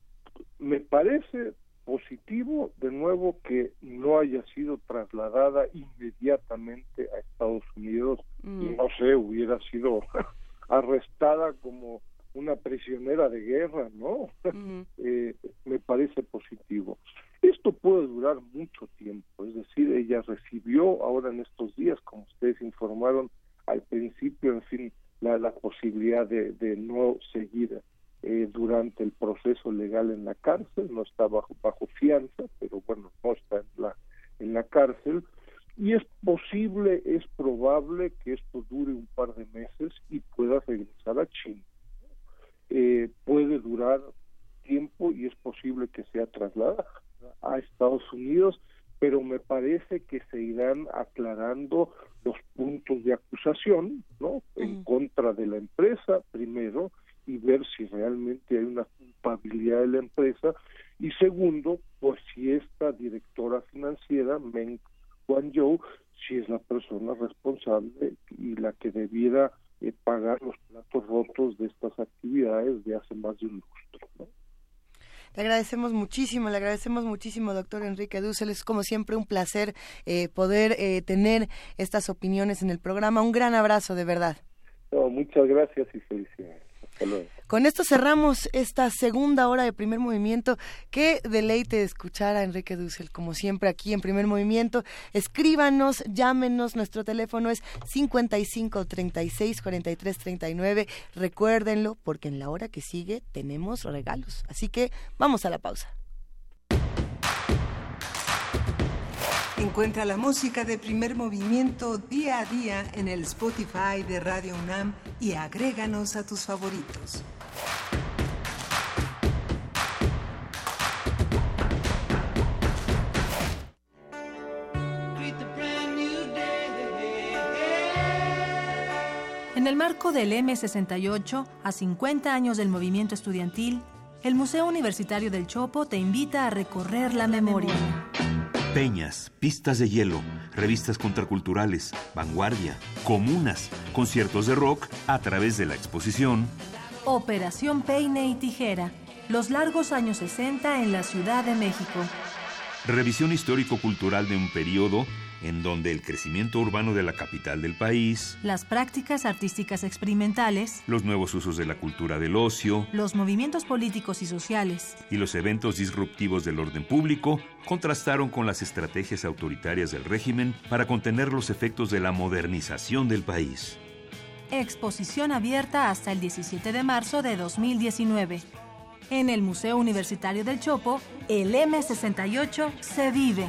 me parece positivo, de nuevo, que no haya sido trasladada inmediatamente a Estados Unidos y mm. no sé, hubiera sido arrestada como una prisionera de guerra, ¿no? eh, me parece positivo. Esto puede durar mucho tiempo, es decir, ella recibió ahora en estos días, como ustedes informaron al principio, en fin, la, la posibilidad de, de no seguir eh, durante el proceso legal en la cárcel, no está bajo, bajo fianza, pero bueno, no está en la, en la cárcel, y es posible, es probable que esto dure un par de meses y pueda regresar a China. Eh, puede durar tiempo y es posible que sea trasladada a Estados Unidos, pero me parece que se irán aclarando los puntos de acusación, ¿no? En contra de la empresa, primero, ver si realmente hay una culpabilidad de la empresa, y segundo, pues si esta directora financiera, Meng Wanzhou, si es la persona responsable y la que debiera eh, pagar los platos rotos de estas actividades de hace más de un lustro, ¿no? Le agradecemos muchísimo, le agradecemos muchísimo, doctor Enrique Dussel. Es como siempre un placer eh, poder eh, tener estas opiniones en el programa. Un gran abrazo, de verdad. No, muchas gracias y felicidades. Hasta luego. Con esto cerramos esta segunda hora de primer movimiento. Qué deleite escuchar a Enrique Dussel, como siempre aquí en primer movimiento. Escríbanos, llámenos, nuestro teléfono es 55 36 43 39. Recuérdenlo, porque en la hora que sigue tenemos regalos. Así que vamos a la pausa. Encuentra la música de primer movimiento día a día en el Spotify de Radio UNAM y agréganos a tus favoritos. En el marco del M68, a 50 años del movimiento estudiantil, el Museo Universitario del Chopo te invita a recorrer la memoria. Peñas, pistas de hielo, revistas contraculturales, vanguardia, comunas, conciertos de rock a través de la exposición. Operación Peine y Tijera, los largos años 60 en la Ciudad de México. Revisión histórico-cultural de un periodo en donde el crecimiento urbano de la capital del país, Las prácticas artísticas experimentales, los nuevos usos de la cultura del ocio los movimientos políticos y sociales, y los eventos disruptivos del orden público contrastaron con las estrategias autoritarias del régimen para contener los efectos de la modernización del país. Exposición abierta hasta el 17 de marzo de 2019. En el Museo Universitario del Chopo, el M68 se vive.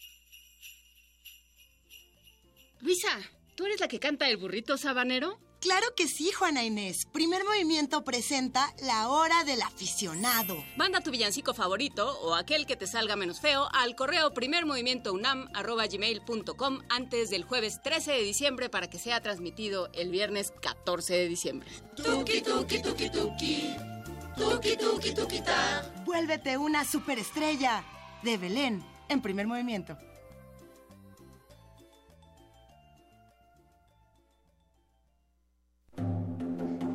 Luisa, ¿tú eres la que canta el burrito sabanero? Claro que sí, Juana Inés. Primer movimiento presenta La Hora del Aficionado. Manda tu villancico favorito o aquel que te salga menos feo al correo primermovimientounam.gmail.com antes del jueves 13 de diciembre para que sea transmitido el viernes 14 de diciembre. Tuki, tuki, tuki, tuki. Tuki, tuki, tuki, ta. Vuélvete una superestrella. De Belén, en primer movimiento.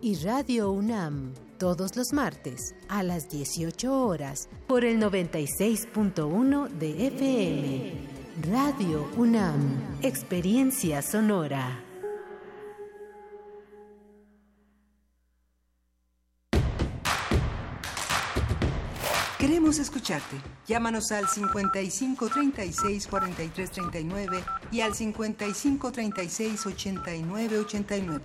y Radio UNAM todos los martes a las 18 horas por el 96.1 de FM. Radio UNAM, Experiencia Sonora. Queremos escucharte. Llámanos al 55 36 43 39 y al 55 36 89 89.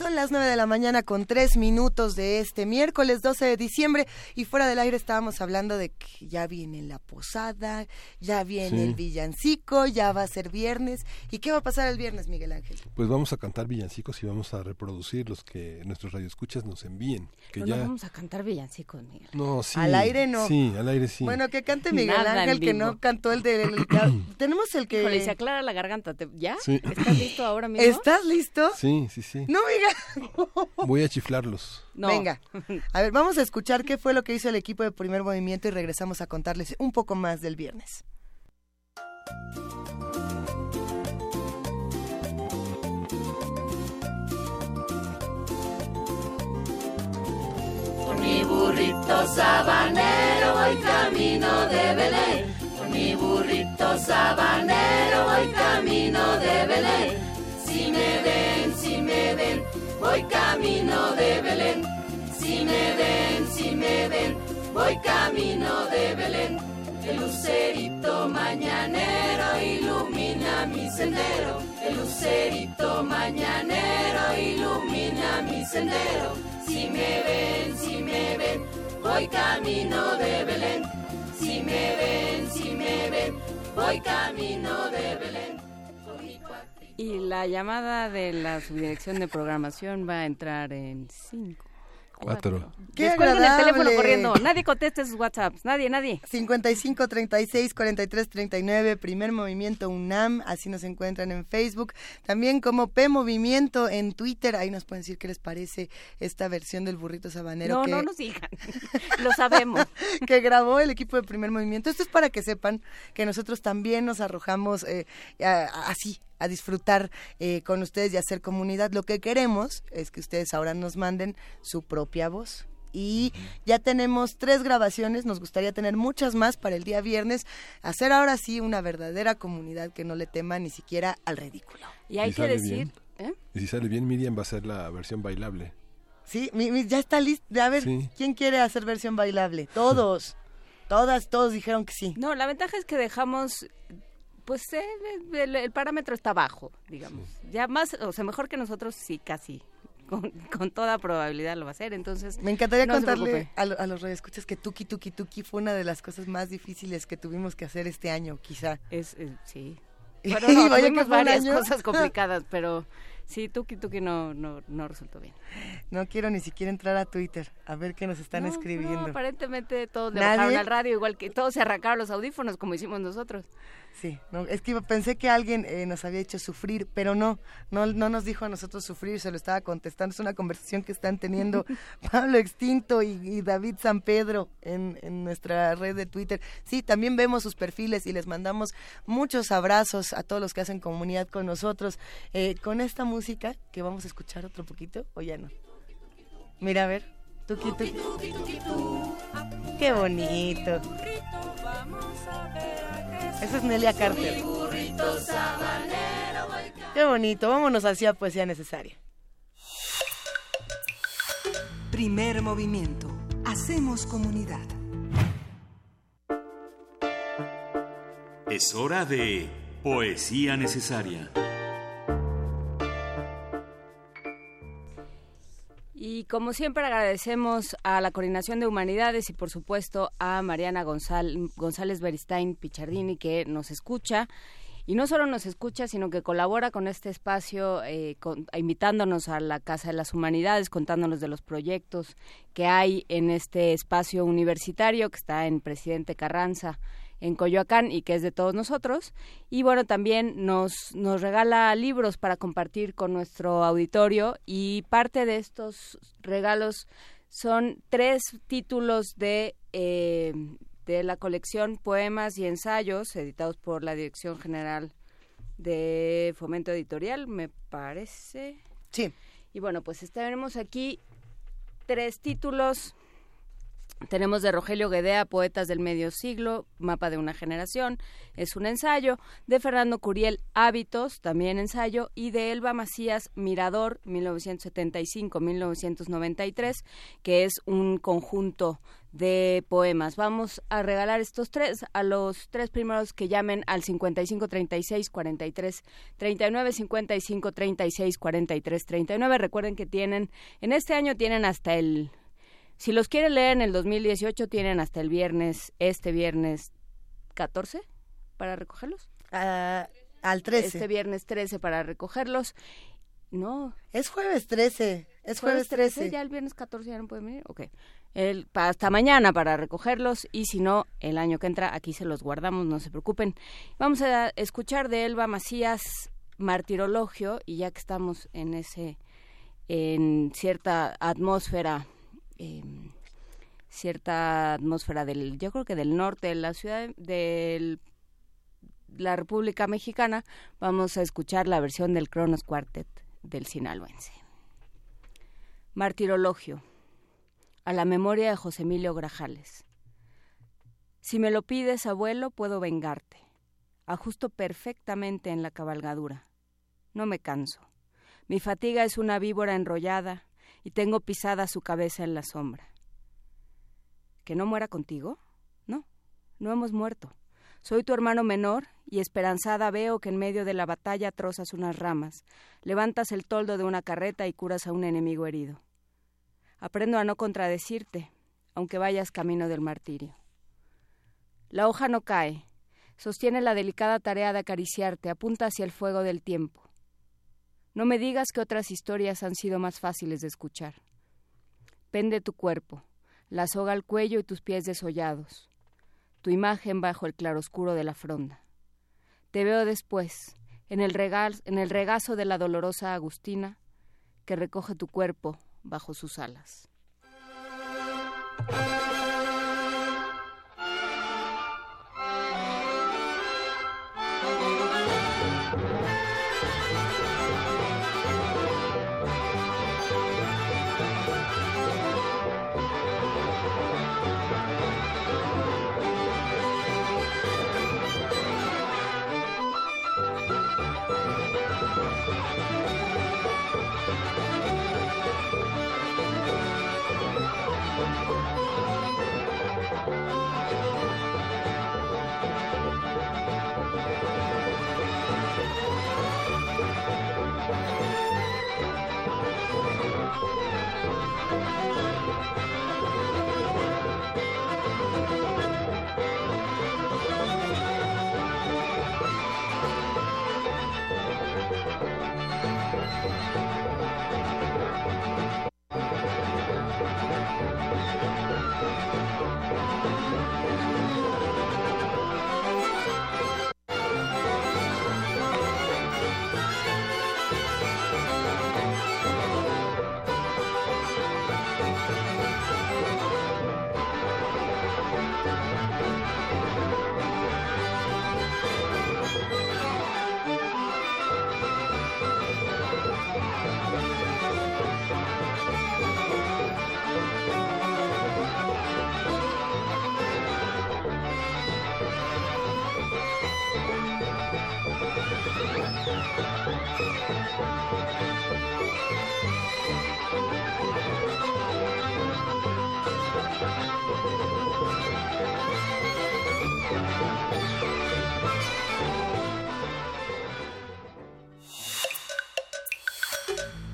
Son las 9 de la mañana con 3 minutos de este miércoles 12 de diciembre y fuera del aire estábamos hablando de que ya viene la posada, ya viene Sí. el villancico, ya va a ser viernes. ¿Y qué va a pasar el viernes, Miguel Ángel? Pues vamos a cantar villancicos y vamos a reproducir los que nuestros radioescuchas nos envíen. Que Pero ya... no vamos a cantar villancicos, Miguel. No, sí. Al aire no. Sí, al aire sí. Bueno, que cante Miguel Nada Ángel, que no cantó el de... el- tenemos el que... Híjole, se aclara la garganta. ¿te- ¿Ya? Sí. ¿Estás listo ahora mismo? ¿Estás listo? Sí, sí, sí. No digas Voy a chiflarlos. Venga. A ver, vamos a escuchar qué fue lo que hizo el equipo de primer movimiento y regresamos a contarles un poco más del viernes. Con mi burrito sabanero voy camino de Belén. Con mi burrito sabanero voy camino de Belén. Si me ven, si me ven, voy camino de Belén. Si me ven, si me ven, voy camino de Belén. El lucerito mañanero ilumina mi sendero. El lucerito mañanero ilumina mi sendero. Si me ven, si me ven, voy camino de Belén. Si me ven, si me ven, voy camino de Belén. Y la llamada de la subdirección de programación va a entrar en 5. Cuatro. ¡Qué Descuelguen el teléfono corriendo. Nadie conteste sus WhatsApps. Nadie, nadie. 55 36 43 39, primer movimiento UNAM, así nos encuentran en Facebook, también como P Movimiento en Twitter, ahí nos pueden decir qué les parece esta versión del burrito sabanero No, que, no nos digan. Lo sabemos. que grabó el equipo de primer movimiento. Esto es para que sepan que nosotros también nos arrojamos eh, así a disfrutar eh, con ustedes y hacer comunidad. Lo que queremos es que ustedes ahora nos manden su propia voz. Y ya tenemos tres grabaciones, nos gustaría tener muchas más para el día viernes, hacer ahora sí una verdadera comunidad que no le tema ni siquiera al ridículo. Y hay ¿Y que decir... ¿eh? Y si sale bien, Miriam va a ser la versión bailable. Sí, mi- mi- ya está listo. A ver, Sí. ¿quién quiere hacer versión bailable? Todos. Todas, todos dijeron que sí. No, la ventaja es que dejamos, pues el, el- el parámetro está bajo, digamos. Ya más, o sea, mejor que nosotros, sí, casi. Con, con toda probabilidad lo va a hacer, entonces... Me encantaría no contarle a, a los radioescuchas que Tuki Tuki Tuki fue una de las cosas más difíciles que tuvimos que hacer este año, quizá. Es, es- sí. Bueno, no, vaya tuvimos varias año. cosas complicadas, pero sí, Tuki Tuki no, no, no resultó bien. No quiero ni siquiera entrar a Twitter a ver qué nos están No, escribiendo. Aparentemente todos le ¿Nadie? bajaron al radio, igual que todos se arrancaron los audífonos, como hicimos nosotros. Sí, no, es que pensé que alguien eh, nos había hecho sufrir, pero no, no, no nos dijo a nosotros sufrir, se lo estaba contestando. Es una conversación que están teniendo Pablo Extinto y, y David San Pedro en, en nuestra red de Twitter. Sí, también vemos sus perfiles y les mandamos muchos abrazos a todos los que hacen comunidad con nosotros. Eh, con esta música que vamos a escuchar otro poquito, o ya no. Mira, a ver. Tuki, tuki. Qué bonito. Esa es Nelia Carter. Qué bonito. Vámonos hacia poesía necesaria. Primer movimiento. Hacemos comunidad. Es hora de poesía necesaria. Como siempre agradecemos a la Coordinación de Humanidades y por supuesto a Mariana Gonzal- González Beristain Pichardini que nos escucha. Y no solo nos escucha, sino que colabora con este espacio, eh, invitándonos a la Casa de las Humanidades, contándonos de los proyectos que hay en este espacio universitario que está en Presidente Carranza, en Coyoacán y que es de todos nosotros. Y bueno, también nos, nos regala libros para compartir con nuestro auditorio y parte de estos regalos son tres títulos de, eh, de la colección Poemas y Ensayos editados por la Dirección General de Fomento Editorial, me parece. Sí. Y bueno, pues tenemos aquí tres títulos tenemos de Rogelio Guedea, Poetas del Medio Siglo, Mapa de una Generación, es un ensayo. De Fernando Curiel, Hábitos, también ensayo. Y de Elba Macías, Mirador, 1975-1993, que es un conjunto de poemas. Vamos a regalar estos tres a los tres primeros que llamen al 55 36 43 39 55 36 43 39. Recuerden que tienen en este año tienen hasta el si los quieren leer en el 2018 tienen hasta el viernes este viernes 14 para recogerlos. al 13. Este viernes 13 para recogerlos. No. Es jueves 13. Es jueves 13. Ya el viernes 14 ya no pueden venir. Ok. El, hasta mañana para recogerlos y si no, el año que entra aquí se los guardamos, no se preocupen. Vamos a escuchar de Elba Macías Martirologio y ya que estamos en ese en cierta atmósfera, em, cierta atmósfera del, yo creo que del norte de la ciudad, de la República Mexicana, vamos a escuchar la versión del Cronos Quartet del sinaloense. Martirologio, a la memoria de José Emilio Grajales. Si me lo pides, abuelo, puedo vengarte. Ajusto perfectamente en la cabalgadura. No me canso. Mi fatiga es una víbora enrollada y tengo pisada su cabeza en la sombra. ¿Que no muera contigo? No, no hemos muerto. Soy tu hermano menor y esperanzada veo que en medio de la batalla trozas unas ramas, levantas el toldo de una carreta y curas a un enemigo herido. Aprendo a no contradecirte, aunque vayas camino del martirio. La hoja no cae, sostiene la delicada tarea de acariciarte, apunta hacia el fuego del tiempo. No me digas que otras historias han sido más fáciles de escuchar. Pende tu cuerpo, la soga al cuello y tus pies desollados, tu imagen bajo el claroscuro de la fronda. Te veo después, en el, en el regazo de la dolorosa Agustina, que recoge tu cuerpo bajo sus alas.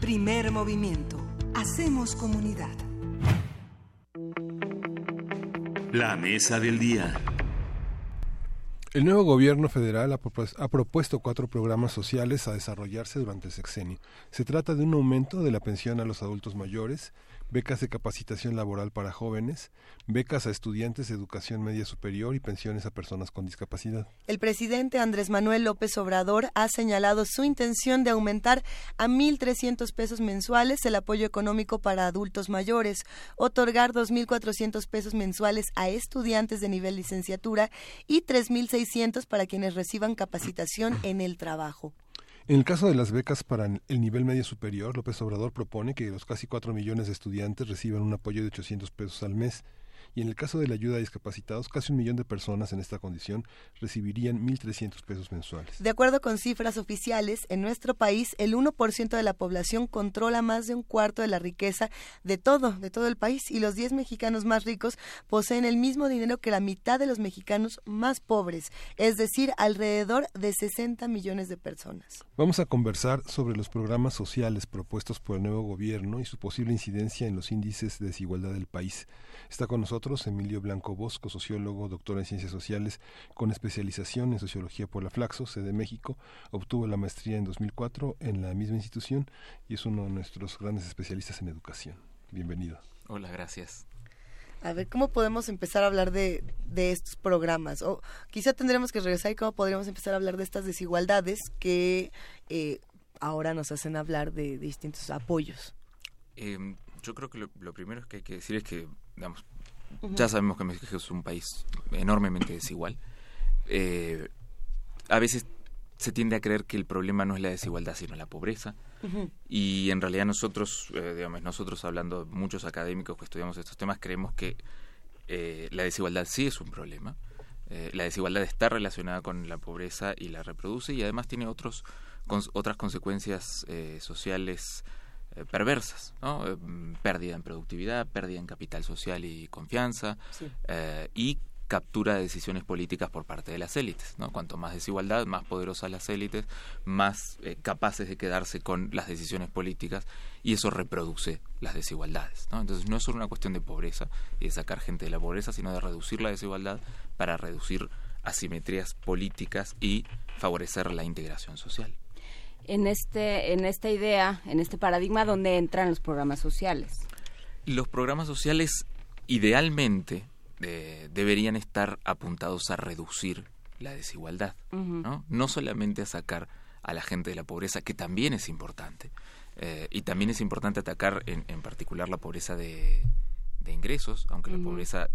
Primer movimiento. Hacemos comunidad. La mesa del día. El nuevo gobierno federal ha, propuesto cuatro programas sociales a desarrollarse durante el sexenio. Se trata de un aumento de la pensión a los adultos mayores, becas de capacitación laboral para jóvenes, becas a estudiantes de educación media superior y pensiones a personas con discapacidad. El presidente Andrés Manuel López Obrador ha señalado su intención de aumentar a 1.300 pesos mensuales el apoyo económico para adultos mayores, otorgar 2.400 pesos mensuales a estudiantes de nivel licenciatura y 3.600 para quienes reciban capacitación en el trabajo. En el caso de las becas para el nivel medio superior, López Obrador propone que los casi 4 millones de estudiantes reciban un apoyo de 800 pesos al mes y en el caso de la ayuda a discapacitados, casi un millón de personas en esta condición recibirían 1.300 pesos mensuales. De acuerdo con cifras oficiales, en nuestro país el 1% de la población controla más de un cuarto de la riqueza de todo, de todo el país, y los 10 mexicanos más ricos poseen el mismo dinero que la mitad de los mexicanos más pobres, es decir, alrededor de 60 millones de personas. Vamos a conversar sobre los programas sociales propuestos por el nuevo gobierno y su posible incidencia en los índices de desigualdad del país. Está con nosotros Emilio Blanco Bosco, sociólogo, doctor en ciencias sociales con especialización en sociología por la Flaxo, sede de México. Obtuvo la maestría en 2004 en la misma institución y es uno de nuestros grandes especialistas en educación. Bienvenido. Hola, gracias. A ver, ¿cómo podemos empezar a hablar de, de estos programas? O quizá tendremos que regresar y cómo podríamos empezar a hablar de estas desigualdades que eh, ahora nos hacen hablar de distintos apoyos Em, yo creo que lo, primero que hay que decir es que, digamos, ya sabemos que México es un país enormemente desigual. Eh, a veces se tiende a creer que el problema no es la desigualdad, sino la pobreza. Y en realidad nosotros, eh, digamos, nosotros hablando, muchos académicos que estudiamos estos temas, creemos que eh, la desigualdad sí es un problema. Eh, la desigualdad está relacionada con la pobreza y la reproduce y además tiene otros, otras consecuencias sociales perversas, ¿no? pérdida en productividad, pérdida en capital social y confianza y captura de decisiones políticas por parte de las élites. ¿no? Cuanto más desigualdad, más poderosas las élites, más eh, capaces de quedarse con las decisiones políticas y eso reproduce las desigualdades. ¿no? Entonces no es solo una cuestión de pobreza y de sacar gente de la pobreza, sino de reducir la desigualdad para reducir asimetrías políticas y favorecer la integración social. En, este, en esta idea, en este paradigma, ¿dónde entran los programas sociales? Los programas sociales idealmente deberían estar apuntados a reducir la desigualdad, ¿no? No solamente a sacar a la gente de la pobreza, que también es importante, eh, y también es importante atacar en, en particular la pobreza de, ingresos, aunque la pobreza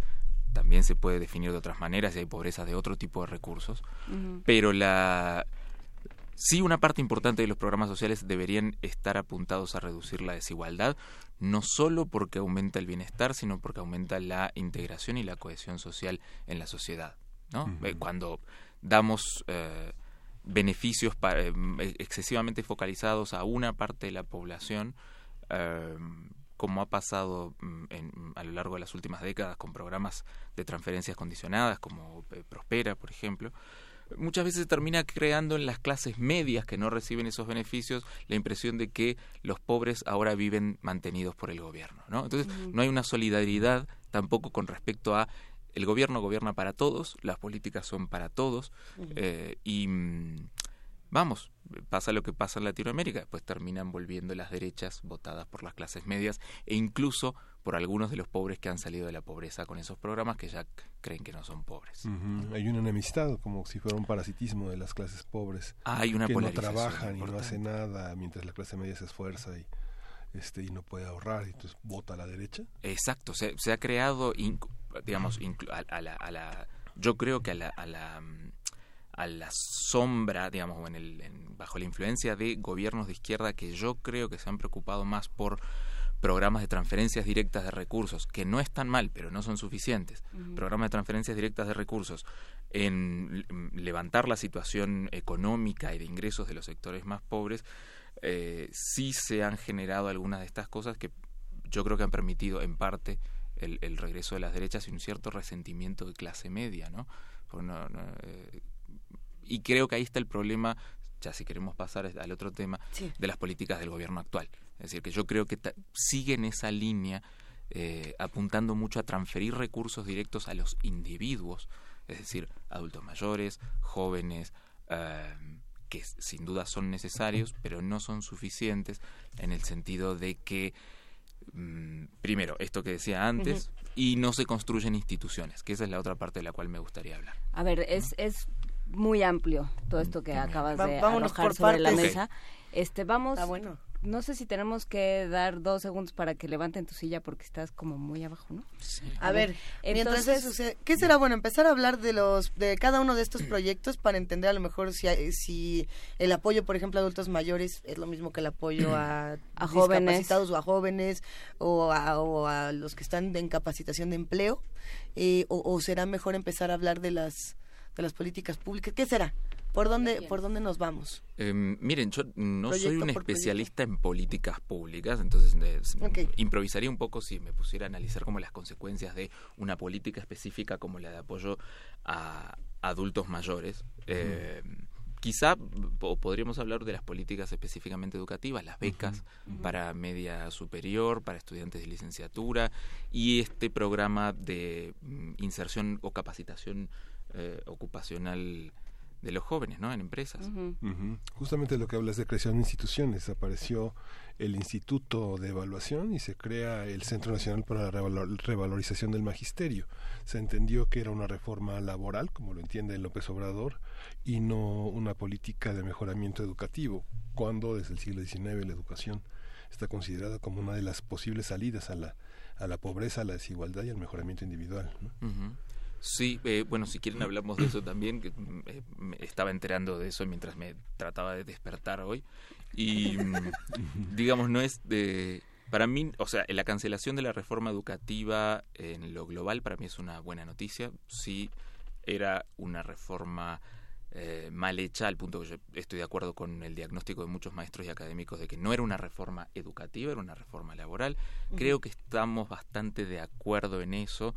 también se puede definir de otras maneras y hay pobreza de otro tipo de recursos, pero la sí una parte importante de los programas sociales deberían estar apuntados a reducir la desigualdad, no solo porque aumenta el bienestar, sino porque aumenta la integración y la cohesión social en la sociedad. ¿no? Eh, cuando damos eh, beneficios eh, excesivamente focalizados a una parte de la población, como ha pasado mm, a lo largo de las últimas décadas con programas de transferencias condicionadas, como Prospera, por ejemplo, muchas veces se termina creando en las clases medias que no reciben esos beneficios la impresión de que los pobres ahora viven mantenidos por el gobierno, ¿no? Entonces, no hay una solidaridad tampoco con respecto a el gobierno gobierna para todos, las políticas son para todos eh, y mm, vamos, pasa lo que pasa en Latinoamérica, pues terminan volviendo las derechas votadas por las clases medias e incluso por algunos de los pobres que han salido de la pobreza con esos programas que ya creen que no son pobres. Hay una enemistad, como si fuera un parasitismo de las clases pobres. Hay una que no trabajan y no hacen nada mientras la clase media se esfuerza y este y no puede ahorrar y entonces vota a la derecha. Exacto, se, ha creado, digamos, a, la, a, la, yo creo que a la, a la a la sombra, digamos, en el, bajo la influencia de gobiernos de izquierda que yo creo que se han preocupado más por programas de transferencias directas de recursos, que no están mal, pero no son suficientes. Programas de transferencias directas de recursos en levantar la situación económica y de ingresos de los sectores más pobres, eh, sí se han generado algunas de estas cosas que yo creo que han permitido en parte el, el regreso de las derechas y un cierto resentimiento de clase media, ¿no? no, eh, y creo que ahí está el problema, ya si queremos pasar al otro tema, de las políticas del gobierno actual. Es decir, que yo creo que siguen esa línea eh, apuntando mucho a transferir recursos directos a los individuos, es decir, adultos mayores, jóvenes, eh, que sin duda son necesarios, pero no son suficientes en el sentido de que, mm, primero, esto que decía antes, y no se construyen instituciones, que esa es la otra parte de la cual me gustaría hablar. A ver, es, es muy amplio todo esto que acabas de arrojar sobre la mesa. Este, vamos. bueno. No sé si tenemos que dar dos segundos para que levanten tu silla porque estás como muy abajo, ¿no? A, ver, entonces, ¿qué será bueno? Empezar a hablar de los de cada uno de estos proyectos para entender a lo mejor si, si el apoyo, por ejemplo, a adultos mayores es lo mismo que el apoyo a, a jóvenes o a jóvenes o a, o a los que están en capacitación de empleo eh, o, o será mejor empezar a hablar de las de las políticas públicas. ¿Qué será? ¿Por dónde, ¿Por dónde nos vamos? Em, miren, yo no soy un especialista en políticas públicas, entonces eh, improvisaría un poco si me pusiera a analizar como las consecuencias de una política específica como la de apoyo a adultos mayores. Eh, quizá podríamos hablar de las políticas específicamente educativas, las becas para media superior, para estudiantes de licenciatura y este programa de mm, inserción o capacitación eh, ocupacional de los jóvenes, ¿no? En empresas. Justamente lo que hablas de creación de instituciones. Apareció el Instituto de Evaluación y se crea el Centro Nacional para la Revalorización del Magisterio. Se entendió que era una reforma laboral, como lo entiende López Obrador, y no una política de mejoramiento educativo, cuando desde el siglo XIX la educación está considerada como una de las posibles salidas a la, a la pobreza, a la desigualdad y al mejoramiento individual. Sí, eh, bueno, si quieren hablamos de eso también, que mm, eh, me estaba enterando de eso mientras me trataba de despertar hoy. Y mm, digamos, no es de... Para mí, o sea, la cancelación de la reforma educativa en lo global para mí es una buena noticia. Sí, era una reforma eh, mal hecha, al punto que yo estoy de acuerdo con el diagnóstico de muchos maestros y académicos de que no era una reforma educativa, era una reforma laboral. Creo que estamos bastante de acuerdo en eso.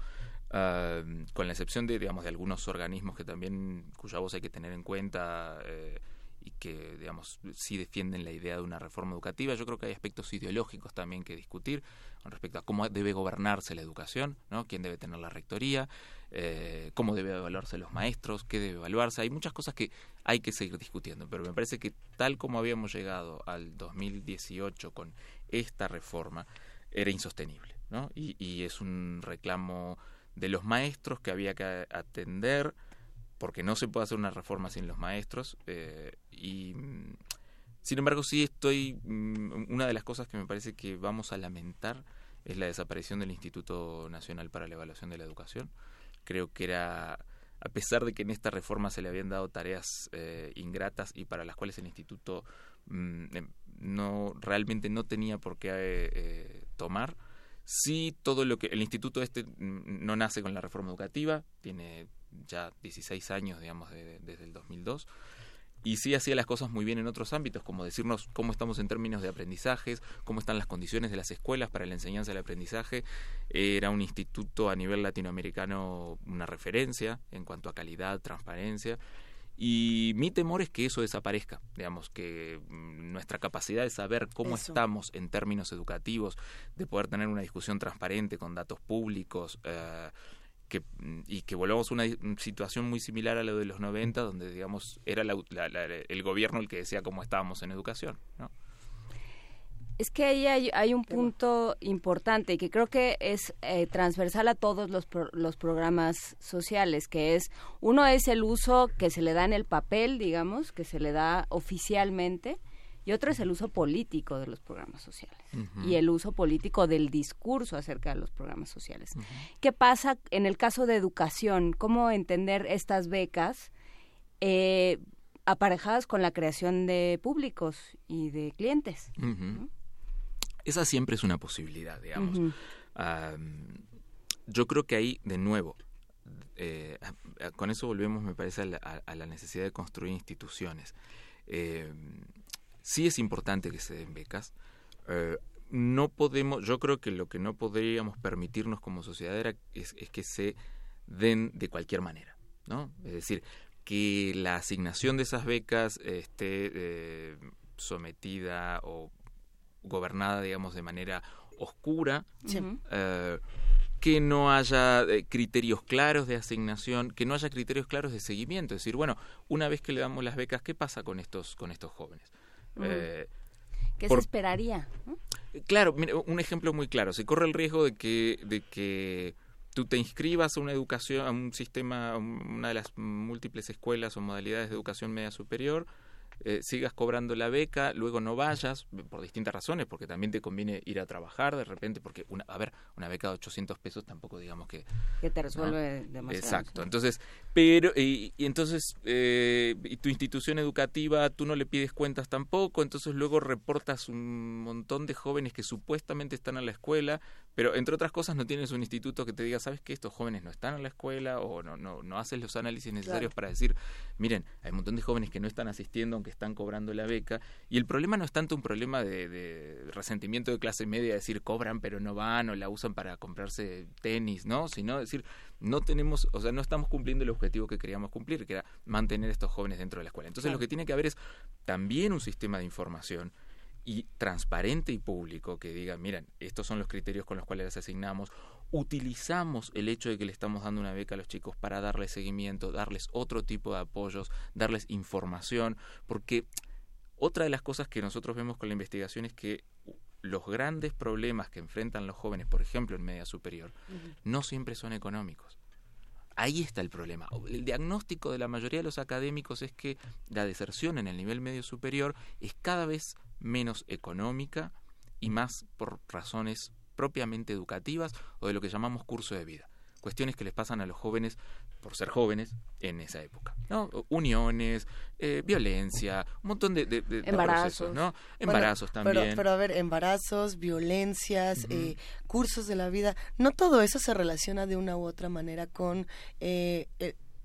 Ah, con la excepción de digamos de algunos organismos que también cuya voz hay que tener en cuenta eh, y que digamos sí defienden la idea de una reforma educativa yo creo que hay aspectos ideológicos también que discutir con respecto a cómo debe gobernarse la educación no quién debe tener la rectoría eh, cómo debe evaluarse los maestros qué debe evaluarse hay muchas cosas que hay que seguir discutiendo pero me parece que tal como habíamos llegado al 2018 con esta reforma era insostenible ¿no? y, y es un reclamo de los maestros que había que atender, porque no se puede hacer una reforma sin los maestros. Eh, y mm, sin embargo, sí estoy. Mm, una de las cosas que me parece que vamos a lamentar es la desaparición del Instituto Nacional para la Evaluación de la Educación. Creo que era. A pesar de que en esta reforma se le habían dado tareas eh, ingratas y para las cuales el instituto mm, em, no realmente no tenía por qué eh, tomar, Sí, todo lo que el instituto este no nace con la reforma educativa, tiene ya 16 años, digamos, desde el 2002 y sí hacía las cosas muy bien en otros ámbitos, como decirnos cómo estamos en términos de aprendizajes, cómo están las condiciones de las escuelas para la enseñanza del aprendizaje. Era un instituto a nivel latinoamericano una referencia en cuanto a calidad, transparencia. Y mi temor es que eso desaparezca, digamos, que mm, nuestra capacidad de saber cómo estamos en términos educativos, de poder tener una discusión transparente con datos públicos, eh, que, mm, y que volvamos a una situación muy similar a la de los 90, donde, digamos, era el gobierno el que decía cómo estábamos en educación, ¿no? Es que ahí hay, un punto importante que creo que es eh, transversal a todos los, los programas sociales, que es, uno es el uso que se le da en el papel, digamos, que se le da oficialmente, y otro es el uso político de los programas sociales y el uso político del discurso acerca de los programas sociales. ¿Qué pasa en el caso de educación? ¿Cómo entender estas becas? Eh, aparejadas con la creación de públicos y de clientes. Esa siempre es una posibilidad, digamos. yo creo que ahí, de nuevo, eh, con eso volvemos, me parece, a la, necesidad de construir instituciones. Eh, sí es importante que se den becas. Eh, no podemos, yo creo que lo que no podríamos permitirnos como sociedad era, es, es que se den de cualquier manera, ¿no? Es decir, que la asignación de esas becas esté sometida o gobernada, digamos, de manera oscura, eh, que no haya eh, criterios claros de asignación, que no haya criterios claros de seguimiento. Es decir, bueno, una vez que le damos las becas, ¿qué pasa con estos, con estos jóvenes? Eh, ¿Qué se esperaría? Claro, un ejemplo muy claro. Se corre el riesgo de que, de que tú te inscribas a una educación, a un sistema, a una de las múltiples escuelas o modalidades de educación media superior, eh, sigas cobrando la beca, luego no vayas, por distintas razones, porque también te conviene ir a trabajar de repente, porque, una, a ver, una beca de 800 pesos tampoco digamos que... Que te resuelve demasiado. Exacto, entonces, pero, y, entonces, eh, y tu institución educativa, tú no le pides cuentas tampoco, entonces luego reportas un montón de jóvenes que supuestamente están en la escuela, pero entre otras cosas no tienes un instituto que te diga, ¿sabes que Estos jóvenes no están en la escuela o no, no, no haces los análisis necesarios para decir, miren, hay un montón de jóvenes que no están asistiendo aunque están cobrando la beca. Y el problema no es tanto un problema de, resentimiento de clase media, decir cobran pero no van o la usan para comprarse tenis, ¿no? Sino decir, no tenemos, o sea, no estamos cumpliendo el objetivo que queríamos cumplir, que era mantener a estos jóvenes dentro de la escuela. Entonces lo que tiene que haber es también un sistema de información y transparente y público que diga, miren, estos son los criterios con los cuales les asignamos, utilizamos el hecho de que le estamos dando una beca a los chicos para darles seguimiento, darles otro tipo de apoyos, darles información, porque otra de las cosas que nosotros vemos con la investigación es que los grandes problemas que enfrentan los jóvenes, por ejemplo en media superior, no siempre son económicos. Ahí está el problema. El diagnóstico de la mayoría de los académicos es que la deserción en el nivel medio superior es cada vez menos económica y más por razones propiamente educativas o de lo que llamamos curso de vida. Cuestiones que les pasan a los jóvenes por ser jóvenes en esa época. ¿no? Uniones, eh, violencia, un montón de, embarazos, ¿no? Embarazos también. Pero, a ver, embarazos, violencias, eh, cursos de la vida, no todo eso se relaciona de una u otra manera con eh,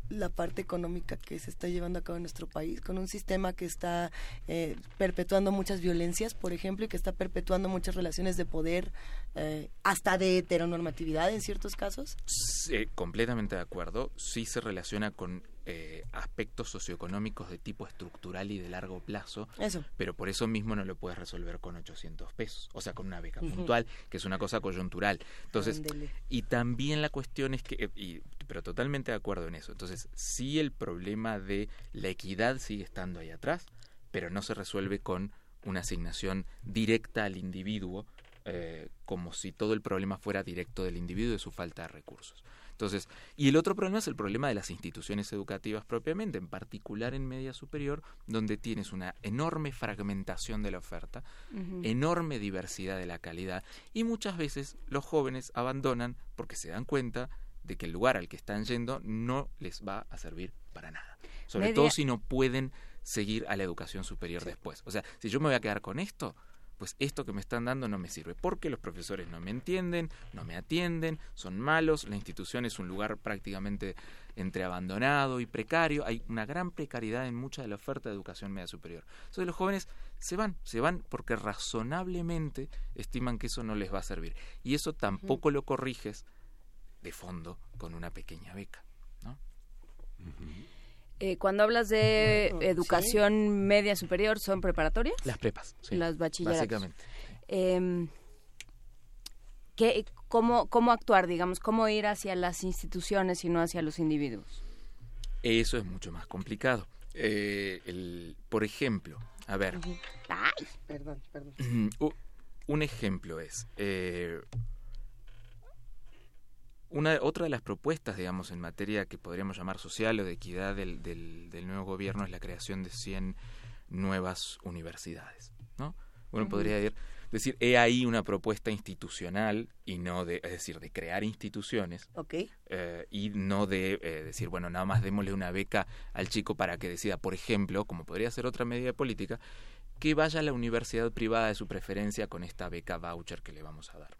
la parte económica que se está llevando a cabo en nuestro país, con un sistema que está eh, perpetuando muchas violencias, por ejemplo, y que está perpetuando muchas relaciones de poder, eh, hasta de heteronormatividad en ciertos casos? Completamente de acuerdo. Sí se relaciona con eh, aspectos socioeconómicos de tipo estructural y de largo plazo. Eso. Pero por eso mismo no lo puedes resolver con 800 pesos, o sea, con una beca puntual, que es una cosa coyuntural. Entonces, y también la cuestión es que, y, pero totalmente de acuerdo en eso. Entonces, sí el problema de la equidad sigue estando ahí atrás, pero no se resuelve con una asignación directa al individuo, eh, como si todo el problema fuera directo del individuo y de su falta de recursos. Entonces, y el otro problema es el problema de las instituciones educativas propiamente, en particular en media superior, donde tienes una enorme fragmentación de la oferta, enorme diversidad de la calidad, y muchas veces los jóvenes abandonan porque se dan cuenta de que el lugar al que están yendo no les va a servir para nada. Sobre todo si no pueden seguir a la educación superior después. O sea, si yo me voy a quedar con esto, pues esto que me están dando no me sirve, porque los profesores no me entienden, no me atienden, son malos, la institución es un lugar prácticamente entre abandonado y precario, hay una gran precariedad en mucha de la oferta de educación media superior. Entonces los jóvenes se van, se van porque razonablemente estiman que eso no les va a servir. Y eso tampoco lo corriges de fondo con una pequeña beca. ¿no? Eh, cuando hablas de educación media superior, ¿son preparatorias? Las prepas, sí. Las bachilleratos. Básicamente. Eh, ¿qué, cómo, ¿Cómo actuar, digamos? ¿Cómo ir hacia las instituciones y no hacia los individuos? Eso es mucho más complicado. Eh, el, por ejemplo, a ver. Ay, perdón, perdón. Un ejemplo es, eh, una, otra de las propuestas, digamos, en materia que podríamos llamar social o de equidad del, del, nuevo gobierno es la creación de 100 nuevas universidades, ¿no? Uno podría decir, he ahí una propuesta institucional y no de, es decir, de crear instituciones eh, y no de eh, decir, bueno, nada más démosle una beca al chico para que decida, por ejemplo, como podría ser otra medida política, que vaya a la universidad privada de su preferencia con esta beca voucher que le vamos a dar.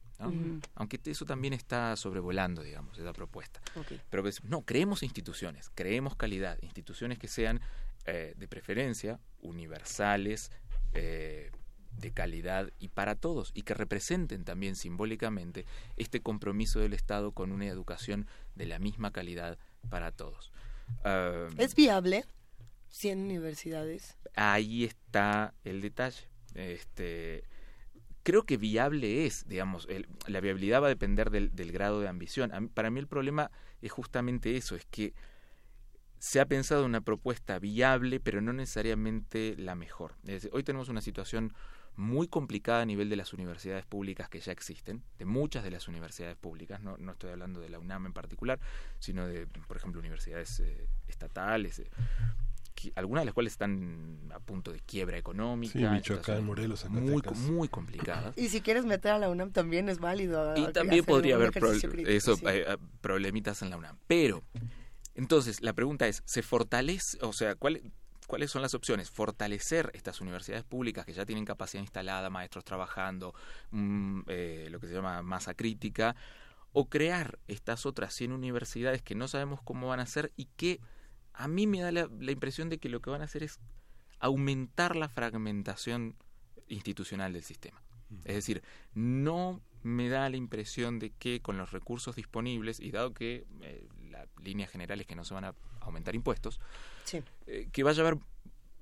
Aunque eso también está sobrevolando, digamos, esa propuesta. Pero pues, no, creemos instituciones, creemos calidad, instituciones que sean eh, de preferencia, universales, eh, de calidad y para todos, y que representen también simbólicamente este compromiso del Estado con una educación de la misma calidad para todos. Ah, ¿Es viable? 100 universidades. Ahí está el detalle. Este, creo que viable es, digamos, la viabilidad va a depender del, grado de ambición. para mí el problema es justamente eso, es que se ha pensado una propuesta viable, pero no necesariamente la mejor. hoy tenemos una situación muy complicada a nivel de las universidades públicas que ya existen, de muchas de las universidades públicas, no, no estoy hablando de la UNAM en particular, sino de, por ejemplo, universidades eh, estatales, eh, algunas de las cuales están a punto de quiebra económica. Sí, Michoacán, Morelos, muy, muy complicadas. Y si quieres meter a la UNAM también es válido. Y también podría haber eso, eh, eh, problemitas en la UNAM. Pero, entonces, la pregunta es, ¿se fortalece, o sea, cuál, cuáles son las opciones? Fortalecer estas universidades públicas que ya tienen capacidad instalada, maestros trabajando, mm, eh, lo que se llama masa crítica, o crear estas otras 100 universidades que no sabemos cómo van a ser y que a mí me da la, impresión de que lo que van a hacer es aumentar la fragmentación institucional del sistema. Es decir, no me da la impresión de que con los recursos disponibles, y dado que eh, la línea general es que no se van a aumentar impuestos, eh, que vaya a haber,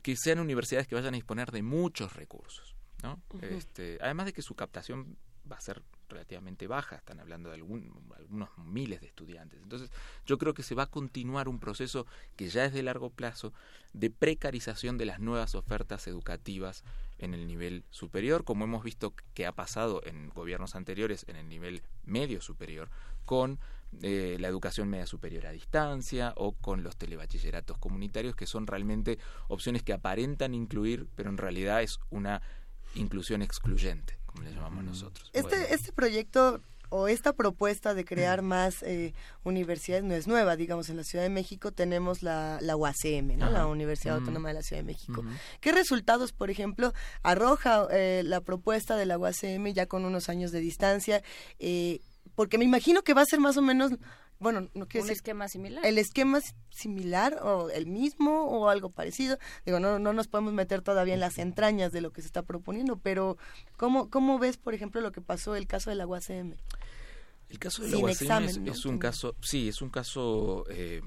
que sean universidades que vayan a disponer de muchos recursos. ¿no? este, además de que su captación va a ser relativamente baja, están hablando de algunos miles de estudiantes. Entonces, yo creo que se va a continuar un proceso que ya es de largo plazo de precarización de las nuevas ofertas educativas en el nivel superior, como hemos visto que ha pasado en gobiernos anteriores en el nivel medio superior, con eh, la educación media superior a distancia o con los telebachilleratos comunitarios, que son realmente opciones que aparentan incluir, pero en realidad es una inclusión excluyente como le llamamos nosotros. Este, este proyecto o esta propuesta de crear más eh, universidades no es nueva, digamos, en la Ciudad de México tenemos la, la UACM, ¿no? la Universidad Autónoma de la Ciudad de México. ¿Qué resultados, por ejemplo, arroja eh, la propuesta de la UACM ya con unos años de distancia? Eh, porque me imagino que va a ser más o menos bueno, no quiero un esquema similar. El esquema similar o el mismo o algo parecido. Digo, no, no nos podemos meter todavía en las entrañas de lo que se está proponiendo, pero ¿cómo, cómo ves, por ejemplo, lo que pasó el caso de la UACM? El caso de la UACM es, un caso, sí, es un caso eh,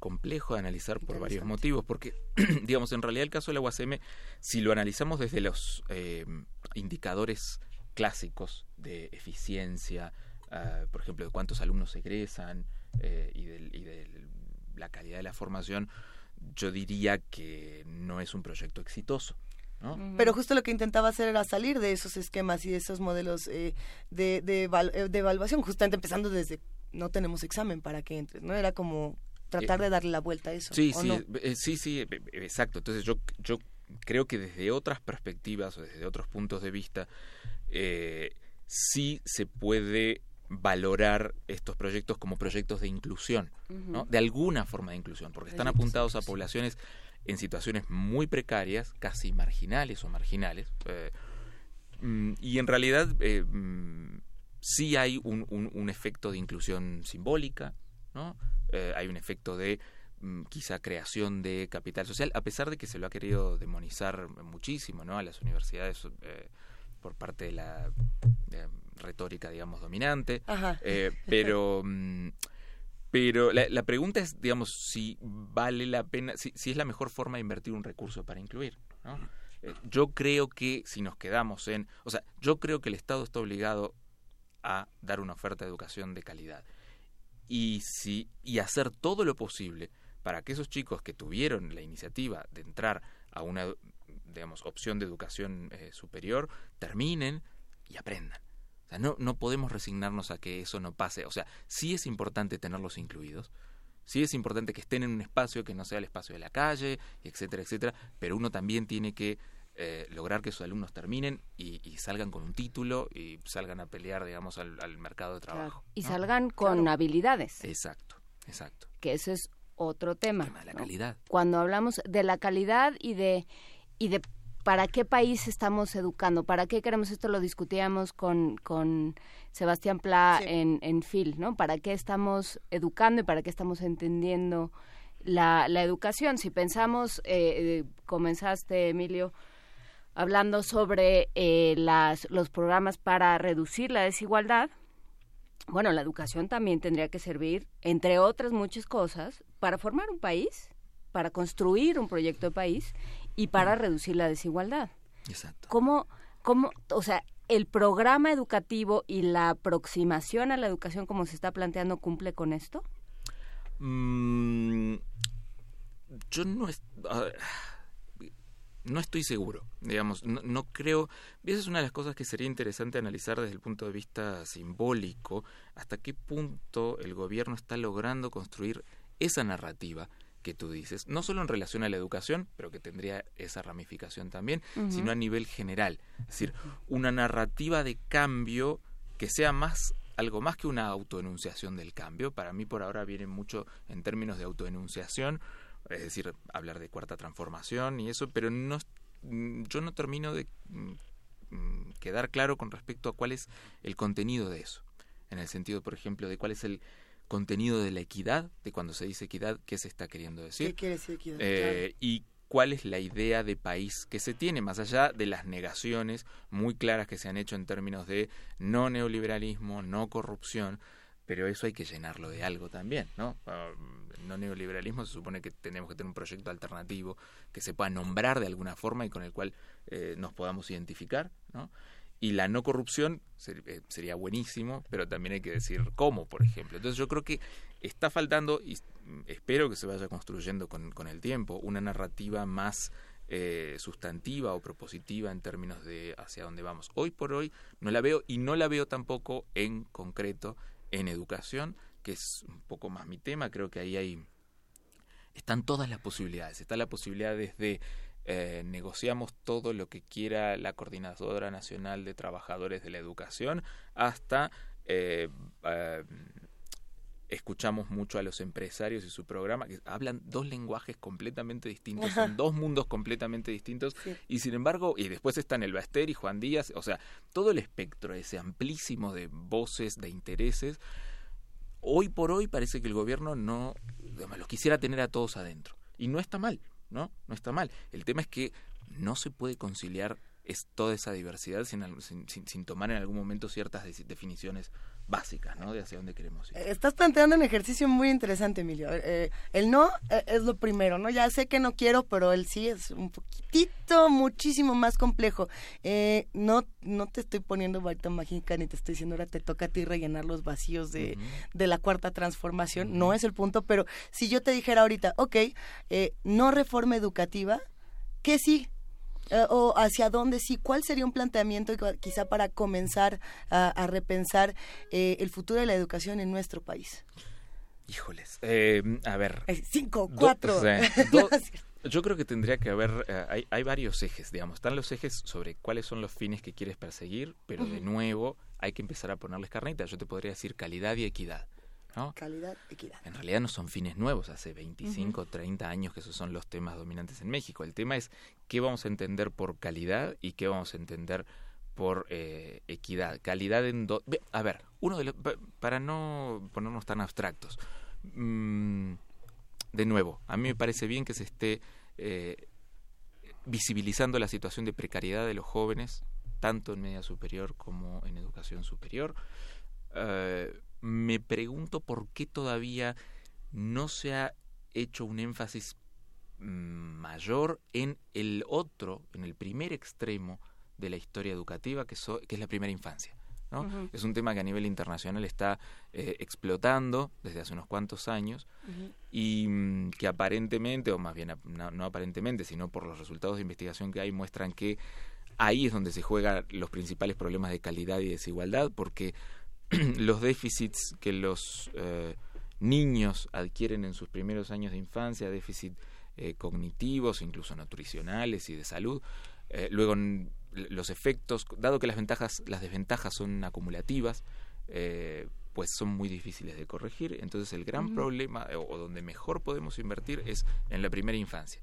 complejo de analizar por varios motivos, porque, digamos, en realidad el caso de la UACM, si lo analizamos desde los eh, indicadores clásicos de eficiencia, Ah, por ejemplo, de cuántos alumnos egresan eh, y, de, la calidad de la formación, yo diría que no es un proyecto exitoso. Pero justo lo que intentaba hacer era salir de esos esquemas y de esos modelos eh, de, de, eh, de, evaluación, justamente empezando desde no tenemos examen para que entres, ¿no? Era como tratar de darle la vuelta a eso. Sí, sí, sí, sí, exacto. Entonces yo, yo creo que desde otras perspectivas o desde otros puntos de vista, sí se puede valorar estos proyectos como proyectos de inclusión, ¿no? de alguna forma de inclusión, porque están apuntados a poblaciones en situaciones muy precarias, casi marginales o marginales, eh, mm, y en realidad eh, mm, sí hay un, un, efecto de inclusión simbólica, ¿no? Eh, hay un efecto de mm, quizá creación de capital social, a pesar de que se lo ha querido demonizar muchísimo ¿no? a las universidades por parte de la retórica, digamos, dominante. Eh, pero, mm, pero la, pregunta es, digamos, si vale la pena, si, es la mejor forma de invertir un recurso para incluir. Eh, yo creo que si nos quedamos en, o sea, yo creo que el Estado está obligado a dar una oferta de educación de calidad y si y hacer todo lo posible para que esos chicos que tuvieron la iniciativa de entrar a una digamos opción de educación eh, superior terminen y aprendan no, no podemos resignarnos a que eso no pase. O sea, sí es importante tenerlos incluidos, sí es importante que estén en un espacio que no sea el espacio de la calle, etcétera, etcétera, pero uno también tiene que eh, lograr que sus alumnos terminen y, salgan con un título y salgan a pelear, digamos, al, mercado de trabajo. Y salgan con habilidades. Exacto, exacto. Que ese es otro tema. tema de la calidad. Cuando hablamos de la calidad y de y de para qué país estamos educando, para qué queremos esto, lo discutíamos con, con Sebastián Pla en, en FIL, ¿no? ¿Para qué estamos educando y para qué estamos entendiendo la, la educación? Si pensamos, eh, comenzaste, Emilio, hablando sobre eh, las, los programas para reducir la desigualdad, bueno, la educación también tendría que servir, entre otras muchas cosas, para formar un país, para construir un proyecto de país y para reducir la desigualdad. Exacto. ¿Cómo, cómo, o sea, el programa educativo y la aproximación a la educación como se está planteando cumple con esto? Mm, yo no, no estoy seguro, digamos, no, no, creo, esa es una de las cosas que sería interesante analizar desde el punto de vista simbólico, hasta qué punto el gobierno está logrando construir esa narrativa que tú dices, no solo en relación a la educación, pero que tendría esa ramificación también, sino a nivel general. Es decir, una narrativa de cambio que sea más algo más que una autoenunciación del cambio. Para mí por ahora viene mucho en términos de autoenunciación, es decir, hablar de cuarta transformación y eso, pero no yo no termino de mm, quedar claro con respecto a cuál es el contenido de eso. En el sentido, por ejemplo, de cuál es el contenido de la equidad, de cuando se dice equidad, qué se está queriendo decir. ¿Qué quiere decir equidad? Eh, y cuál es la idea de país que se tiene, más allá de las negaciones muy claras que se han hecho en términos de no neoliberalismo, no corrupción, pero eso hay que llenarlo de algo también, ¿no? Ah, no neoliberalismo se supone que tenemos que tener un proyecto alternativo que se pueda nombrar de alguna forma y con el cual eh, nos podamos identificar, ¿no? Y la no corrupción eh, sería buenísimo, pero también hay que decir cómo, por ejemplo. Entonces yo creo que está faltando, y espero que se vaya construyendo con, con el tiempo, una narrativa más eh, sustantiva o propositiva en términos de hacia dónde vamos. Hoy por hoy no la veo y no la veo tampoco en concreto en educación, que es un poco más mi tema. Creo que ahí hay están todas las posibilidades. Está la posibilidad desde eh, negociamos todo lo que quiera la Coordinadora Nacional de Trabajadores de la Educación, hasta eh, eh, escuchamos mucho a los empresarios y su programa, que hablan dos lenguajes completamente distintos, son dos mundos completamente distintos, y sin embargo, y después están el Baster y Juan Díaz, o sea, todo el espectro ese amplísimo de voces, de intereses, hoy por hoy parece que el gobierno no los quisiera tener a todos adentro. Y no está mal, ¿no? No está mal. El tema es que no se puede conciliar es toda esa diversidad sin, sin, sin, tomar en algún momento ciertas definiciones básicas, ¿no? De hacia dónde queremos ir. Estás planteando un ejercicio muy interesante, Emilio. Eh, el no eh, es lo primero, ¿no? Ya sé que no quiero, pero el sí es un poquitito, muchísimo más complejo. Eh, no, no te estoy poniendo varita mágica ni te estoy diciendo ahora te toca a ti rellenar los vacíos de, de la cuarta transformación. No es el punto, pero si yo te dijera ahorita, ok, no reforma educativa, ¿qué sí? Eh, o hacia dónde sí, cuál sería un planteamiento quizá para comenzar a, repensar eh, el futuro de la educación en nuestro país. Híjoles, eh, a ver. Cinco, cuatro. yo creo que tendría que haber, hay, hay, varios ejes, digamos, están los ejes sobre cuáles son los fines que quieres perseguir, pero de nuevo hay que empezar a ponerles carnita. Yo te podría decir calidad y equidad. Calidad, equidad. En realidad no son fines nuevos, hace 25, 30 años que esos son los temas dominantes en México. El tema es qué vamos a entender por calidad y qué vamos a entender por eh, equidad. Calidad en... a ver, uno de los... Para no ponernos tan abstractos. Mm, de nuevo, a mí me parece bien que se esté eh, visibilizando la situación de precariedad de los jóvenes, tanto en media superior como en educación superior. Eh, me pregunto por qué todavía no se ha hecho un énfasis mayor en el otro, en el primer extremo de la historia educativa, que, que es la primera infancia. ¿no? Es un tema que a nivel internacional está eh, explotando desde hace unos cuantos años y mm, que aparentemente, o más bien no, aparentemente, sino por los resultados de investigación que hay, muestran que ahí es donde se juegan los principales problemas de calidad y desigualdad, porque los déficits que los eh, niños adquieren en sus primeros años de infancia, déficits eh, cognitivos, incluso nutricionales y de salud, eh, luego los efectos, dado que las ventajas, las desventajas son acumulativas, pues son muy difíciles de corregir. Entonces el gran problema, o donde mejor podemos invertir, es en la primera infancia.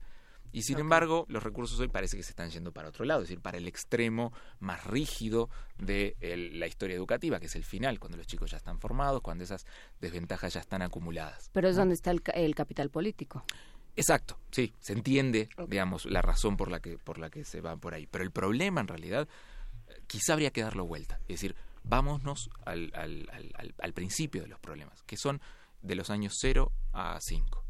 Y sin embargo, los recursos hoy parece que se están yendo para otro lado, es decir, para el extremo más rígido de la historia educativa, que es el final, cuando los chicos ya están formados, cuando esas desventajas ya están acumuladas. Pero es donde está el, capital político. Exacto, sí, se entiende, digamos, la razón por la que por la que se va por ahí. Pero el problema, en realidad, quizá habría que darlo vuelta. Es decir, vámonos al, al, al, principio de los problemas, que son de los años 0 a 5.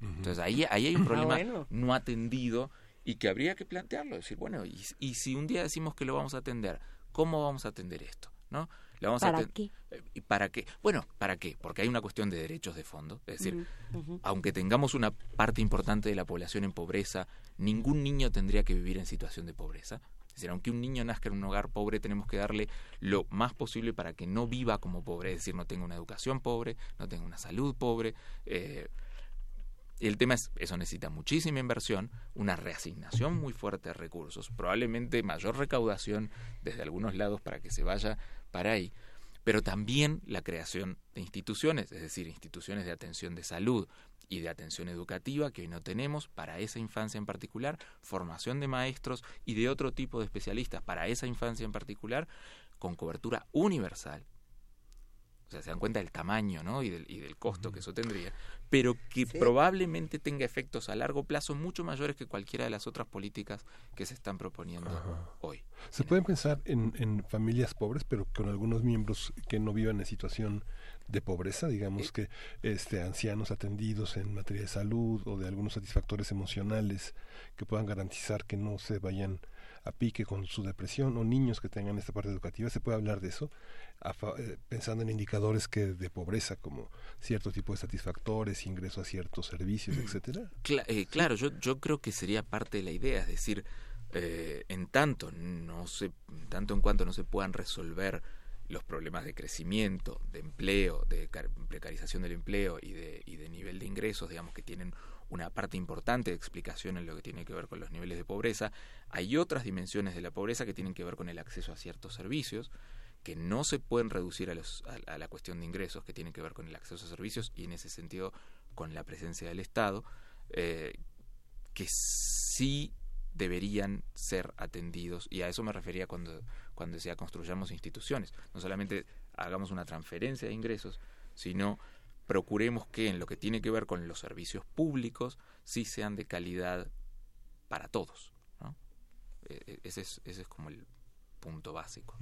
Entonces ahí, ahí hay un ah, problema no atendido y que habría que plantearlo, decir, bueno, y, y, si un día decimos que lo vamos a atender, ¿cómo vamos a atender esto? ¿No? Vamos ¿Para qué? Eh, ¿Y para qué? Bueno, ¿para qué? Porque hay una cuestión de derechos de fondo. Es decir, aunque tengamos una parte importante de la población en pobreza, ningún niño tendría que vivir en situación de pobreza. Es decir, aunque un niño nazca en un hogar pobre, tenemos que darle lo más posible para que no viva como pobre. Es decir, no tenga una educación pobre, no tenga una salud pobre. Eh, el tema es, eso necesita muchísima inversión, una reasignación muy fuerte de recursos, probablemente mayor recaudación desde algunos lados para que se vaya para ahí, pero también la creación de instituciones, es decir, instituciones de atención de salud y de atención educativa que hoy no tenemos para esa infancia en particular, formación de maestros y de otro tipo de especialistas para esa infancia en particular, con cobertura universal, o sea, se dan cuenta del tamaño ¿no? y, del, y del costo que eso tendría, pero que probablemente tenga efectos a largo plazo mucho mayores que cualquiera de las otras políticas que se están proponiendo hoy. Se puede pensar en, en, familias pobres, pero con algunos miembros que no vivan en situación de pobreza, digamos que este ancianos atendidos en materia de salud o de algunos satisfactores emocionales que puedan garantizar que no se vayan a pique con su depresión o niños que tengan esta parte educativa, se puede hablar de eso eh, pensando en indicadores que de pobreza como cierto tipo de satisfactores, ingreso a ciertos servicios, etcétera. Eh, claro, yo, yo creo que sería parte de la idea, es decir, eh, en tanto no se, tanto en cuanto no se puedan resolver los problemas de crecimiento, de empleo, de precarización del empleo y de, y de nivel de ingresos, digamos que tienen una parte importante de explicación en lo que tiene que ver con los niveles de pobreza. Hay otras dimensiones de la pobreza que tienen que ver con el acceso a ciertos servicios que no se pueden reducir a, los, a, la cuestión de ingresos, que tienen que ver con el acceso a servicios y en ese sentido con la presencia del Estado, eh, que sí deberían ser atendidos y a eso me refería cuando, cuando decía construyamos instituciones, no solamente hagamos una transferencia de ingresos, sino procuremos que en lo que tiene que ver con los servicios públicos sí sean de calidad para todos. ¿no? E, e, ese, es, ese es como el punto básico.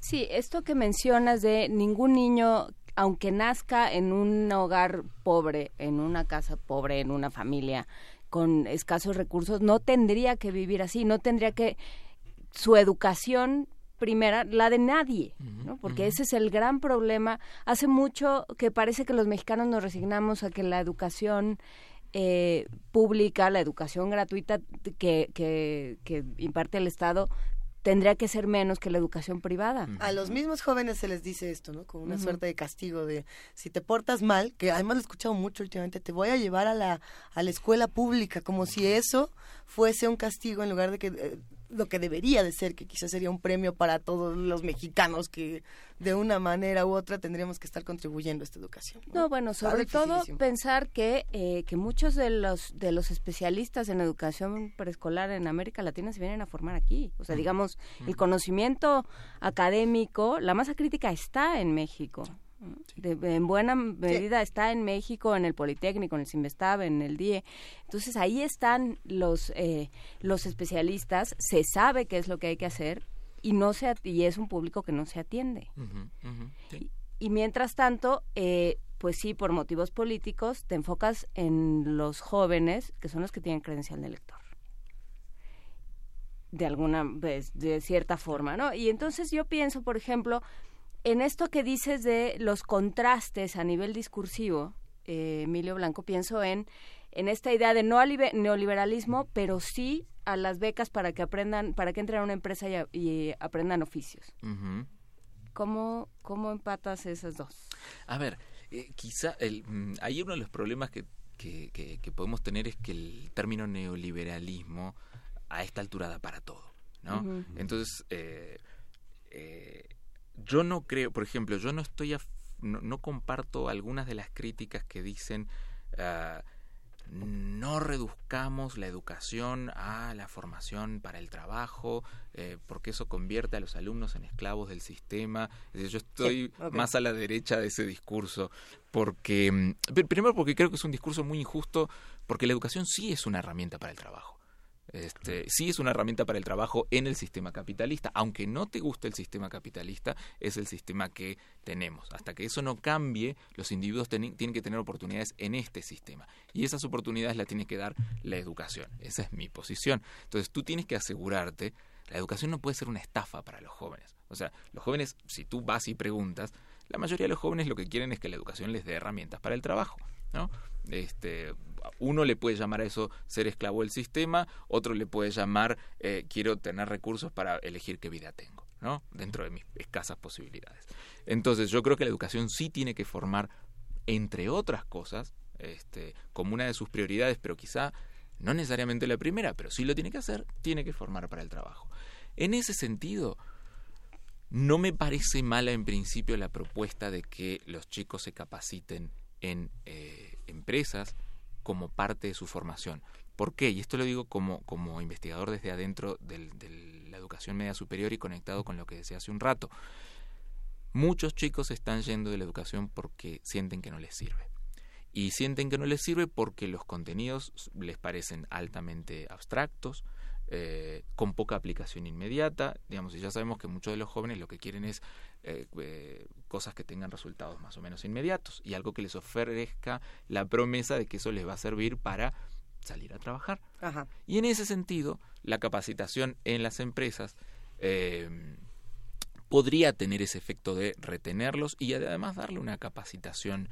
Sí, esto que mencionas de ningún niño, aunque nazca en un hogar pobre, en una casa pobre, en una familia con escasos recursos, no tendría que vivir así, no tendría que su educación primera, la de nadie, ¿no? Porque ese es el gran problema. Hace mucho que parece que los mexicanos nos resignamos a que la educación eh, pública, la educación gratuita que, que, que imparte el Estado, tendría que ser menos que la educación privada. A los mismos jóvenes se les dice esto, ¿no? Con una suerte de castigo de si te portas mal, que además lo he escuchado mucho últimamente, te voy a llevar a la, a la escuela pública, como si eso fuese un castigo en lugar de que eh, lo que debería de ser, que quizás sería un premio para todos los mexicanos que de una manera u otra tendríamos que estar contribuyendo a esta educación. No, bueno, sobre todo pensar que, eh, que muchos de los, de los especialistas en educación preescolar en América Latina se vienen a formar aquí. O sea, digamos, el conocimiento académico, la masa crítica está en México en buena medida está en México, en el Politécnico, en el Simvestab, en el DIE. Entonces ahí están los, eh, los especialistas, se sabe qué es lo que hay que hacer y, no se, y es un público que no se atiende. Y, mientras tanto, eh, pues sí, por motivos políticos, te enfocas en los jóvenes, que son los que tienen credencial de elector de alguna vez, de cierta forma, ¿no? Y entonces yo pienso, por ejemplo, en esto que dices de los contrastes a nivel discursivo, eh, Emilio Blanco, pienso en, en esta idea de no al neoliberalismo, pero sí a las becas para que aprendan, para que entren a una empresa y, aprendan oficios. ¿Cómo, ¿Cómo empatas esas dos? A ver, eh, quizá el, mm, hay uno de los problemas que, que, que, podemos tener es que el término neoliberalismo a esta altura da para todo, ¿no? Entonces, eh, eh, yo no creo, por ejemplo, yo no estoy, no, comparto algunas de las críticas que dicen ah, no reduzcamos la educación a la formación para el trabajo, eh, porque eso convierte a los alumnos en esclavos del sistema. yo estoy más a la derecha de ese discurso, porque mm, primero porque creo que es un discurso muy injusto, porque la educación sí es una herramienta para el trabajo. Este, sí es una herramienta para el trabajo en el sistema capitalista, aunque no te guste el sistema capitalista, es el sistema que tenemos. Hasta que eso no cambie, los individuos tienen que tener oportunidades en este sistema. Y esas oportunidades las tiene que dar la educación. Esa es mi posición. Entonces tú tienes que asegurarte, la educación no puede ser una estafa para los jóvenes. O sea, los jóvenes, si tú vas y preguntas, la mayoría de los jóvenes lo que quieren es que la educación les dé herramientas para el trabajo. Este, uno le puede llamar a eso ser esclavo del sistema, otro le puede llamar eh, quiero tener recursos para elegir qué vida tengo, ¿no? Dentro de mis escasas posibilidades. Entonces, yo creo que la educación sí tiene que formar, entre otras cosas, este, como una de sus prioridades, pero quizá no necesariamente la primera, pero sí lo tiene que hacer, tiene que formar para el trabajo. En ese sentido, no me parece mala en principio la propuesta de que los chicos se capaciten en eh, empresas como parte de su formación. ¿Por qué? Y esto lo digo como, como investigador desde adentro de la educación media superior y conectado con lo que decía hace un rato. Muchos chicos están yendo de la educación porque sienten que no les sirve. Y sienten que no les sirve porque los contenidos les parecen altamente abstractos, eh, con poca aplicación inmediata, digamos, y ya sabemos que muchos de los jóvenes lo que quieren es eh, eh, cosas que tengan resultados más o menos inmediatos y algo que les ofrezca la promesa de que eso les va a servir para salir a trabajar. Y en ese sentido, la capacitación en las empresas podría tener ese efecto de retenerlos y además darle una capacitación,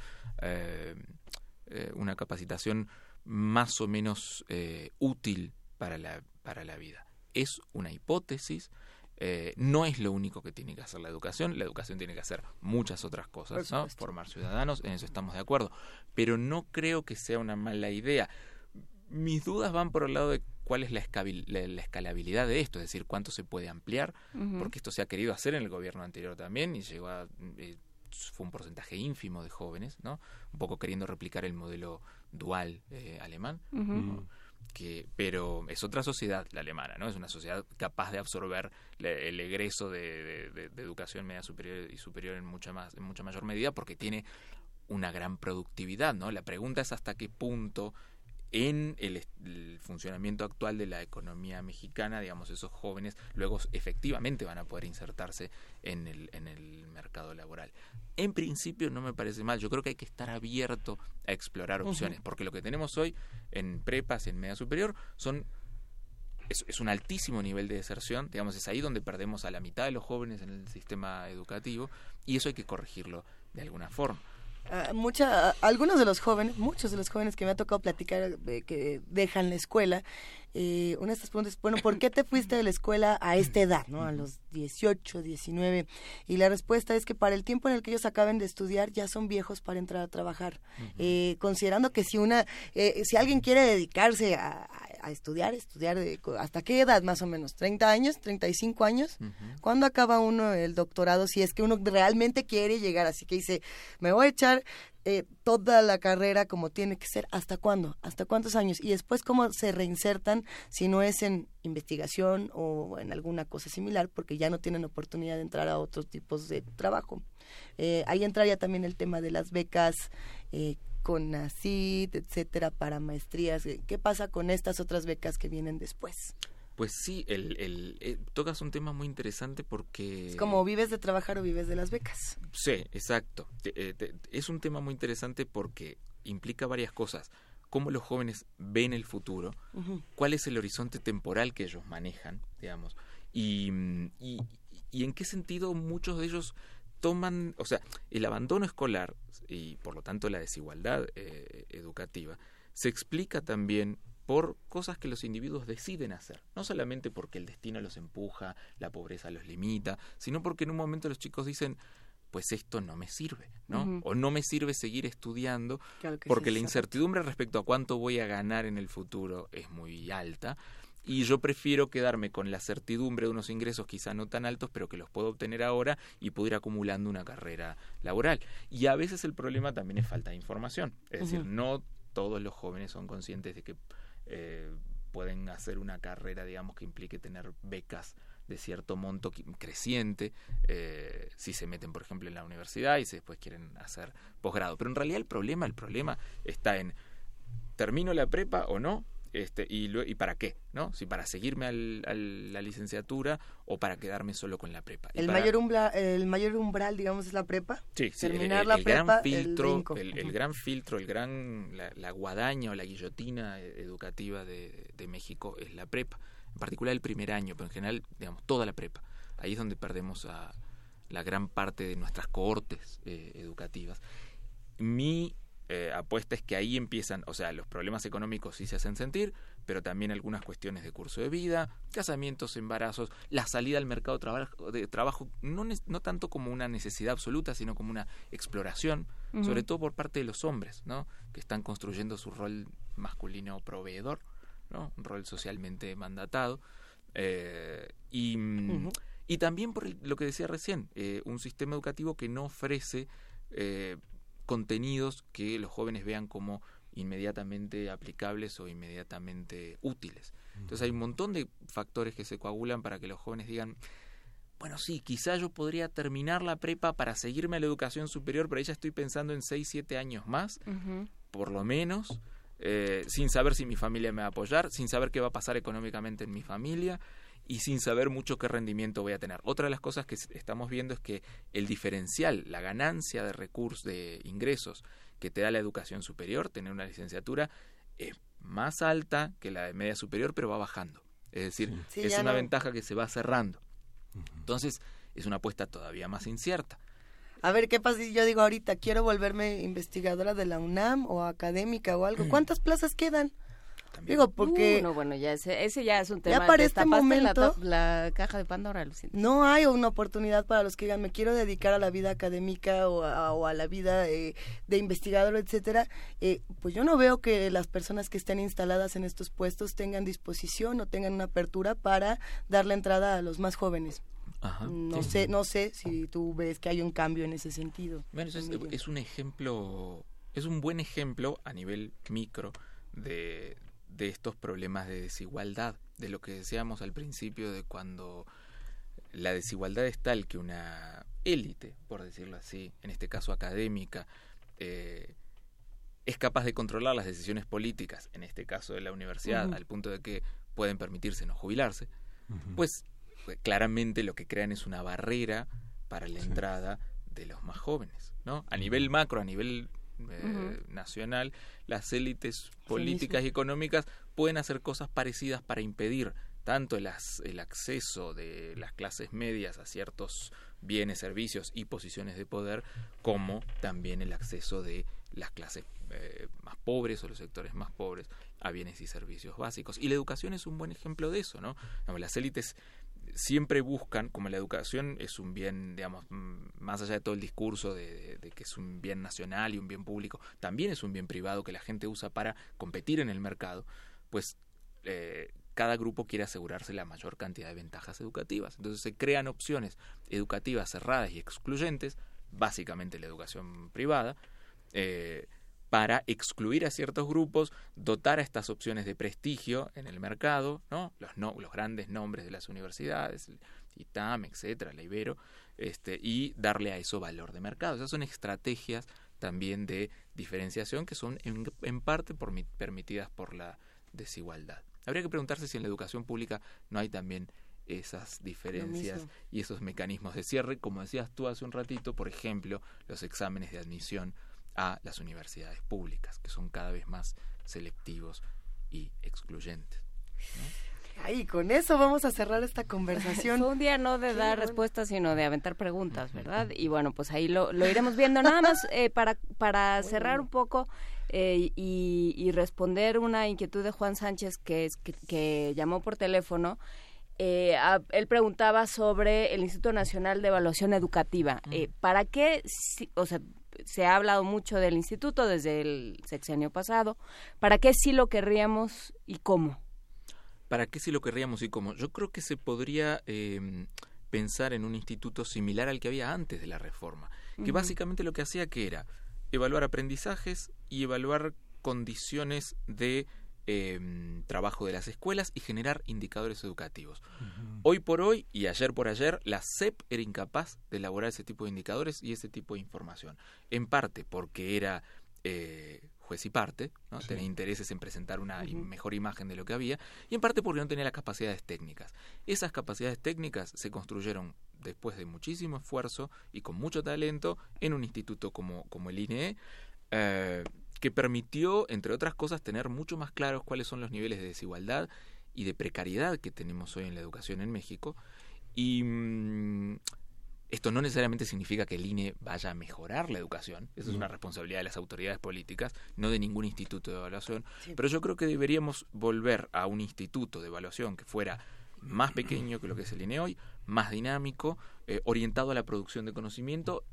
una capacitación más o menos útil para la para la vida. Es una hipótesis, eh, no es lo único que tiene que hacer la educación, la educación tiene que hacer muchas otras cosas, formar ciudadanos, en eso estamos de acuerdo, pero no creo que sea una mala idea. mis dudas van por el lado de cuál es la, escalabilidad de esto, es decir, cuánto se puede ampliar, porque esto se ha querido hacer en el gobierno anterior también y llegó a... Eh, fue un porcentaje ínfimo de jóvenes, ¿no? Un poco queriendo replicar el modelo dual eh, alemán. Que, pero es otra sociedad la alemana, ¿no? Es una sociedad capaz de absorber el egreso de, educación media superior y superior en mucha más, en mucha mayor medida porque tiene una gran productividad, ¿no? La pregunta es hasta qué punto en el, funcionamiento actual de la economía mexicana, digamos, esos jóvenes luego efectivamente van a poder insertarse en el, en el mercado laboral. En principio no me parece mal, yo creo que hay que estar abierto a explorar opciones, porque lo que tenemos hoy en prepas, en media superior, son es, es, un altísimo nivel de deserción, digamos, es ahí donde perdemos a la mitad de los jóvenes en el sistema educativo y eso hay que corregirlo de alguna forma. Ah, mucha, algunos de los jóvenes, muchos de los jóvenes que me ha tocado platicar que dejan la escuela, eh, una de estas preguntas, bueno, ¿por qué te fuiste de la escuela a esta edad, ¿no? a los 18, 19? Y la respuesta es que para el tiempo en el que ellos acaben de estudiar ya son viejos para entrar a trabajar. eh, considerando que si una, eh, si alguien quiere dedicarse a, a estudiar, estudiar de, hasta qué edad más o menos, 30 años, 35 años. ¿Cuándo acaba uno el doctorado si es que uno realmente quiere llegar? Así que dice, me voy a echar eh, toda la carrera como tiene que ser. ¿Hasta cuándo? ¿Hasta cuántos años? Y después cómo se reinsertan si no es en investigación o en alguna cosa similar, porque ya no tienen oportunidad de entrar a otros tipos de trabajo. Eh, ahí entraría también el tema de las becas. Eh, con NACID, etcétera, para maestrías. ¿Qué pasa con estas otras becas que vienen después? Pues sí, el, el, eh, tocas un tema muy interesante porque... Es como vives de trabajar o vives de las becas. Sí, exacto. Eh, es un tema muy interesante porque implica varias cosas. Cómo los jóvenes ven el futuro, cuál es el horizonte temporal que ellos manejan, digamos, y, y, y en qué sentido muchos de ellos toman, o sea, el abandono escolar y por lo tanto la desigualdad eh, educativa se explica también por cosas que los individuos deciden hacer, no solamente porque el destino los empuja, la pobreza los limita, sino porque en un momento los chicos dicen, pues esto no me sirve, ¿no? O no me sirve seguir estudiando porque la incertidumbre respecto a cuánto voy a ganar en el futuro es muy alta y yo prefiero quedarme con la certidumbre de unos ingresos quizá no tan altos, pero que los puedo obtener ahora y ir acumulando una carrera laboral. Y a veces el problema también es falta de información, es decir, no todos los jóvenes son conscientes de que eh, pueden hacer una carrera, digamos, que implique tener becas de cierto monto creciente, eh, si se meten, por ejemplo, en la universidad y si después quieren hacer posgrado. Pero en realidad el problema, el problema está en termino la prepa o no, este, y, y para qué, ¿no? Si para seguirme a la licenciatura o para quedarme solo con la prepa. El, mayor, umbral, el mayor umbral, digamos, es la prepa. Sí, Terminar el, la prepa, gran filtro, el, gran filtro, el gran, la, guadaña o la guillotina educativa de, de, México es la prepa. En particular el primer año, pero en general, digamos, toda la prepa. Ahí es donde perdemos a la gran parte de nuestras cohortes eh, educativas. Mi eh, apuesta es que ahí empiezan, o sea, los problemas económicos sí se hacen sentir, pero también algunas cuestiones de curso de vida, casamientos, embarazos, la salida al mercado de trabajo, no, no tanto como una necesidad absoluta, sino como una exploración, sobre todo por parte de los hombres, ¿no? Que están construyendo su rol masculino proveedor, ¿no? Un rol socialmente mandatado. Eh, y, y también por lo que decía recién, eh, un sistema educativo que no ofrece eh, contenidos que los jóvenes vean como inmediatamente aplicables o inmediatamente útiles. Entonces hay un montón de factores que se coagulan para que los jóvenes digan, bueno, sí, quizá yo podría terminar la prepa para seguirme a la educación superior, pero ahí ya estoy pensando en 6, 7 años más, por lo menos, eh, sin saber si mi familia me va a apoyar, sin saber qué va a pasar económicamente en mi familia, y sin saber mucho qué rendimiento voy a tener. Otra de las cosas que estamos viendo es que el diferencial, la ganancia de recursos, de ingresos que te da la educación superior, tener una licenciatura, es más alta que la de media superior, pero va bajando. Es decir, es una ventaja que se va cerrando. Entonces, es una apuesta todavía más incierta. A ver, ¿qué pasa si yo digo ahorita, quiero volverme investigadora de la UNAM o académica o algo? ¿Cuántas plazas quedan? También. Digo, porque... Uh, no, bueno, ya ese, ese ya es un tema. Ya para este momento... La, la, caja de Pandora, Lucinda. No hay una oportunidad para los que digan, me quiero dedicar a la vida académica o a, o a la vida eh, de investigador, etcétera. Eh, pues yo no veo que las personas que estén instaladas en estos puestos tengan disposición o tengan una apertura para darle entrada a los más jóvenes. Ajá, no sí. sé, no sé si tú ves que hay un cambio en ese sentido. Bueno, eso es, es un ejemplo, es un buen ejemplo a nivel micro de, de estos problemas de desigualdad, de lo que decíamos al principio de cuando la desigualdad es tal que una élite, por decirlo así, en este caso académica, eh, es capaz de controlar las decisiones políticas, en este caso de la universidad, al punto de que pueden permitirse no jubilarse, pues eh, claramente lo que crean es una barrera para la entrada de los más jóvenes, ¿no? A nivel macro, a nivel eh, nacional, las élites políticas y económicas pueden hacer cosas parecidas para impedir tanto el, as- el acceso de las clases medias a ciertos bienes, servicios y posiciones de poder, como también el acceso de las clases eh, más pobres o los sectores más pobres a bienes y servicios básicos. Y la educación es un buen ejemplo de eso, ¿no? Las élites siempre buscan, como la educación es un bien, digamos, más allá de todo el discurso de que es un bien nacional y un bien público, también es un bien privado que la gente usa para competir en el mercado, pues eh, cada grupo quiere asegurarse la mayor cantidad de ventajas educativas. Entonces se crean opciones educativas cerradas y excluyentes, básicamente la educación privada, eh, para excluir a ciertos grupos, dotar a estas opciones de prestigio en el mercado, ¿no? Los, no, los grandes nombres de las universidades, el ITAM, etcétera, la Ibero, este, y darle a eso valor de mercado. Esas son estrategias también de diferenciación que son en, en parte por, permitidas por la desigualdad. Habría que preguntarse si en la educación pública no hay también esas diferencias y esos mecanismos de cierre, como decías tú hace un ratito, por ejemplo, los exámenes de admisión a las universidades públicas, que son cada vez más selectivos y excluyentes. Ay, con eso vamos a cerrar esta conversación. Fue un día no de dar bueno. respuestas, sino de aventar preguntas, ¿verdad? Y bueno, pues ahí lo, lo iremos viendo. Nada más eh, para, para cerrar un poco eh, y, y responder una inquietud de Juan Sánchez que, es, que, que llamó por teléfono. Eh, a- él preguntaba sobre el Instituto Nacional de Evaluación Educativa. Eh, ¿Para qué, si- o sea, se ha hablado mucho del instituto desde el sexenio pasado, ¿para qué sí lo querríamos y cómo? ¿Para qué si lo querríamos y cómo? Yo creo que se podría eh, pensar en un instituto similar al que había antes de la reforma, que básicamente lo que hacía que era evaluar aprendizajes y evaluar condiciones de eh, trabajo de las escuelas y generar indicadores educativos. Hoy por hoy y ayer por ayer, la SEP era incapaz de elaborar ese tipo de indicadores y ese tipo de información. En parte porque era eh, juez y parte, ¿no? tenía intereses en presentar una mejor imagen de lo que había, y en parte porque no tenía las capacidades técnicas. Esas capacidades técnicas se construyeron después de muchísimo esfuerzo y con mucho talento en un instituto como, como el INE, eh, que permitió, entre otras cosas, tener mucho más claros cuáles son los niveles de desigualdad y de precariedad que tenemos hoy en la educación en México. Y mm, esto no necesariamente significa que el INE vaya a mejorar la educación, eso es una responsabilidad de las autoridades políticas, no de ningún instituto de evaluación, pero yo creo que deberíamos volver a un instituto de evaluación que fuera más pequeño que lo que es el INE hoy, más dinámico, eh, orientado a la producción de conocimiento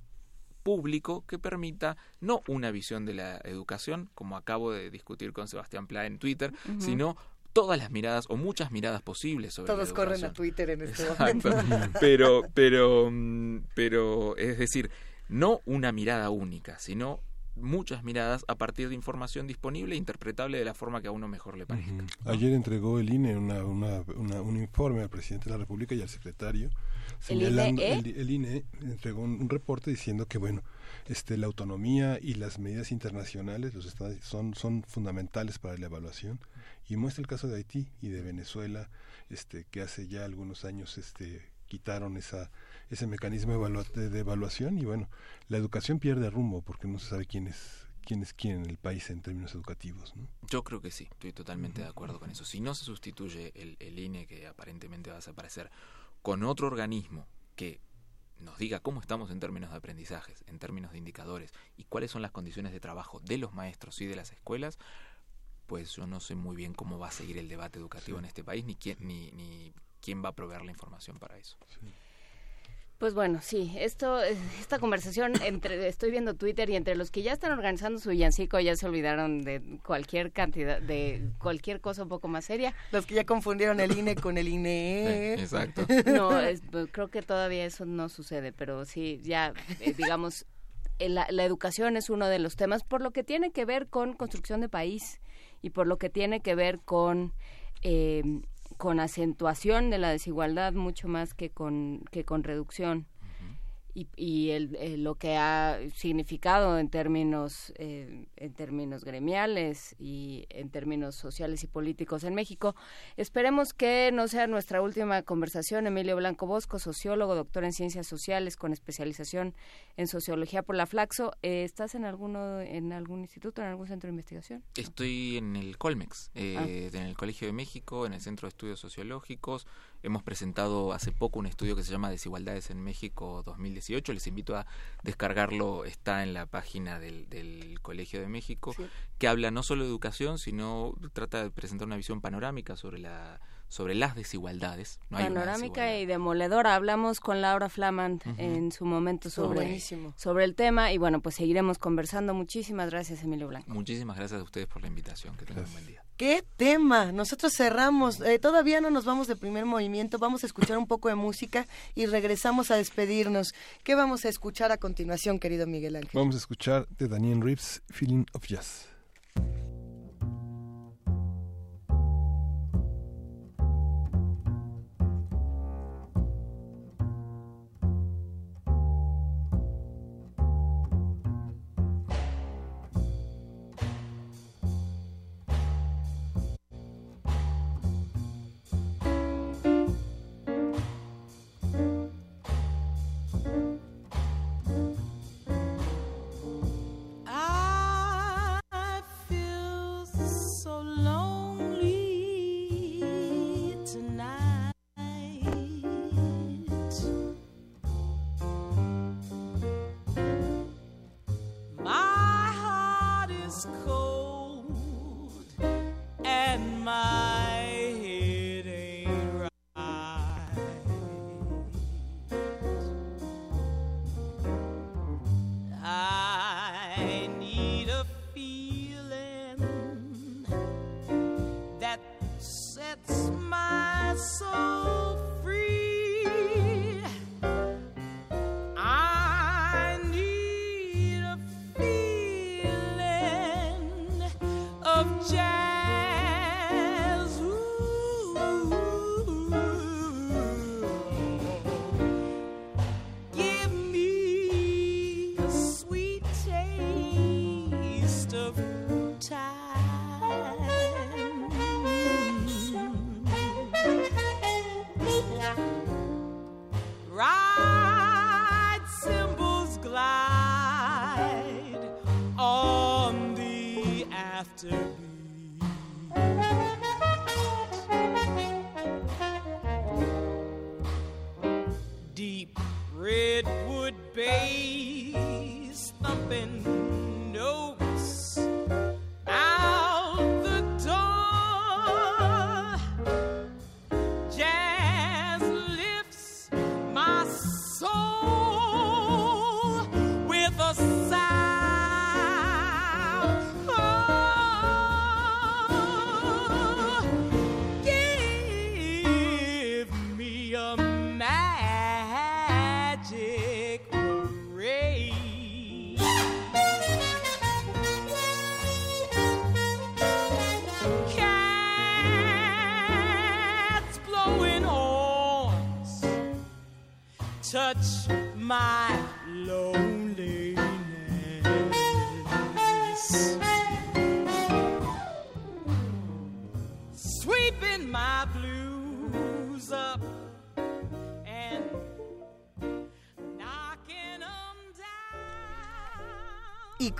público que permita no una visión de la educación, como acabo de discutir con Sebastián Pla en Twitter, sino todas las miradas o muchas miradas posibles sobre la Todos corren a. Twitter en este Exacto. momento. pero, pero, mm, pero, es decir, no una mirada única, sino muchas miradas a partir de información disponible e interpretable de la forma que a uno mejor le parezca. Ayer entregó el INE una, una- una- un informe al presidente de la República y al secretario. ¿El señalando- INE? el, el INE entregó un, un reporte diciendo que bueno, este, la autonomía y las medidas internacionales los estados son, son fundamentales para la evaluación y muestra el caso de Haití y de Venezuela, este, que hace ya algunos años este, quitaron esa, ese mecanismo evalua- de, de evaluación y bueno, la educación pierde rumbo porque no se sabe quién es quién es quién en el país en términos educativos. ¿no? Yo creo que sí, estoy totalmente de acuerdo con eso. Si no se sustituye el, el INE, que aparentemente va a desaparecer, con otro organismo que nos diga cómo estamos en términos de aprendizajes, en términos de indicadores y cuáles son las condiciones de trabajo de los maestros y de las escuelas, después. Yo no sé muy bien cómo va a seguir el debate educativo en este país, ni quién, ni, ni quién va a proveer la información para eso. Pues bueno, sí, esto, eh, esta conversación entre, estoy viendo Twitter y entre los que ya están organizando su villancico ya se olvidaron de cualquier cantidad, de cualquier cosa un poco más seria. Los que ya confundieron el INE con el INE. exacto. No, pues, creo que todavía eso no sucede, pero sí, ya, eh, digamos, eh, la, la, educación es uno de los temas por lo que tiene que ver con construcción de país y por lo que tiene que ver con eh, con acentuación de la desigualdad mucho más que con, que con reducción y, y el, lo que ha significado en términos eh, en términos gremiales y en términos sociales y políticos en México. Esperemos que no sea nuestra última conversación. Emilio Blanco Bosco, sociólogo, doctor en ciencias sociales con especialización en sociología por la Flaxo. Eh, ¿Estás en alguno en algún instituto, en algún centro de investigación? Estoy en el Colmex, eh, ah. en el Colegio de México, en el Centro de Estudios Sociológicos. Hemos presentado hace poco un estudio que se llama Desigualdades en México 2018. Les invito a descargarlo. Está en la página del, del Colegio de México, que habla no solo de educación, sino trata de presentar una visión panorámica sobre la sobre las desigualdades. No Panorámica y demoledora. Hablamos con Laura Flamand en su momento sobre, sobre el tema y bueno, pues seguiremos conversando. Muchísimas gracias, Emilio Blanco. Muchísimas gracias a ustedes por la invitación. Que tengan un buen día. ¿Qué tema? Nosotros cerramos. Eh, todavía no nos vamos de primer movimiento. Vamos a escuchar un poco de música y regresamos a despedirnos. ¿Qué vamos a escuchar a continuación, querido Miguel Ángel? Vamos a escuchar de Daniel Reeves, Feeling of Jazz.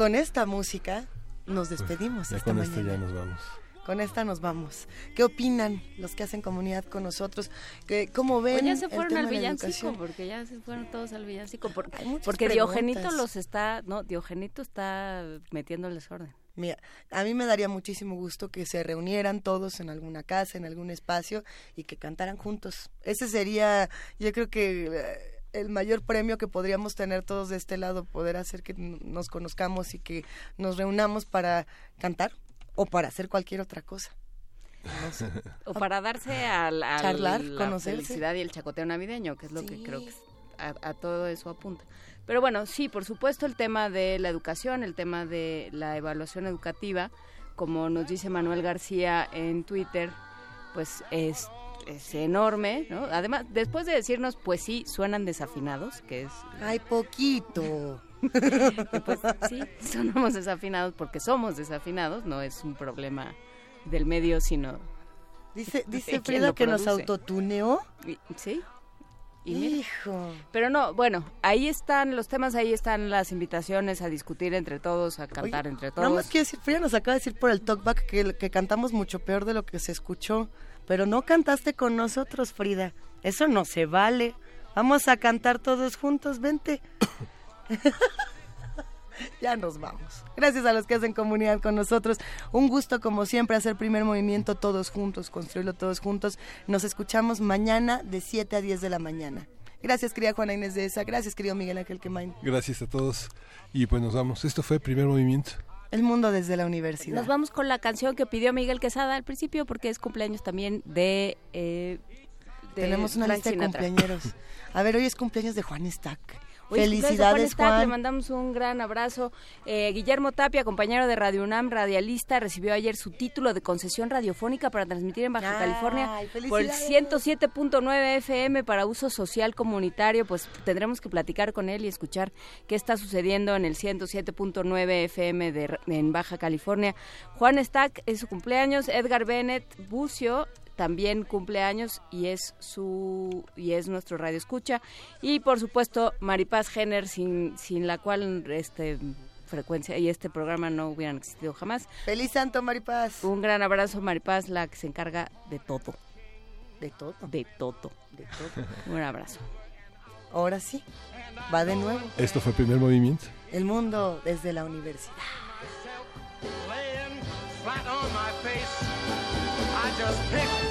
Con esta música nos pues, despedimos. con esta ya nos vamos. Con esta nos vamos. ¿Qué opinan los que hacen comunidad con nosotros? ¿Qué, ¿Cómo ven? ya se fueron al villancico, porque ya se fueron todos al villancico. Porque, porque Diogenito los está, no, Diogenito está metiendo el desorden. Mira, a mí me daría muchísimo gusto que se reunieran todos en alguna casa, en algún espacio y que cantaran juntos. Ese sería, yo creo que eh, el mayor premio que podríamos tener todos de este lado, poder hacer que nos conozcamos y que nos reunamos para cantar o para hacer cualquier otra cosa. o para darse al, Charlar, la conocerse. felicidad y el chacoteo navideño, que es lo que creo que a, a todo eso apunta. Pero bueno, sí, por supuesto el tema de la educación, el tema de la evaluación educativa, como nos dice Manuel García en Twitter, pues es, es enorme, ¿no? Además, después de decirnos, pues sí, suenan desafinados, que es... ¡Ay, poquito! pues sí, sonamos desafinados porque somos desafinados, no es un problema del medio, sino... Dice, dice Frida que nos autotuneó. Sí. Hijo. Pero no, bueno, ahí están los temas, ahí están las invitaciones a discutir entre todos, a cantar entre todos. Nada más quiero decir, Frida nos acaba de decir por el talkback que, que cantamos mucho peor de lo que se escuchó, pero no cantaste con nosotros, Frida. Eso no se vale. Vamos a cantar todos juntos, vente. ya nos vamos. Gracias a los que hacen comunidad con nosotros. Un gusto, como siempre, hacer primer movimiento todos juntos, construirlo todos juntos. Nos escuchamos mañana de 7 a 10 de la mañana. Gracias, querida Juana Inés de esa. Gracias, querido Miguel Ángel Quemain. Gracias a todos. Y pues nos vamos. Esto fue Primer Movimiento. El mundo desde la universidad. Nos vamos con la canción que pidió Miguel Quesada al principio porque es cumpleaños también de... Eh, de Tenemos una Frank lista de cumpleaños. A ver, hoy es cumpleaños de Juan Stack. Hoy Felicidades, Juan Stack, Le Juan. mandamos un gran abrazo. Eh, Guillermo Tapia, compañero de Radio UNAM, radialista, recibió ayer su título de concesión radiofónica para transmitir en Baja Ay, California por el felicidades. 107.9 FM para uso social comunitario. Pues tendremos que platicar con él y escuchar qué está sucediendo en el 107.9 FM de, en Baja California. Juan Stack es su cumpleaños. Edgar Bennett Bucio también cumple años y es su y es nuestro radio escucha y por supuesto Maripaz Jenner sin sin la cual este frecuencia y este programa no hubieran existido jamás. Feliz Santo Maripaz. Un gran abrazo Maripaz, la que se encarga de todo. De todo. De todo. De todo. Un abrazo. Ahora sí. Va de nuevo. Esto fue Primer Movimiento. El mundo desde la universidad. flat on my face. I just pick